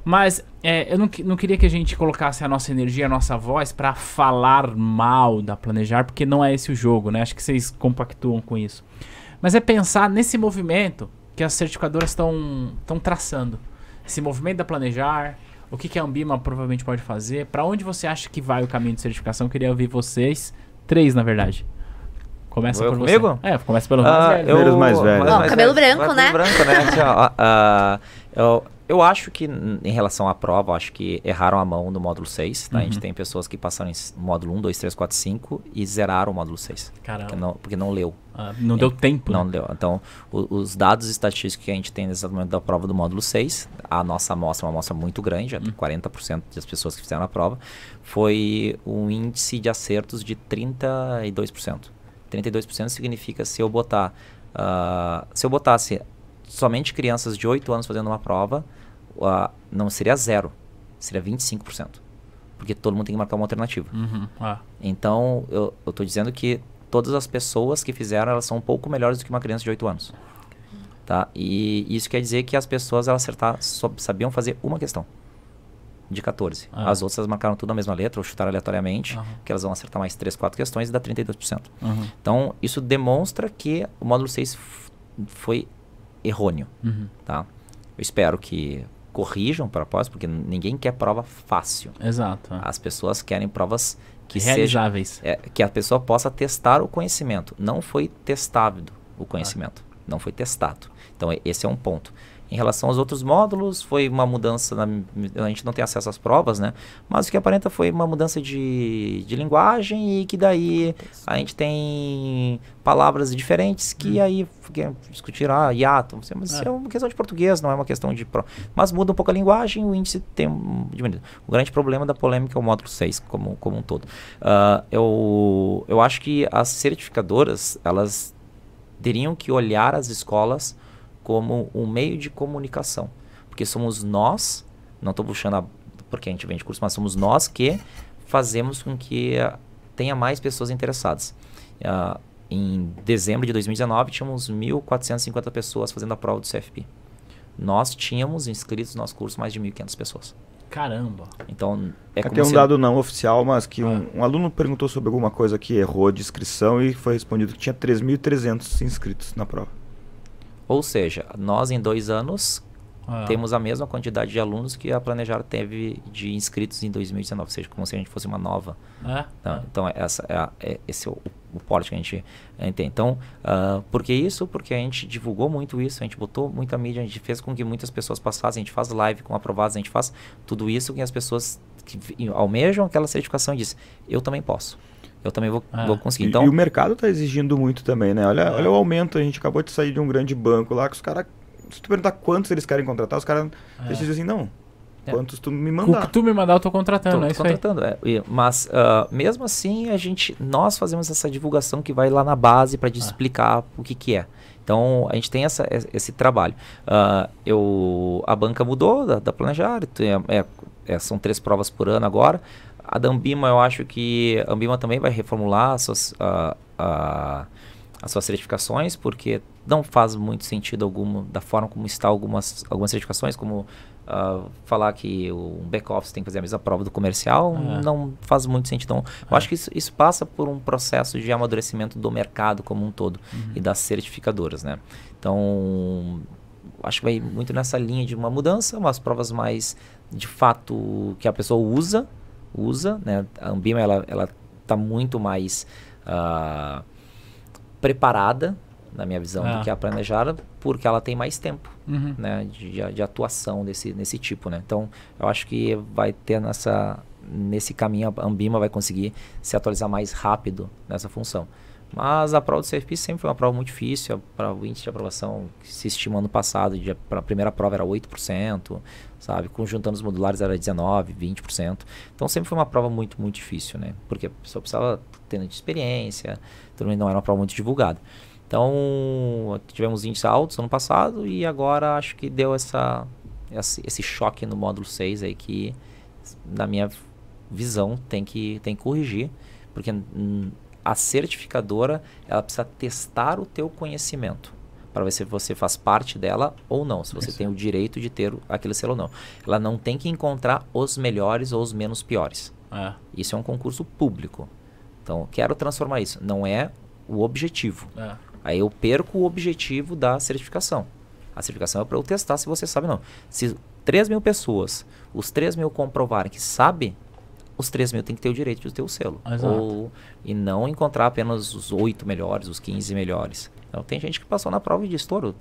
Mas é, eu não, não queria que a gente colocasse a nossa energia, a nossa voz pra falar mal da Planejar, porque não é esse o jogo, né? Acho que vocês compactuam com isso. Mas é pensar nesse movimento que as certificadoras estão traçando. Esse movimento da Planejar, o que, que a Ambima provavelmente pode fazer, pra onde você acha que vai o caminho de certificação? Queria ouvir vocês, três na verdade. Começa eu por você. comigo? É, começa pelo Ah, mais velho. eu- mais. Ó, cabelo branco, cabelo né? branco, né? Assim, ó, ah, eu, acho que em relação à prova, acho que erraram a mão no módulo 6, tá? A gente Uhum. tem pessoas que passaram em módulo 1, 2, 3, 4, 5 e zeraram o módulo 6. Caramba. Porque não, porque não leu. Ah, não deu tempo. Não né? deu. Então, o- os dados estatísticos que a gente tem nesse momento da prova do módulo 6, a nossa amostra é uma amostra muito grande, Hum. 40% das pessoas que fizeram a prova, foi um índice de acertos de 32%. 32% significa se eu botar, ah, se eu botasse somente crianças de 8 anos fazendo uma prova, ah, não seria zero, seria 25%. Porque todo mundo tem que marcar uma alternativa. Uhum. Ah, Então, eu, tô dizendo que todas as pessoas que fizeram, elas são um pouco melhores do que uma criança de 8 anos. Tá? E isso quer dizer que as pessoas, elas acertar, sabiam fazer uma questão. De 14. Ah. As outras marcaram tudo a mesma letra, ou chutaram aleatoriamente, Aham. que elas vão acertar mais 3, 4 questões e dá 32%. uhum. Então, isso demonstra que o módulo 6 f- foi errôneo. Uhum. Tá? Eu espero que corrijam para propósito, porque ninguém quer prova fácil. Exato. é. As pessoas querem provas que sejam Realizáveis. é, que a pessoa possa testar o conhecimento. Não foi testado o conhecimento. Não foi testado. Então, esse é um ponto. Em relação aos outros módulos, foi uma mudança. Na, a gente não tem acesso às provas, né? Mas o que aparenta foi uma mudança de, de linguagem e que daí a gente tem palavras diferentes que aí que discutir, ah, hiato. Mas isso É. é uma questão de português, não é uma questão de. Pro... Mas muda um pouco a linguagem e o índice tem um diminuído. O grande problema da polêmica é o módulo 6, como, como um todo. Ah, eu, eu acho que as certificadoras, elas teriam que olhar as escolas como um meio de comunicação. Porque somos nós, não estou puxando a, porque a gente vende curso, mas somos nós que fazemos com que ah, tenha mais pessoas interessadas. Ah, em dezembro de 2019, tínhamos 1.450 pessoas fazendo a prova do CFP. Nós tínhamos inscritos no nosso curso mais de 1.500 pessoas. Caramba. Então, é Aqui como é um se- dado não oficial, mas que Ah. um, um aluno perguntou sobre alguma coisa que errou de inscrição e foi respondido que tinha 3.300 inscritos na prova. Ou seja, nós em dois anos Ah. temos a mesma quantidade de alunos que a Planejar teve de inscritos em 2019, ou seja, como se a gente fosse uma nova. É? Tá? Então, essa é, a- é- esse é o, o porte que a gente eh, tem. Então, ah, por que isso? Porque a gente divulgou muito isso, a gente botou muita mídia, a gente fez com que muitas pessoas passassem, a gente faz live com aprovados, a gente faz tudo isso que as pessoas que almejam aquela certificação e dizem, eu também posso. Eu também vou, Ah. vou conseguir. E- Então, E, o mercado está exigindo muito também, né? Olha, olha o aumento, a gente acabou de sair de um grande banco lá que os caras. Se tu perguntar quantos eles querem contratar, os caras. Eles dizem assim, não. É. Quantos tu me O que mandar? tu me mandar, eu tô contratando, Tô é isso aí. contratando, é. E- Mas ah, mesmo assim, a gente, nós fazemos essa divulgação que vai lá na base para te Ah. explicar o que, que é. Então a gente tem essa, es- esse trabalho. Ah, eu, a banca mudou da, da Planejar, é- é, são três provas por ano agora. A da Ambima, eu acho que a Ambima também vai reformular as suas, ah, ah, as suas certificações, porque não faz muito sentido algum da forma como está algumas, algumas certificações, como ah, falar que o back-office tem que fazer a mesma prova do comercial, É. não faz muito sentido. Então, eu acho que isso, isso passa por um processo de amadurecimento do mercado como um todo e das certificadoras, né? Então, acho que vai muito nessa linha de uma mudança, umas provas mais de fato que a pessoa usa, usa, né? A Ambima ela ela está muito mais ah, preparada, na minha visão, Ah. do que a planejada, porque ela tem mais tempo Uhum. né, de, de- de atuação desse, nesse tipo, né? Então, eu acho que vai ter nessa nesse caminho a Ambima vai conseguir se atualizar mais rápido nessa função. Mas a prova do CFP sempre foi uma prova muito difícil, a, pra- o índice de aprovação que se estima ano passado, para a primeira prova era 8%, sabe? Conjuntando os modulares era 19, 20%. Então sempre foi uma prova muito, muito difícil, né? Porque a pessoa precisava ter experiência, também não era uma prova muito divulgada. Então, tivemos índices altos ano passado e agora acho que deu essa, esse, esse choque no módulo 6 aí que, na minha visão, tem que, tem que corrigir, porque a certificadora, ela precisa testar o teu conhecimento para ver se você faz parte dela ou não, se você Isso. tem o direito de ter aquele selo ou não. Ela não tem que encontrar os melhores ou os menos piores. É. Isso é um concurso público. Então, quero transformar isso. Não é o objetivo. É. Aí eu perco o objetivo da certificação. A certificação é para eu testar se você sabe ou não. Se 3 mil pessoas, os 3 mil comprovarem que sabe, os 3 mil têm que ter o direito de ter o selo. Exato. Ou, e não encontrar apenas os 8 melhores, os 15 melhores. Então tem gente que passou na prova e disse, Toro,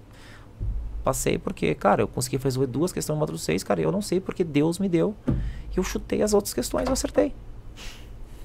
passei porque, cara, eu consegui resolver duas questões no módulo 6, cara, eu não sei porque Deus me deu. E eu chutei as outras questões e eu acertei.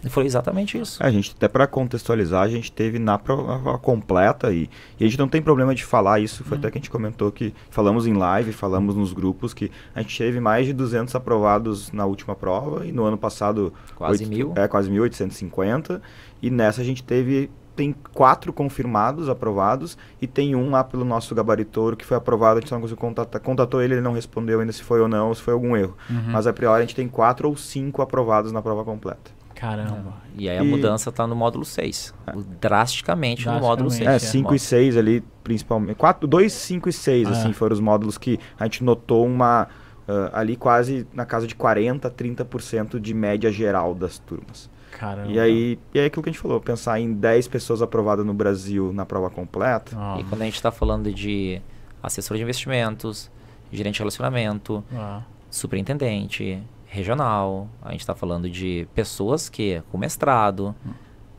E foi exatamente isso. A gente, até para contextualizar, a gente teve na prova completa e, e a gente não tem problema de falar isso. Foi até que a gente comentou que falamos em live, falamos nos grupos que a gente teve mais de 200 aprovados na última prova e no ano passado Quase oito- mil. É, quase 1.850. E nessa a gente teve tem quatro confirmados, aprovados, e tem um lá pelo nosso gabaritor que foi aprovado, a gente não conseguiu contatar, contatou ele, ele não respondeu ainda se foi ou não, ou se foi algum erro. Uhum. Mas a priori a gente tem quatro ou cinco aprovados na prova completa. Caramba. E aí a E- mudança está no módulo 6. Drasticamente, no módulo 6. Drasticamente. É, é. 5 e 6 ali, principalmente. 4, 2, 5 e 6, Ah. assim, foram os módulos que a gente notou uma. ah, ali quase na casa de 40, 30% de média geral das turmas. Caramba. E aí, e aí aquilo que a gente falou, pensar em 10 pessoas aprovadas no Brasil na prova completa. Ah, E quando a gente está falando de assessor de investimentos, gerente de relacionamento, ah, superintendente, regional, a gente está falando de pessoas que com mestrado.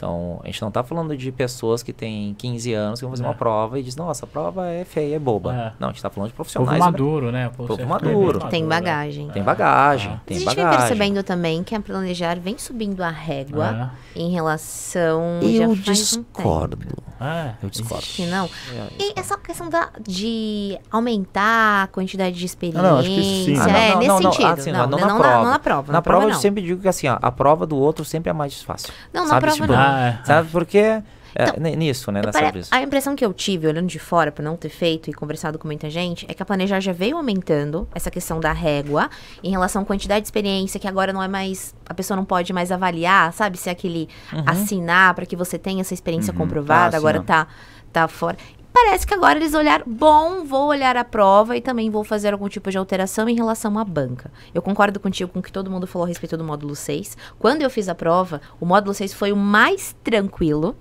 Então, a gente não está falando de pessoas que têm 15 anos que vão fazer É. uma prova e diz, nossa, a prova é feia, é boba. É. Não, a gente está falando de povo profissionais. né? maduro, né? Povo Povo maduro. Tem maduro, bagagem. Tem bagagem, Ah. tem a gente vem bagagem. percebendo também que a Planejar vem subindo a régua É. em relação. Eu um discordo. tempo. É. Eu discordo. Que não. É, E essa questão da, de aumentar a quantidade de experiência. não, acho que sim. É, Ah, não, não, nesse não, não, sentido. assim, não, não não, na prova. não na prova. Na prova eu não. sempre digo que assim, ó, a prova do outro sempre é mais fácil. Não, na sabe, prova tipo, não. Ah, é. Sabe por quê? É, Então, n- nisso, né? Nessa vez. A impressão que eu tive, olhando de fora, por não ter feito e conversado com muita gente, é que a Planejar já veio aumentando essa questão da régua em relação à quantidade de experiência, que agora não é mais. A pessoa não pode mais avaliar, sabe? Se é aquele Uhum. assinar para que você tenha essa experiência Uhum. comprovada, Ah, agora tá, tá fora. Parece que agora eles olharam, bom, vou olhar a prova e também vou fazer algum tipo de alteração em relação à banca. Eu concordo contigo com o que todo mundo falou a respeito do módulo 6. Quando eu fiz a prova, o módulo 6 foi o mais tranquilo.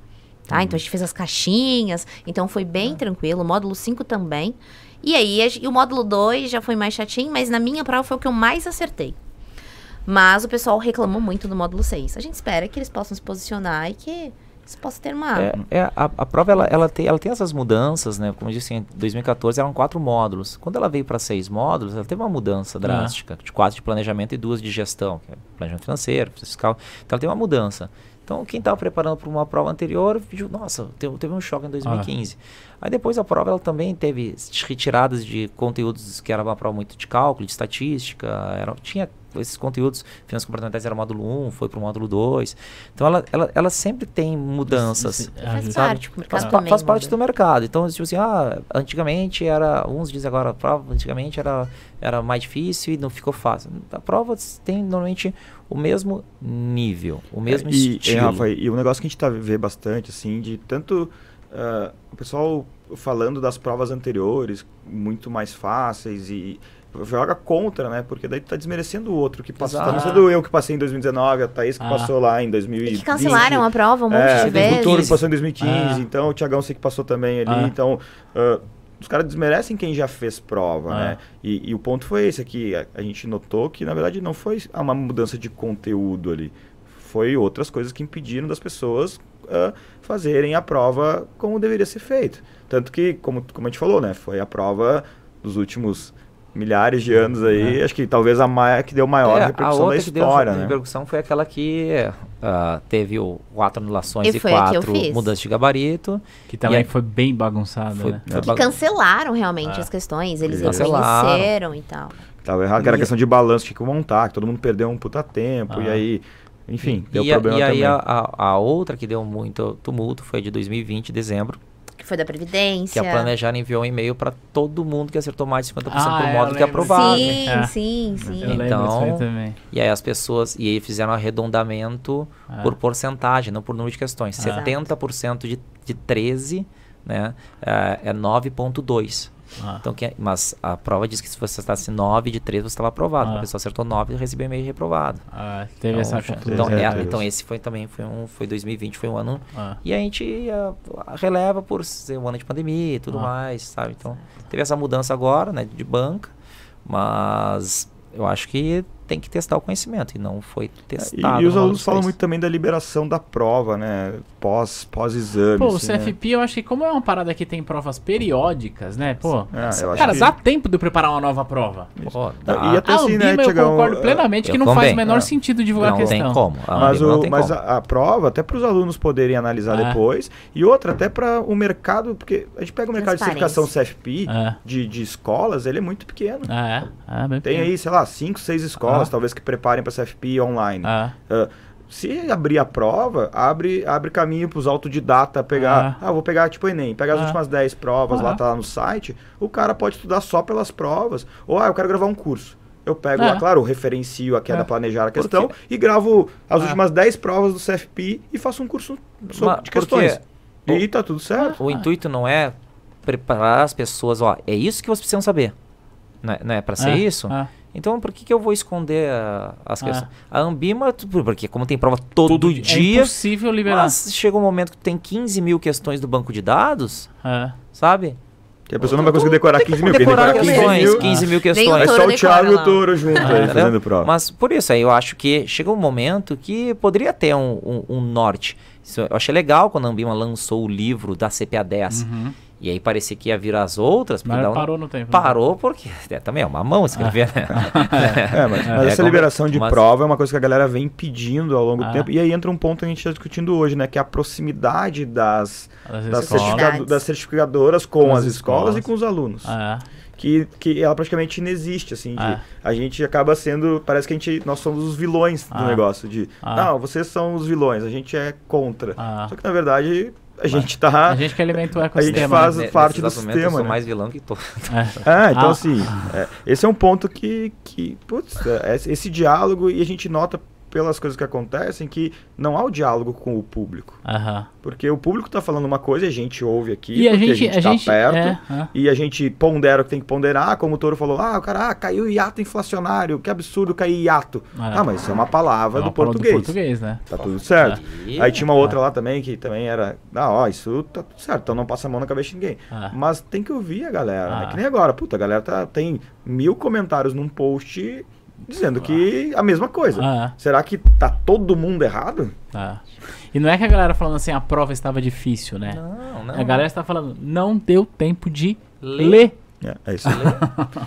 Tá? Então a gente fez as caixinhas, então foi bem tranquilo. O módulo 5 também. E aí, e o módulo 2 já foi mais chatinho, mas na minha prova foi o que eu mais acertei. Mas o pessoal reclamou muito do módulo 6. A gente espera que eles possam se posicionar e que isso possa ter uma. É, é, a, a prova ela, ela, tem, ela tem essas mudanças, né? Como eu disse, em 2014 eram quatro módulos. Quando ela veio para seis módulos, ela teve uma mudança drástica, de quatro de planejamento e duas de gestão, que é planejamento financeiro, fiscal. Então ela tem uma mudança. Então, quem estava preparando para uma prova anterior, viu, nossa, teve, teve um choque em 2015. Ah. Aí depois a prova ela também teve retiradas de conteúdos que era uma prova muito de cálculo, de estatística, era, tinha esses conteúdos, finanças comportamentais era o módulo 1, foi para o módulo 2. Então ela, ela, ela sempre tem mudanças. Isso, faz parte, faz, faz parte do mercado. Então, tipo assim, ah, antigamente era, uns dizem agora a prova, antigamente era, era mais difícil e não ficou fácil. A prova tem normalmente o mesmo nível, o mesmo é, e, estilo. E, Rafa, e um negócio que a gente tá vendo bastante, assim, de tanto uh, o pessoal falando das provas anteriores, muito mais fáceis e joga contra, né? Porque daí tu tá desmerecendo o outro que passou. Tá sendo eu que passei em 2019, a Thaís que ah. passou lá em 2020. E que cancelaram a prova um monte é, de vezes. O Toro passou em 2015, ah. então o Thiagão sei que passou também ali. Ah. Então, uh, os caras desmerecem quem já fez prova, né? E, e, o ponto foi esse aqui. A, a, gente notou que, na verdade, não foi uma mudança de conteúdo ali. Foi outras coisas que impediram das pessoas uh, fazerem a prova como deveria ser feito. Tanto que, como, como a gente falou, né? Foi a prova dos últimos milhares de anos aí, é. acho que talvez a maior que deu maior é, repercussão da história, né? A repercussão foi aquela que uh, teve o quatro anulações e, e quatro mudanças de gabarito. Que também foi bem bagunçado, foi, né? Foi que cancelaram realmente é. as questões, eles reconheceram e tal. Tava errado, que era questão de balanço, tinha que montar, que todo mundo perdeu um puta tempo, ah. e aí... Enfim, deu e problema a, e também. E aí a, a, outra que deu muito tumulto foi de 2020, dezembro, foi da Previdência. Que a Planejar enviou um e-mail para todo mundo que acertou mais de 50% ah, pro módulo que é aprovado. Sim, é. sim, sim. Eu então, também. E aí as pessoas, e aí fizeram arredondamento ah. por porcentagem, não por número de questões. Ah. 70% de, de 13 né, é, é 9,2. Ah. Então, que, mas a prova diz que se você acertasse 9 de 3, você estava aprovado. Ah. A pessoa acertou 9 e recebeu e-mail reprovado. Ah, teve então, essa então, é, então, esse foi também, foi, um, foi 2020, foi um ano. Ah. E a gente uh, releva por ser um ano de pandemia e tudo ah. mais, sabe? Então, teve essa mudança agora, né, de banca, mas eu acho que tem que testar o conhecimento e não foi testado. E, e os alunos falam muito também da liberação da prova, né? Pós, pós-exame. Pô, assim, o CFP né? eu acho que como é uma parada que tem provas periódicas, né? Pô, é, cara, que... dá tempo de preparar uma nova prova. Pô, dá. E até assim, né, eu concordo plenamente eu que não faz o menor é. sentido divulgar não a questão. Tem como. A mas o, mas como. A, a, prova, até para os alunos poderem analisar é. depois, e outra, até para o mercado, porque a gente pega o mercado de certificação CFP é. de, de escolas, ele é muito pequeno. É, é bem Tem pequeno. aí, sei lá, cinco, seis escolas talvez que preparem para CFP online. Uh, se abrir a prova, abre, abre caminho para os autodidatas pegar. Ah. ah, vou pegar tipo Enem, pegar as ah. últimas 10 provas, lá tá lá no site. O cara pode estudar só pelas provas. Ou, ah, eu quero gravar um curso. Eu pego lá, claro, referencio a queda, é. planejar a questão e gravo as últimas 10 provas do CFP e faço um curso sobre, Mas, de questões. E tá tudo certo. O intuito não é preparar as pessoas, ó, é isso que vocês precisam saber. Não é, não é para ser é. isso? É. Então, por que, que eu vou esconder a, as questões? Ah. A Ambima, porque como tem prova todo, todo dia... É impossível liberar. Mas chega um momento que tem 15 mil questões do banco de dados, é. sabe? Que a pessoa não vai conseguir decorar 15 mil. Decorar questões, 15 mil, 15 mil questões. É só o Thiago e o Toro junto aí, fazendo prova. Mas por isso aí eu acho que chega um momento que poderia ter um, um, um norte. Isso eu achei legal quando a Ambima lançou o livro da CPA 10. Uhum e aí parecia que ia virar as outras. Mas um... parou no tempo. Né? Parou porque é, também é uma mão escrever, ah. né? é, mas, mas é, essa liberação de mas... prova é uma coisa que a galera vem pedindo ao longo ah. do tempo. E aí entra um ponto que a gente está discutindo hoje, né? Que é a proximidade das, das, certificado, das certificadoras com, as, as escolas, escolas, e com os alunos. Ah, é. Que, que ela praticamente inexiste, assim. De, ah. A gente acaba sendo. Parece que a gente, nós somos os vilões do negócio. De, não, vocês são os vilões, a gente é contra. Só que na verdade a gente tá. A gente que alimenta o ecossistema. A gente faz né? parte do sistema. Eu sou né? mais vilão que todo. É, é então ah. assim, é, esse é um ponto que, que putz, é, esse diálogo e a gente nota pelas coisas que acontecem que não há o diálogo com o público. Uhum. Porque o público está falando uma coisa, a gente ouve aqui, e a gente, a gente está perto, é, é. e a gente pondera o que tem que ponderar, como o Toro falou, ah, o cara, ah, caiu hiato inflacionário, que absurdo cair hiato. É. Ah, mas isso é uma palavra, é uma do, palavra português. do português. né? Tá tudo certo. Aí tinha uma outra lá também, que também era, ah, ó, isso tá tudo certo, então não passa a mão na cabeça de ninguém. Mas tem que ouvir a galera, né? Que nem agora, puta, a galera tá, tem mil comentários num post dizendo que a mesma coisa. Ah, é. Será que tá todo mundo errado? Ah. E não é que a galera falando assim, a prova estava difícil, né? Não, não. A galera está falando, não deu tempo de ler. ler. É, é isso.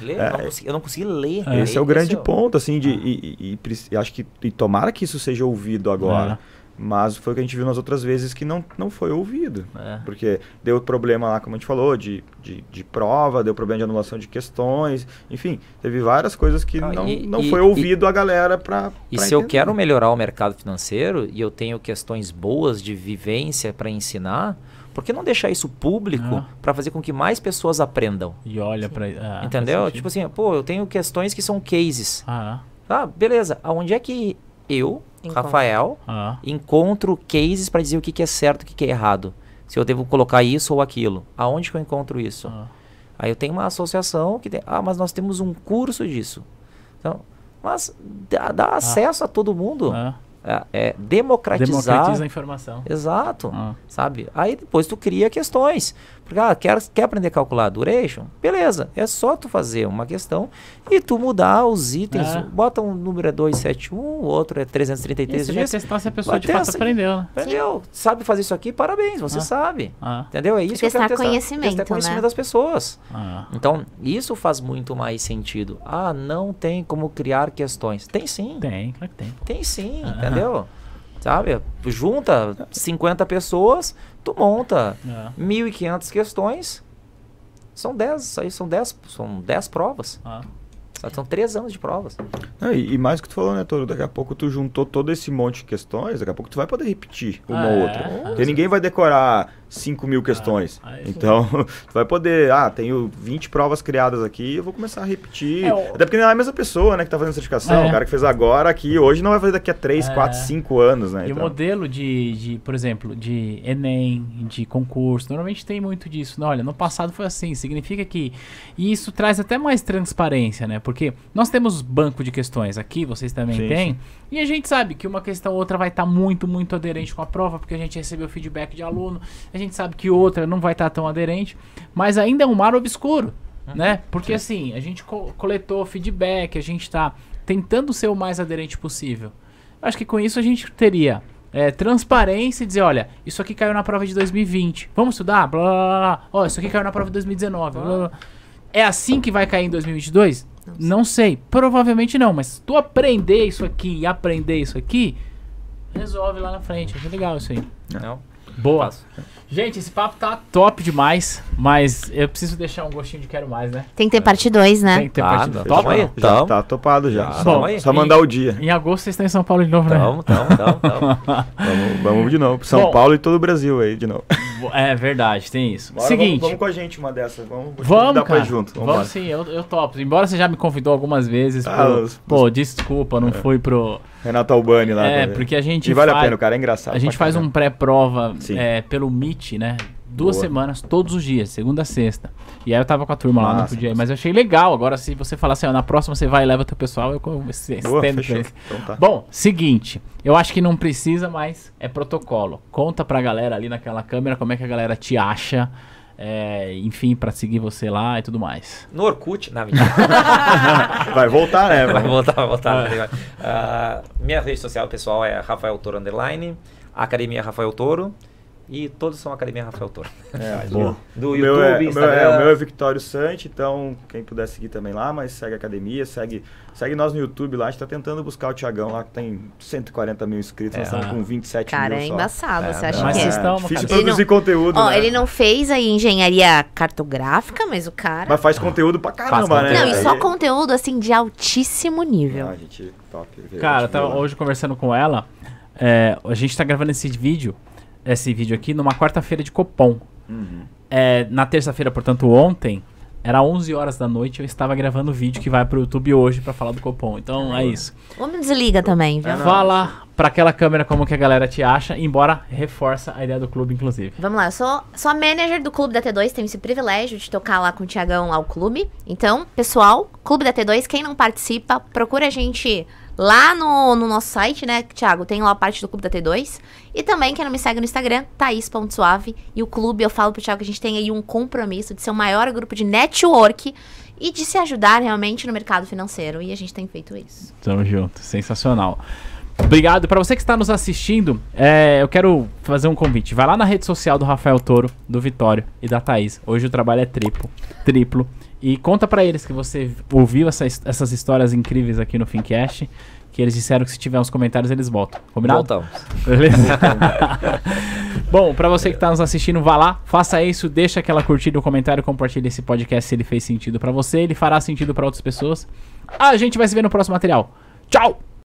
Ler? É, eu, não consegui, eu, não consegui, ler. Esse é, o grande ponto, assim, de. Ah. E, e, e, e, acho que. E tomara que isso seja ouvido agora. Mas foi o que a gente viu nas outras vezes que não, não foi ouvido. É. Porque deu problema lá, como a gente falou, de, de, de prova, deu problema de anulação de questões, enfim, teve várias coisas que Ah, não, e- não e- foi ouvido a galera para E se eu quero melhorar o mercado financeiro e eu tenho questões boas de vivência para ensinar, por que não deixar isso público Ah. para fazer com que mais pessoas aprendam? E olha pra. ah, Entendeu? Tipo assim, pô, eu tenho questões que são cases. Ah, Ah, beleza. Aonde é que eu, Encontra. Rafael, ah. encontro cases para dizer o que, que é certo e o que, que é errado? Se eu devo colocar isso ou aquilo. Aonde que eu encontro isso? ah. Aí eu tenho uma associação que tem. Ah, mas nós temos um curso disso. Então, mas dá, dá acesso a todo mundo. ah. É, é democratizar. Democratiza a informação. Exato. Ah. Sabe? Aí depois tu cria questões. Porque, ah, quer, quer aprender a calcular a duration? Beleza. É só tu fazer uma questão e tu mudar os itens. É. Bota um número é 271, o outro é E 333 você vai dias. testar se a pessoa Vai de fato testa. aprendeu, né? Entendeu? Sabe fazer isso aqui? Parabéns, você Ah. sabe. Ah, Entendeu? É isso que eu Testar quero testar. conhecimento, testar conhecimento né? das pessoas. ah. Então, isso faz muito mais sentido. Ah, não tem como criar questões. Tem sim. Tem, claro que tem. Tem sim, Ah. entendeu? Sabe? Junta 50 pessoas, tu monta Ah, 1.500 questões. São 10, aí são 10, são 10 provas. ah. São 3 anos de provas. E, e mais o que tu falou, né, Toro? Daqui a pouco tu juntou todo esse monte de questões, daqui a pouco tu vai poder repetir uma É, ou outra. é. Porque ninguém vai decorar 5 mil questões. Ah, então, tu vai poder, ah, tenho 20 provas criadas aqui, eu vou começar a repetir. É, o- Até porque não é a mesma pessoa, né, que tá fazendo certificação. É. O cara que fez agora aqui, hoje não vai fazer daqui a 3, É. 4, 5 anos, né? E o Então, modelo de, de, por exemplo, de Enem, de concurso, normalmente tem muito disso. Não, olha, no passado foi assim, significa que. E isso traz até mais transparência, né? Porque nós temos banco de questões aqui, vocês também Sim, têm, sim. E a gente sabe que uma questão ou outra vai estar muito, muito aderente com a prova, porque a gente recebeu feedback de aluno, a gente sabe que outra não vai estar tão aderente, mas ainda é um mar obscuro, né? Porque assim, a gente co- coletou feedback, a gente está tentando ser o mais aderente possível. Acho que com isso a gente teria é, transparência e dizer, olha, isso aqui caiu na prova de 2020. Vamos estudar? Blá, blá, blá. Ó, isso aqui caiu na prova de 2019. blá, blá, blá. É assim que vai cair em 2022? Não sei. Provavelmente não, mas se tu aprender isso aqui e aprender isso aqui, resolve lá na frente. Acho legal isso aí. Não? Boa. Faço. Gente, esse papo tá top demais, mas eu preciso deixar um gostinho de quero mais, né? Tem que ter parte 2, né? Tem que ter Ah, partido. não, Top? tamo aí. já tá topado já. Já, Só- aí. Só mandar o dia. Em agosto vocês estão em São Paulo de novo, né? Tamo, tamo, tamo, tamo. Vamos, vamos de novo. São Bom. Paulo e todo o Brasil aí de novo. É verdade, tem isso. Bora, Seguinte. Vamos, vamos com a gente uma dessas. Vamos, Vamos, pra ir cara. junto. Vamos, embora. sim, eu, eu topo. Embora você já me convidou algumas vezes. Ah, pô, os- pô, desculpa, não fui pro. Renato Albani lá. É, porque a gente. E vale a faz- pena, o cara é engraçado. A gente faz um pré-prova é, pelo Meet, né? Duas Boa. semanas, todos os dias, segunda a sexta. E aí eu tava com a turma lá, não podia ir. Mas eu achei legal. Agora, se você falar assim, ó, na próxima você vai e leva teu pessoal, eu Boa, estendo eles. Então tá. Bom, seguinte. Eu acho que não precisa, mas é protocolo. Conta pra galera ali naquela câmera como é que a galera te acha. é, enfim, pra seguir você lá e tudo mais. No Orkut, na mentira. Vai voltar, né? Vai Vai. voltar, vai voltar. Ah, minha rede social pessoal é Rafael Toro Underline, Academia Rafael Toro e todos são Academia Rafael Toro. É. Do YouTube, meu é, o meu Instagram. é, o meu é Victório Sante, então quem puder seguir também lá, mas segue a academia, segue, segue nós no YouTube lá, a gente tá tentando buscar o Thiagão lá, que tem 140 mil inscritos, nós É. estamos com 27 Cara, mil é só. embaçado. É, você acha mas que é? estão- difícil cara. produzir Ele não- conteúdo, Ó, né? ele não fez aí engenharia cartográfica, mas o cara. Mas faz conteúdo pra caramba, né? Não, e só Aí- conteúdo assim de altíssimo nível. Ah, gente, top. Cara, tava hoje conversando com ela. é, a gente tá gravando esse vídeo, esse vídeo aqui, numa quarta-feira de Copom. Uhum. É, na terça-feira, portanto, ontem, era 11 horas da noite, eu estava gravando o vídeo que vai pro YouTube hoje pra falar do Copom. Então é isso. O homem desliga também, viu? É. Fala pra aquela câmera como que a galera te acha, embora reforça a ideia do clube, inclusive. Vamos lá, eu sou, sou a manager do Clube da T2, tenho esse privilégio de tocar lá com o Tiagão lá o clube. Então, pessoal, Clube da T2, quem não participa, procura a gente lá no, no nosso site, né, Thiago? Tem lá a parte do Clube da T2. E também, quem não me segue no Instagram, Thaís.suave. E o clube, eu falo pro Thiago que a gente tem aí um compromisso de ser o maior grupo de network e de se ajudar realmente no mercado financeiro. E a gente tem feito isso. Tamo junto, sensacional. Obrigado. Pra você que está nos assistindo, é, eu quero fazer um convite. Vai lá na rede social do Rafael Toro, do Vitório e da Thaís. Hoje o trabalho é triplo. Triplo. E conta para eles que você ouviu essa, essas histórias incríveis aqui no Fincast. Que eles disseram que se tiver uns comentários eles voltam. Combinado? Voltamos. Beleza? Bom, para você que tá nos assistindo, vá lá, faça isso, deixa aquela curtida, um comentário, compartilhe esse podcast se ele fez sentido para você, ele fará sentido para outras pessoas. A gente vai se ver no próximo material. Tchau!